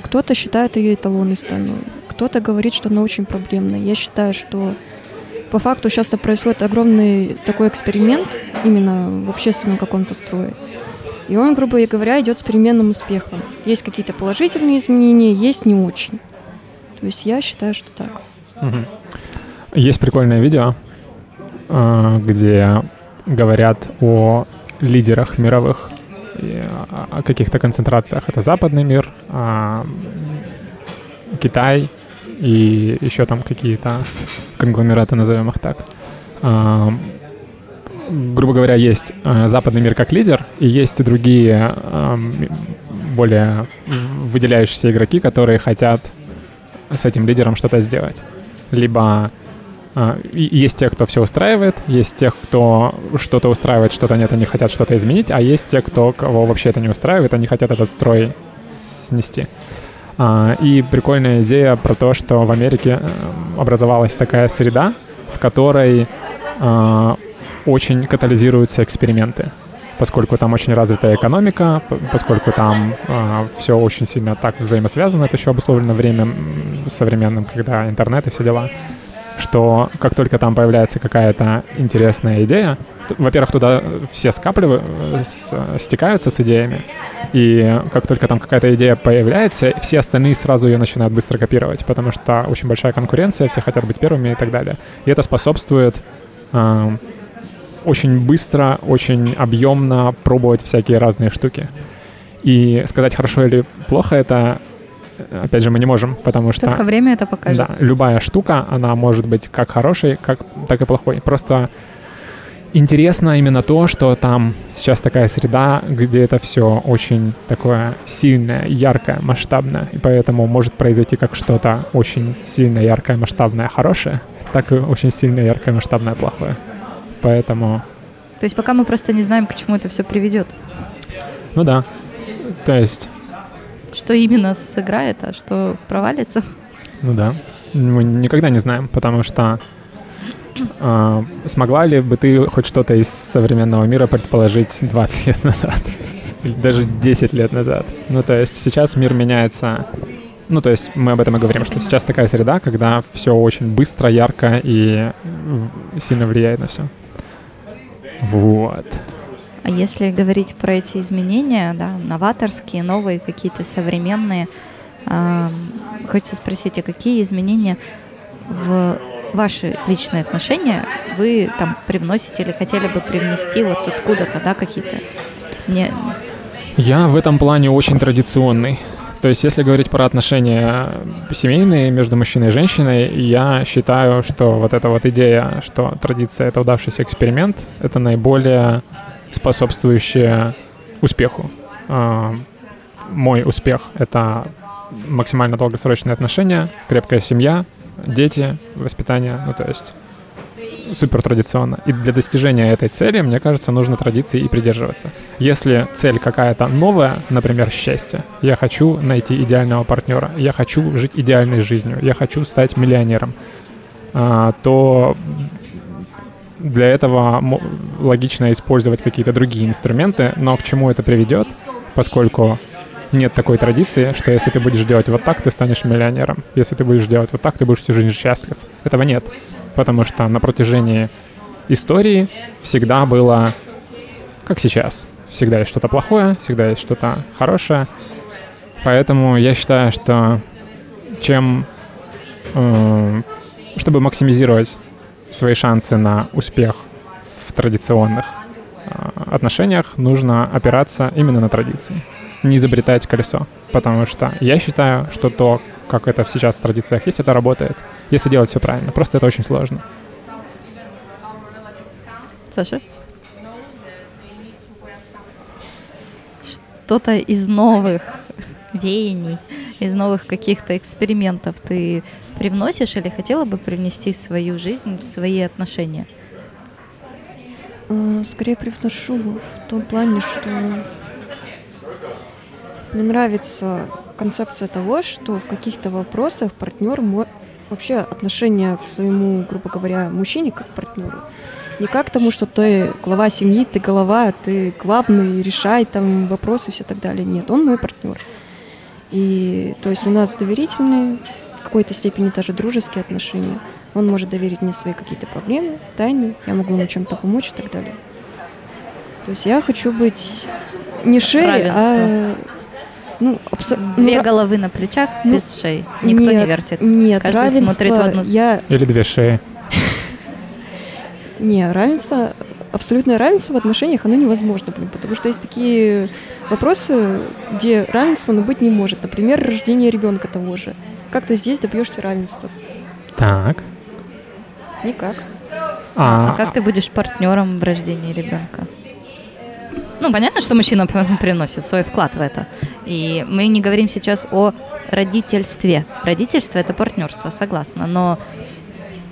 Кто-то считает ее эталонной страной, кто-то говорит, что она очень проблемная. Я считаю, что по факту сейчас происходит огромный такой эксперимент именно в общественном каком-то строе. И он, грубо говоря, идет с переменным успехом. Есть какие-то положительные изменения, есть не очень. То есть я считаю, что так. Есть прикольное видео, а, где говорят о лидерах мировых, о каких-то концентрациях. Это западный мир, а, Китай и еще там какие-то конгломераты, назовем их так. А, грубо говоря, есть западный мир как лидер, и есть другие более выделяющиеся игроки, которые хотят с этим лидером что-то сделать. Либо а, есть те, кто все устраивает, есть тех, кто что-то устраивает, что-то нет, они хотят что-то изменить, а есть те, кто кого вообще это не устраивает, они хотят этот строй снести. А, и прикольная идея про то, что в Америке э, образовалась такая среда, в которой а, очень катализируются эксперименты поскольку там очень развитая экономика, поскольку там все очень сильно так взаимосвязано, это еще обусловлено временем современным, когда интернет и все дела, что как только там появляется какая-то интересная идея, во-первых, туда все скапливаются, стекаются с идеями, и как только там какая-то идея появляется, все остальные сразу ее начинают быстро копировать, потому что очень большая конкуренция, все хотят быть первыми и так далее. И это способствует э, очень быстро, очень объемно пробовать всякие разные штуки. И сказать хорошо или плохо это опять же, мы не можем, потому что... Только время это покажет. Да, любая штука, она может быть как хорошей, как, так и плохой. Просто интересно именно то, что там сейчас такая среда, где это все очень такое сильное, яркое, масштабное, и поэтому может произойти как что-то очень сильное, яркое, масштабное, хорошее, так и очень сильное, яркое, масштабное, плохое. Поэтому... То есть пока мы просто не знаем, к чему это все приведет. Ну да. То есть... Что именно сыграет, а что провалится? Ну да. Мы никогда не знаем, потому что э, смогла ли бы ты хоть что-то из современного мира предположить 20 лет назад? Или даже 10 лет назад? Ну, то есть сейчас мир меняется ну, то есть мы об этом и говорим, что сейчас такая среда, когда все очень быстро, ярко и сильно влияет на все. Вот. А если говорить про эти изменения, да, новаторские, новые, какие-то современные, э, хочется спросить, а какие изменения в ваши личные отношения вы там привносите или хотели бы привнести вот откуда-то, да, какие-то? Не... Я в этом плане очень традиционный. То есть, если говорить про отношения семейные между мужчиной и женщиной, я считаю, что вот эта вот идея, что традиция — это удавшийся эксперимент, это наиболее способствующая успеху. А, мой успех — это максимально долгосрочные отношения, крепкая семья, дети, воспитание, ну то есть супер традиционно. И для достижения этой цели, мне кажется, нужно традиции и придерживаться. Если цель какая-то новая, например, счастье, я хочу найти идеального партнера, я хочу жить идеальной жизнью, я хочу стать миллионером, а, то для этого логично использовать какие-то другие инструменты, но к чему это приведет, поскольку нет такой традиции, что если ты будешь делать вот так, ты станешь миллионером. Если ты будешь делать вот так, ты будешь всю жизнь счастлив. Этого нет потому что на протяжении истории всегда было как сейчас. Всегда есть что-то плохое, всегда есть что-то хорошее. Поэтому я считаю, что чем... Э, чтобы максимизировать свои шансы на успех в традиционных э, отношениях, нужно опираться именно на традиции. Не изобретать колесо. Потому что я считаю, что то, как это сейчас в традициях есть, это работает если делать все правильно. Просто это очень сложно. Саша? Что-то из новых веяний, из новых каких-то экспериментов ты привносишь или хотела бы привнести в свою жизнь, в свои отношения? А, скорее привношу в том плане, что мне нравится концепция того, что в каких-то вопросах партнер вообще отношение к своему, грубо говоря, мужчине как к партнеру. Не как тому, что ты глава семьи, ты голова, ты главный, решай там вопросы и все так далее. Нет, он мой партнер. И то есть у нас доверительные, в какой-то степени даже дружеские отношения. Он может доверить мне свои какие-то проблемы, тайны, я могу ему чем-то помочь и так далее. То есть я хочу быть не Равенство. а... Ну, абсо- ну, Две ра- головы на плечах ну, без шеи. Никто не нет, вертит. Нет, Каждый равенство, смотрит в одну я... Или две шеи. (laughs) Не, равенство, абсолютное равенство в отношениях, оно невозможно, блин, потому что есть такие вопросы, где равенство, ну, быть не может. Например, рождение ребенка того же. Как ты здесь добьешься равенства? Так. Никак. А как ты будешь партнером в рождении ребенка? Ну, понятно, что мужчина (laughs) приносит свой вклад в это. И мы не говорим сейчас о родительстве. Родительство это партнерство, согласна. Но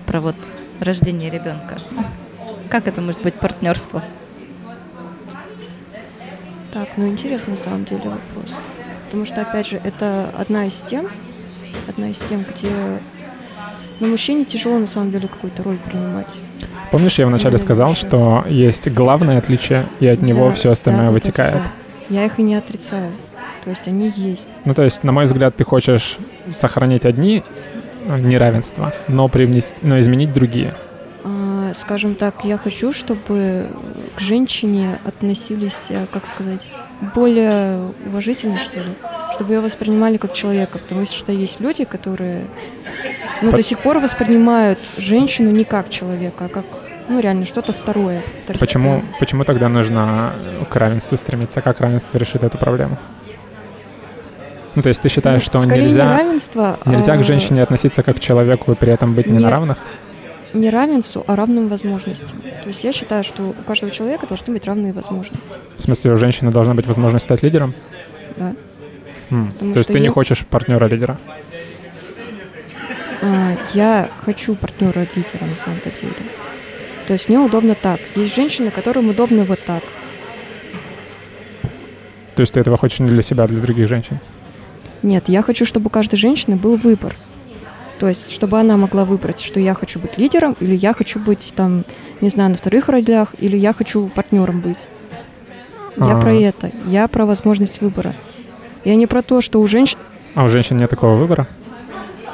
про вот рождение ребенка. Как это может быть партнерство? Так, ну интересный на самом деле вопрос. Потому что, опять же, это одна из тем, одна из тем, где ну, мужчине тяжело на самом деле какую-то роль принимать. Помнишь, я вначале Ну, сказал, что есть главное отличие, и от него Да, все остальное да, да, да, вытекает. да. Я их и не отрицаю. То есть они есть. Ну, то есть, на мой взгляд, ты хочешь сохранить одни неравенства, но, привнес... но изменить другие. Скажем так, я хочу, чтобы к женщине относились, э, как сказать, более уважительно, что ли. Чтобы ее воспринимали как человека. Потому что есть люди, которые ну, По- до сих пор воспринимают женщину не как человека, а как, ну, реально, что-то второе. Почему, почему тогда нужно к равенству стремиться? Как равенство решит эту проблему? Ну, то есть ты считаешь, Ну, что скорее не нельзя, равенство, нельзя а к женщине относиться как к человеку и при этом быть не, Не- на равных? Не равенству, а равным возможностям. То есть я считаю, что у каждого человека должны быть равные возможности. В смысле, у женщины должна быть возможность стать лидером? Да. М, Потому То есть ты не я- хочешь партнера-лидера? А, я хочу партнера от лидера на самом-то деле. То есть мне удобно так. Есть женщины, которым удобно вот так. То есть ты этого хочешь не для себя, а для других женщин? Нет, я хочу, чтобы у каждой женщины был выбор. То есть, чтобы она могла выбрать, что я хочу быть лидером, или я хочу быть там, не знаю, на вторых ролях, или я хочу партнером быть. Я А. про это. Я про возможность выбора. Я не про то, что у женщин А у женщин нет такого выбора?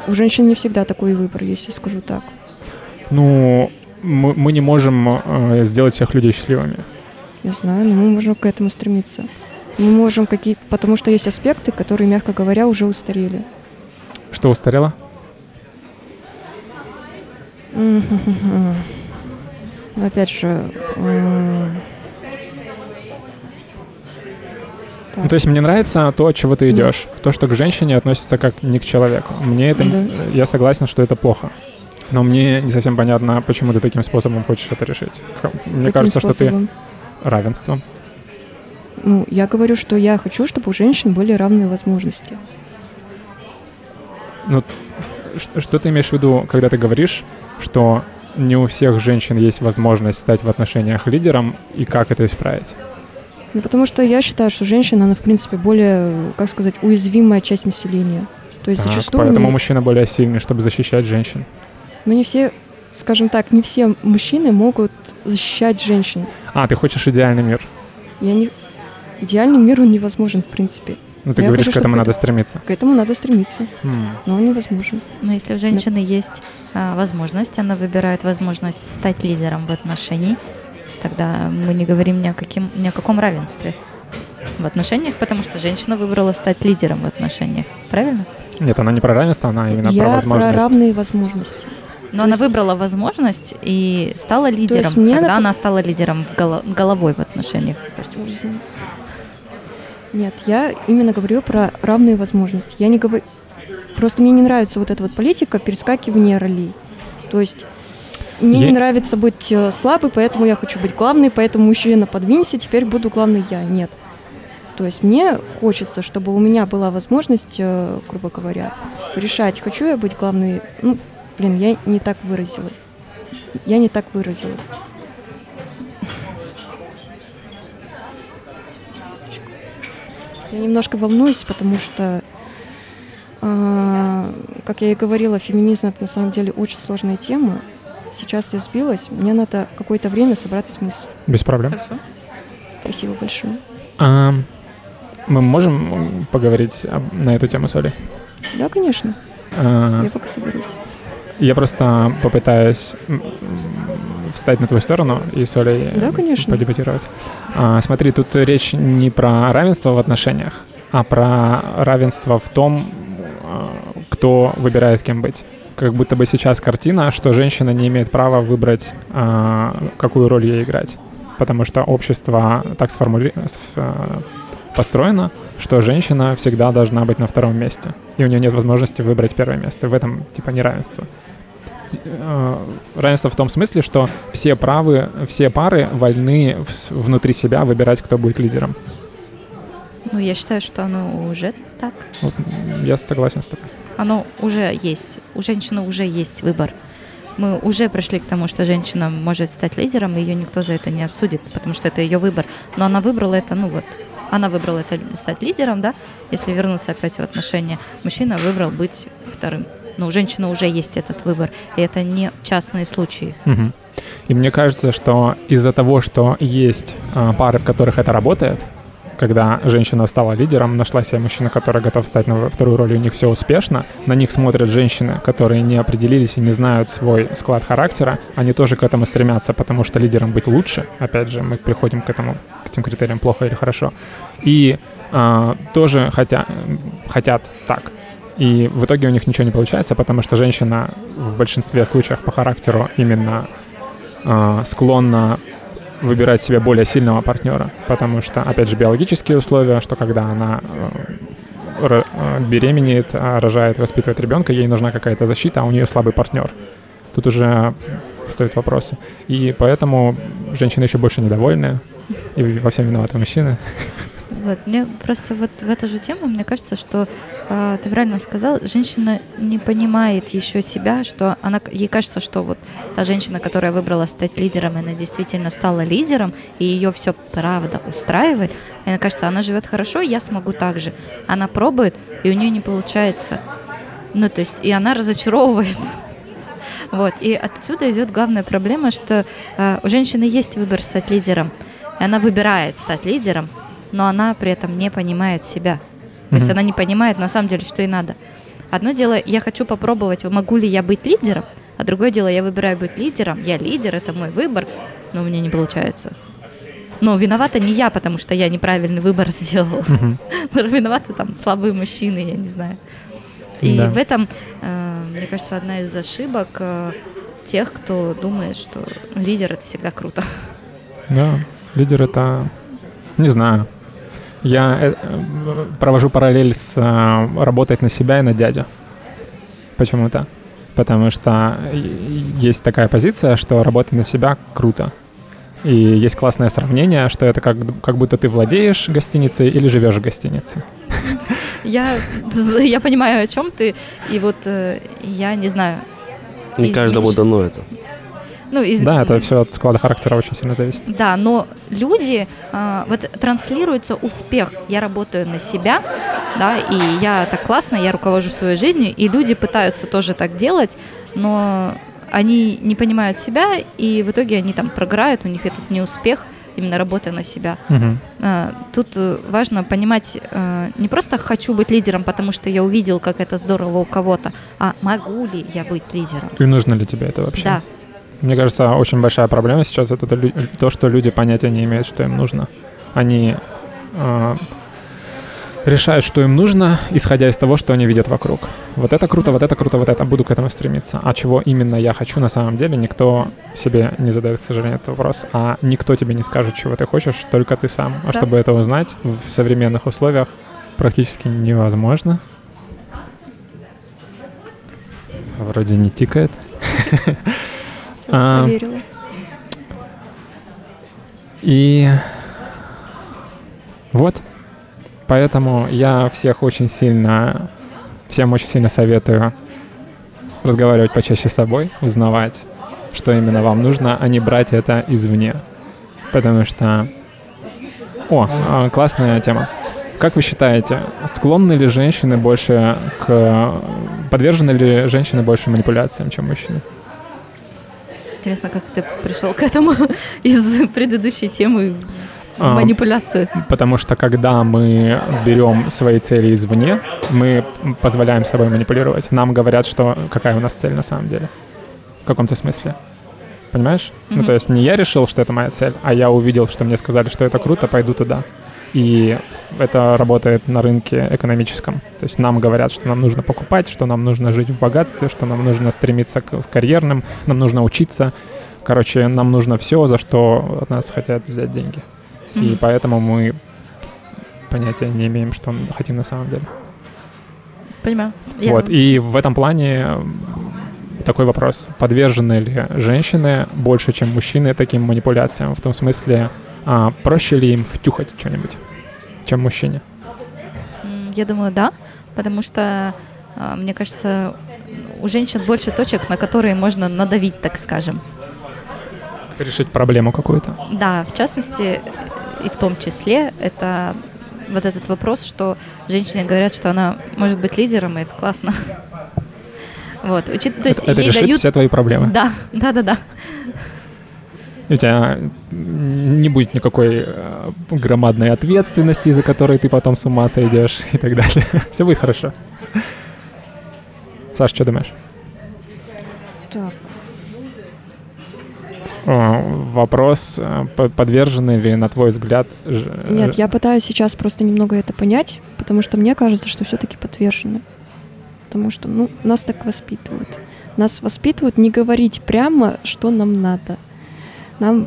у женщин не всегда такой выбор, если скажу так. Ну, мы, мы не можем э, сделать всех людей счастливыми. Не знаю, но мы можем к этому стремиться. Мы можем какие потому что есть аспекты, которые, мягко говоря, уже устарели. Что устарело? Но опять же, м, Ну, то есть мне нравится то, от чего ты Да. идешь. То, что к женщине относится как не к человеку. Мне это... Да. Я согласен, что это плохо. Но мне не совсем понятно, почему ты таким способом хочешь это решить. Мне каким кажется, что способом? ты равенством. Ну, я говорю, что я хочу, чтобы у женщин были равные возможности. Ну, что ты имеешь в виду, когда ты говоришь, что не у всех женщин есть возможность стать в отношениях лидером, и как это исправить? Ну, потому что я считаю, что женщина, она, в принципе, более, как сказать, уязвимая часть населения. То есть Так, зачастую... поэтому не- мужчина более сильный, чтобы защищать женщин. Ну, не все, скажем так, не все мужчины могут защищать женщин. А, ты хочешь идеальный мир. Я не... Идеальный мир, он невозможен, в принципе. Ну, ты Я говоришь, хочу, к этому надо это- стремиться. К этому надо стремиться, М. но он невозможен. Но если у женщины есть а, возможность, она выбирает возможность стать лидером в отношении, тогда мы не говорим ни о, каким, ни о каком равенстве в отношениях, потому что женщина выбрала стать лидером в отношениях. Правильно? Нет, она не про равенство, она именно я про про возможность. равные возможности. Но То она есть- выбрала возможность и стала лидером. есть мне Тогда нап- она стала лидером в голо- головой в отношениях. Нет, я именно говорю про равные возможности. Я не говорю... Просто мне не нравится вот эта вот политика перескакивания ролей. То есть мне Я- не нравится быть э, слабой, поэтому я хочу быть главной, поэтому мужчина подвинься, теперь буду главной я. Нет. То есть мне хочется, чтобы у меня была возможность, э, грубо говоря, решать, хочу я быть главной. Ну, блин, я не так выразилась. Я не так выразилась. Я немножко волнуюсь, потому что, а, как я и говорила, феминизм это на самом деле очень сложная тема. Сейчас я сбилась, мне надо какое-то время собраться с мыслью. Без проблем. Хорошо. Спасибо большое. А, мы можем поговорить об- на эту тему с Олей? Да, конечно, А, я пока соберусь. Я просто попытаюсь встать на твою сторону и с Олей Да, конечно. подебатировать. А, смотри, тут речь не про равенство в отношениях, а про равенство в том, а, кто выбирает кем быть. Как будто бы сейчас картина, что женщина не имеет права выбрать, а, какую роль ей играть. Потому что общество так сформули... а, построено, что женщина всегда должна быть на втором месте. И у нее нет возможности выбрать первое место. В этом типа неравенство. Э, Равенство в том смысле, что все правы, все пары вольны внутри себя выбирать, кто будет лидером. Ну, я считаю, что оно уже так. Вот, я согласен с тобой. Оно уже есть. У женщины уже есть выбор. Мы уже пришли к тому, что женщина может стать лидером, и ее никто за это не обсудит, потому что это ее выбор. Но она выбрала это, ну вот, она выбрала это стать лидером, да, если вернуться опять в отношения. Мужчина выбрал быть вторым. Но у женщины уже есть этот выбор, и это не частные случаи. Мгм. И мне кажется, что из-за того, что есть а, пары, в которых это работает, когда женщина стала лидером, нашла себе мужчина, который готов стать на вторую роль, и у них все успешно, на них смотрят женщины, которые не определились и не знают свой склад характера, они тоже к этому стремятся, потому что лидером быть лучше. Опять же, мы приходим к этому, к этим критериям плохо или хорошо. И а, тоже хотя, хотят так. И в итоге у них ничего не получается, потому что женщина в большинстве случаев по характеру именно а, склонна выбирать себе более сильного партнера, потому что, опять же, биологические условия, что когда она э, э, беременеет, а, рожает, воспитывает ребенка, ей нужна какая-то защита, а у нее слабый партнер. Тут уже стоят вопросы. И поэтому женщины еще больше недовольны, и во всем виноваты мужчины. Вот, мне просто вот в эту же тему, мне кажется, что а, ты правильно сказал, женщина не понимает еще себя, что она, ей кажется, что вот та женщина, которая выбрала стать лидером, она действительно стала лидером, и ее все правда устраивает. И она кажется, она живет хорошо, я смогу так же. Она пробует, и у нее не получается. Ну, то есть, и она разочаровывается. (laughs) Вот, и отсюда идет главная проблема, что э, у женщины есть выбор стать лидером. И она выбирает стать лидером, но она при этом не понимает себя. То есть Мгм. она не понимает на самом деле, что ей надо. Одно дело, я хочу попробовать, могу ли я быть лидером, а другое дело, я выбираю быть лидером, я лидер, это мой выбор, но у меня не получается. Но виновата не я, потому что я неправильный выбор (laughs) сделала. Мгм. Виноваты там слабые мужчины, я не знаю. И Да. в этом, э, мне кажется, одна из ошибок э, тех, кто думает, что лидер это всегда круто. Да, лидер это... Не знаю. Я э, э, провожу параллель с э, работать на себя и на дядю. Почему-то. Потому что есть такая позиция, что работать на себя круто. И есть классное сравнение, что это как, как будто ты владеешь гостиницей или живешь в гостинице. Я, я понимаю, о чем ты, и вот я не знаю. Не каждому дано это. Ну, из, Да, это все от склада характера очень сильно зависит. Да, но люди, а, вот транслируется успех. Я работаю на себя, да, и я так классно, я руковожу своей жизнью, и люди пытаются тоже так делать, но они не понимают себя, и в итоге они там прогорают, у них этот неуспех, именно работая на себя. А, Тут э, важно понимать, э, не просто хочу быть лидером, потому что я увидел, как это здорово у кого-то, а могу ли я быть лидером? И нужно ли тебе это вообще? Да, Мне кажется, очень большая проблема сейчас это то, что люди понятия не имеют, что им нужно. Они э, решают, что им нужно, исходя из того, что они видят вокруг. Вот это круто, вот это круто, вот это. Буду к этому стремиться. А чего именно я хочу на самом деле, никто себе не задает, к сожалению, этот вопрос. А никто тебе не скажет, чего ты хочешь, только ты сам. А Да. чтобы это узнать в современных условиях практически невозможно. Вроде не тикает. (laughs) А, Проверила. И вот, поэтому я всех очень сильно, всем очень сильно советую разговаривать почаще с собой, узнавать, что именно вам нужно, а не брать это извне. Потому что... О, а, классная тема. Как вы считаете, склонны ли женщины больше к... Подвержены ли женщины больше манипуляциям, чем мужчины? Интересно, как ты пришел к этому (laughs) из предыдущей темы А, манипуляцию. Потому что когда мы берем свои цели извне, мы позволяем собой манипулировать. Нам говорят, что какая у нас цель на самом деле. В каком-то смысле. Понимаешь? Мгм. Ну, то есть не я решил, что это моя цель, а я увидел, что мне сказали, что это круто, пойду туда. И это работает на рынке экономическом. То есть нам говорят, что нам нужно покупать, что нам нужно жить в богатстве, что нам нужно стремиться к карьерным, нам нужно учиться. Короче, нам нужно все, за что от нас хотят взять деньги. И поэтому мы понятия не имеем, что мы хотим на самом деле. Понимаю. Я- Вот, и в этом плане такой вопрос. Подвержены ли женщины больше, чем мужчины таким манипуляциям? В том смысле, а, проще ли им втюхать что-нибудь, чем мужчине? Я думаю, да, потому что, а, мне кажется, у женщин больше точек, на которые можно надавить, так скажем. Решить проблему какую-то. Да, в частности, и в том числе, это вот этот вопрос, что женщине говорят, что она может быть лидером, и это классно. (laughs) Вот, учит- то есть это это ей решит дают... все твои проблемы. Да, да, да, да. У тебя не будет никакой э, громадной ответственности, из-за которой ты потом с ума сойдешь и так далее. (laughs) Все будет хорошо. Саш, что думаешь? Так, Вопрос, э, по- подвержены ли, на твой взгляд, ж- нет, я пытаюсь сейчас просто немного это понять, потому что мне кажется, что все-таки подвержены. Потому что, ну, нас так воспитывают. Нас воспитывают не говорить прямо, что нам надо. Нам,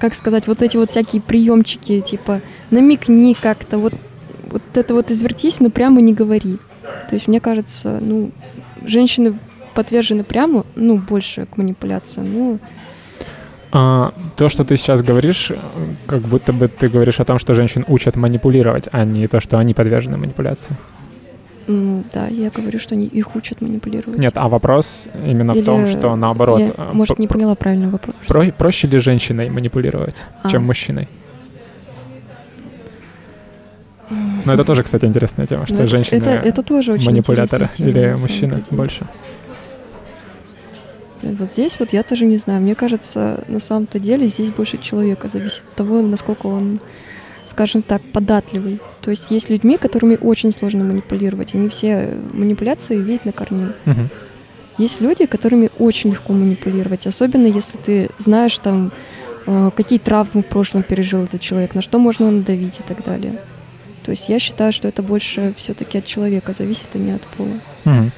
как сказать, вот эти вот всякие приемчики, типа, намекни как-то, вот, вот это вот извертись, но прямо не говори. То есть, мне кажется, ну, женщины подвержены прямо, ну, больше к манипуляциям. Ну, А, то, что ты сейчас говоришь, как будто бы ты говоришь о том, что женщин учат манипулировать, а не то, что они подвержены манипуляции. Ну, да, я говорю, что они их учат манипулировать. Нет, а вопрос именно в Или том, что наоборот, Я, э, может, не поняла правильно вопрос. про- проще ли женщиной манипулировать, А. чем мужчиной? Но это тоже, кстати, интересная тема, что Ну, это- женщины это, это тоже очень манипуляторы тема, или мужчины деле. больше. Блин, Вот здесь вот я тоже не знаю. Мне кажется, на самом-то деле здесь больше человека зависит от того, насколько он, скажем так, податливый. То есть есть людьми, которыми очень сложно манипулировать. Они все манипуляции видят на корню. Мгм. Есть люди, которыми очень легко манипулировать, особенно если ты знаешь там, э, какие травмы в прошлом пережил этот человек, на что можно надавить и так далее. То есть я считаю, что это больше все-таки от человека зависит, а не от пола. Мгм.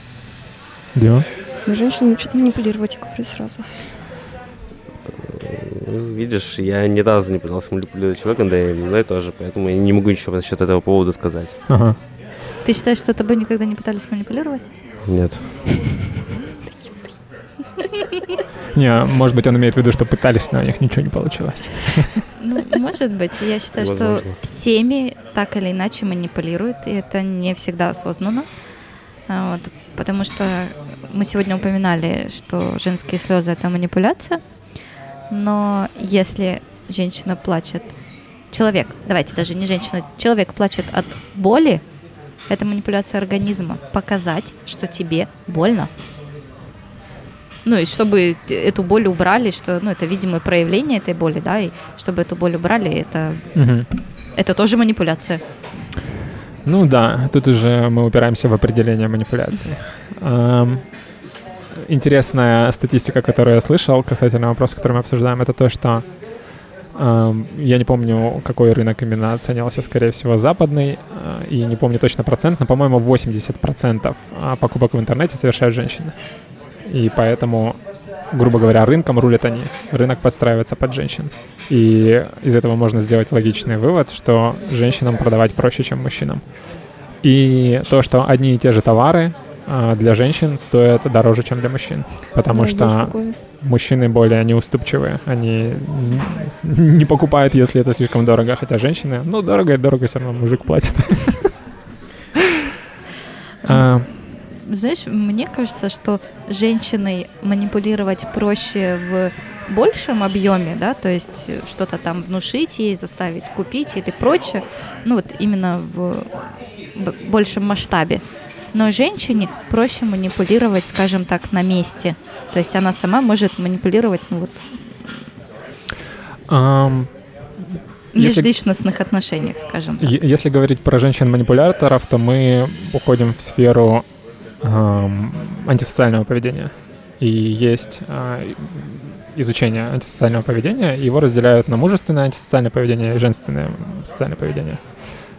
Дима? Но женщины учат манипулировать, я говорю сразу. Ну, Видишь, я ни разу не пытался манипулировать человеком, да и мной тоже, поэтому я не могу ничего насчет этого повода сказать. Ага. Ты считаешь, что тобой никогда не пытались манипулировать? Нет. Не, может быть, он имеет в виду, что пытались, но у них ничего не получилось. Ну, может быть. Я считаю, что всеми так или иначе манипулируют, и это не всегда осознанно. А, Вот, потому что мы сегодня упоминали, что женские слезы это манипуляция, но если женщина плачет, человек, давайте даже не женщина, человек плачет от боли, это манипуляция организма. Показать, что тебе больно. Ну, и чтобы эту боль убрали, что, ну, это видимое проявление этой боли, да, и чтобы эту боль убрали, это, Мгм. это тоже манипуляция. Ну да, тут уже мы упираемся в определение манипуляции. Интересная статистика, которую я слышал касательно вопроса, который мы обсуждаем, это то, что ам, я не помню, какой рынок именно оценивался, скорее всего, западный, а, и не помню точно процент, но, по-моему, 80% а, покупок в интернете совершают женщины. И поэтому, грубо говоря, рынком рулят они. Рынок подстраивается под женщин. И из этого можно сделать логичный вывод, что женщинам продавать проще, чем мужчинам. И то, что одни и те же товары для женщин стоят дороже, чем для мужчин. Потому Да, что мужчины более неуступчивые. Они не покупают, если это слишком дорого. Хотя женщины, ну, дорого и дорого все равно мужик платит. (laughs) А, Знаешь, мне кажется, что женщиной манипулировать проще в большем объеме, да, то есть что-то там внушить ей, заставить купить или прочее, ну вот именно в большем масштабе. Но женщине проще манипулировать, скажем так, на месте. То есть она сама может манипулировать, ну вот, ам, в Если- межличностных отношениях, скажем так. Если говорить про женщин-манипуляторов, то мы уходим в сферу ам, антисоциального поведения. И есть а, изучения антисоциального поведения. Его разделяют на мужественное антисоциальное поведение и женственное социальное поведение.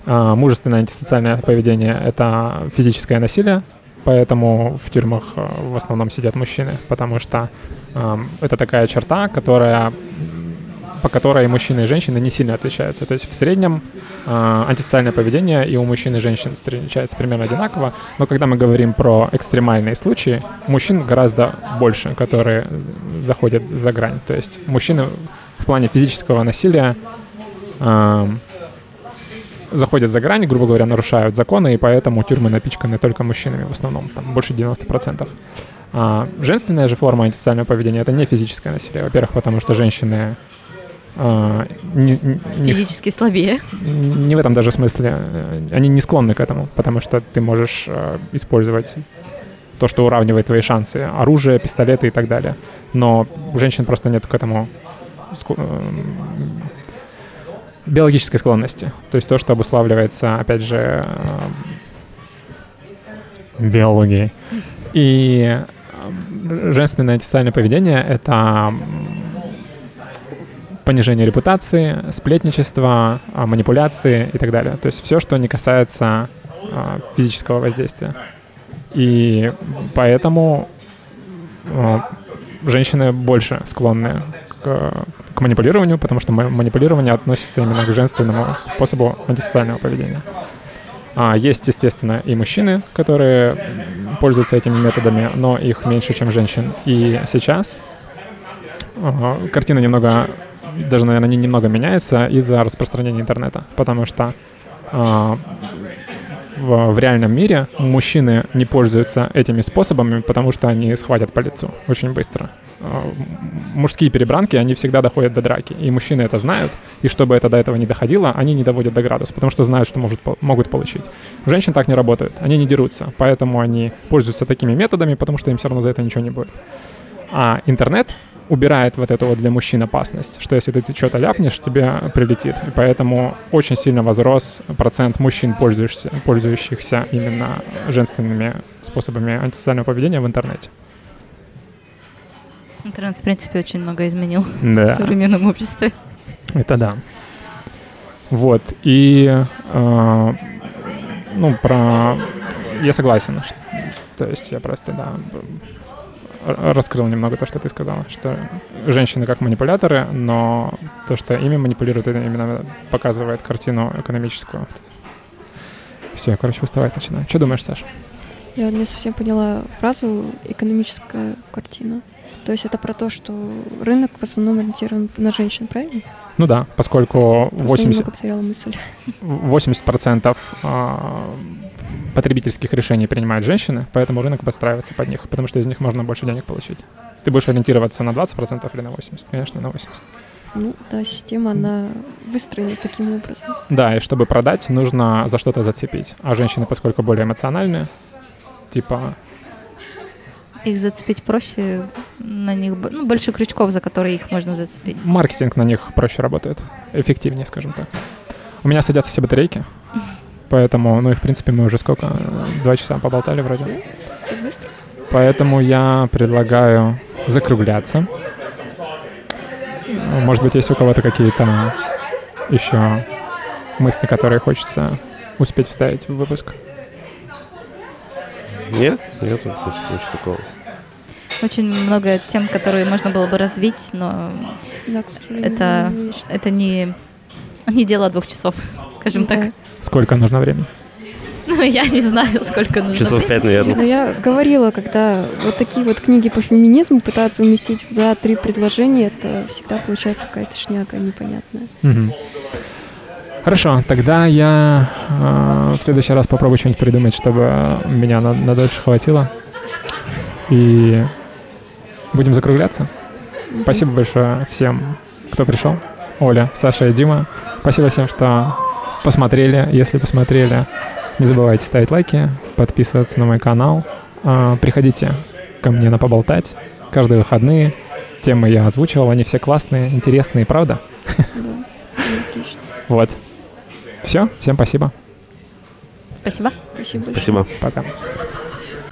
А, мужественное антисоциальное поведение — это физическое насилие, поэтому в тюрьмах в основном сидят мужчины, потому что э, это такая черта, которая по которой мужчины и женщины не сильно отличаются. То есть в среднем э, антисоциальное поведение и у мужчин и женщин встречается примерно одинаково, но когда мы говорим про экстремальные случаи, мужчин гораздо больше, которые заходят за грань. То есть мужчины в плане физического насилия э, заходят за грань, грубо говоря, нарушают законы, и поэтому тюрьмы напичканы только мужчинами в основном, там больше 90%. А женственная же форма антисоциального поведения — это не физическое насилие. Во-первых, потому что женщины а, не, не, физически слабее. Не в этом даже смысле. Они не склонны к этому, потому что ты можешь а, использовать то, что уравнивает твои шансы. Оружие, пистолеты и так далее. Но у женщин просто нет к этому биологической склонности. То есть то, что обуславливается, опять же, а, биологией. И женственное антисоциальное поведение — это понижение репутации, сплетничество, а, манипуляции и так далее. То есть все, что не касается физического воздействия. И поэтому женщины больше склонны к, к манипулированию, потому что манипулирование относится именно к женственному способу антисоциального поведения. А, есть, естественно, и мужчины, которые пользуются этими методами, но их меньше, чем женщин. И сейчас uh, картина немного даже, наверное, не немного меняется из-за распространения интернета, потому что а, в, в реальном мире мужчины не пользуются этими способами, потому что они схватят по лицу очень быстро. А, мужские перебранки, они всегда доходят до драки, и мужчины это знают, и чтобы это до этого не доходило, они не доводят до градуса, потому что знают, что может, могут получить. Женщин так не работают, они не дерутся, поэтому они пользуются такими методами, потому что им все равно за это ничего не будет. А интернет убирает вот эту вот для мужчин опасность, что если ты что-то ляпнешь, тебе прилетит. И поэтому очень сильно возрос процент мужчин, пользующихся, пользующихся именно женственными способами антисоциального поведения в интернете. Интернет, в принципе, очень много изменил да. в современном обществе. Это да. Вот. И, э, ну, про... Я согласен. Что... То есть я просто, да, раскрыл немного то, что ты сказала, что женщины как манипуляторы, но то, что ими манипулируют, это именно показывает картину экономическую. Все, я, короче, уставать начинаю. Что думаешь, Саша? Я не совсем поняла фразу «экономическая картина». То есть это про то, что рынок в основном ориентирован на женщин, правильно? Ну да, поскольку 80... потеряла мысль. (laughs) 80% потребительских решений принимают женщины, поэтому рынок подстраивается под них, потому что из них можно больше денег получить. Ты будешь ориентироваться на 20% или на 80%? Конечно, на 80%. Ну, да, система, она выстроена таким образом. Да, и чтобы продать, нужно за что-то зацепить. А женщины, поскольку более эмоциональные, типа... Их зацепить проще, на них ну, больше крючков, за которые их можно зацепить. Маркетинг на них проще работает, эффективнее, скажем так. У меня садятся все батарейки, Поэтому, ну и в принципе мы уже сколько? Два часа поболтали вроде. Быстро? Поэтому я предлагаю закругляться. Может быть, есть у кого-то какие-то еще мысли, которые хочется успеть вставить в выпуск? Нет, нет, ничего такого. Очень много тем, которые можно было бы развить, но да, это, это не, не дело двух часов, (laughs) скажем да. так. Сколько нужно времени? (laughs) Ну, я не знаю, сколько нужно. Часов пять, наверное. Но я говорила, когда вот такие вот книги по феминизму пытаются уместить в два-три предложения, это всегда получается какая-то шняка непонятная. Угу. Хорошо, тогда я э, в следующий раз попробую что-нибудь придумать, чтобы меня на, на дольше хватило. И будем закругляться. mm Спасибо большое всем, кто пришел. Оля, Саша и Дима. Спасибо всем, что посмотрели. Если посмотрели, не забывайте ставить лайки, подписываться на мой канал. А, приходите ко мне на поболтать каждые выходные. Темы я озвучивал, они все классные, интересные, правда? Да, (laughs) отлично. Вот. Все, всем спасибо. Спасибо. Спасибо. Спасибо. Пока.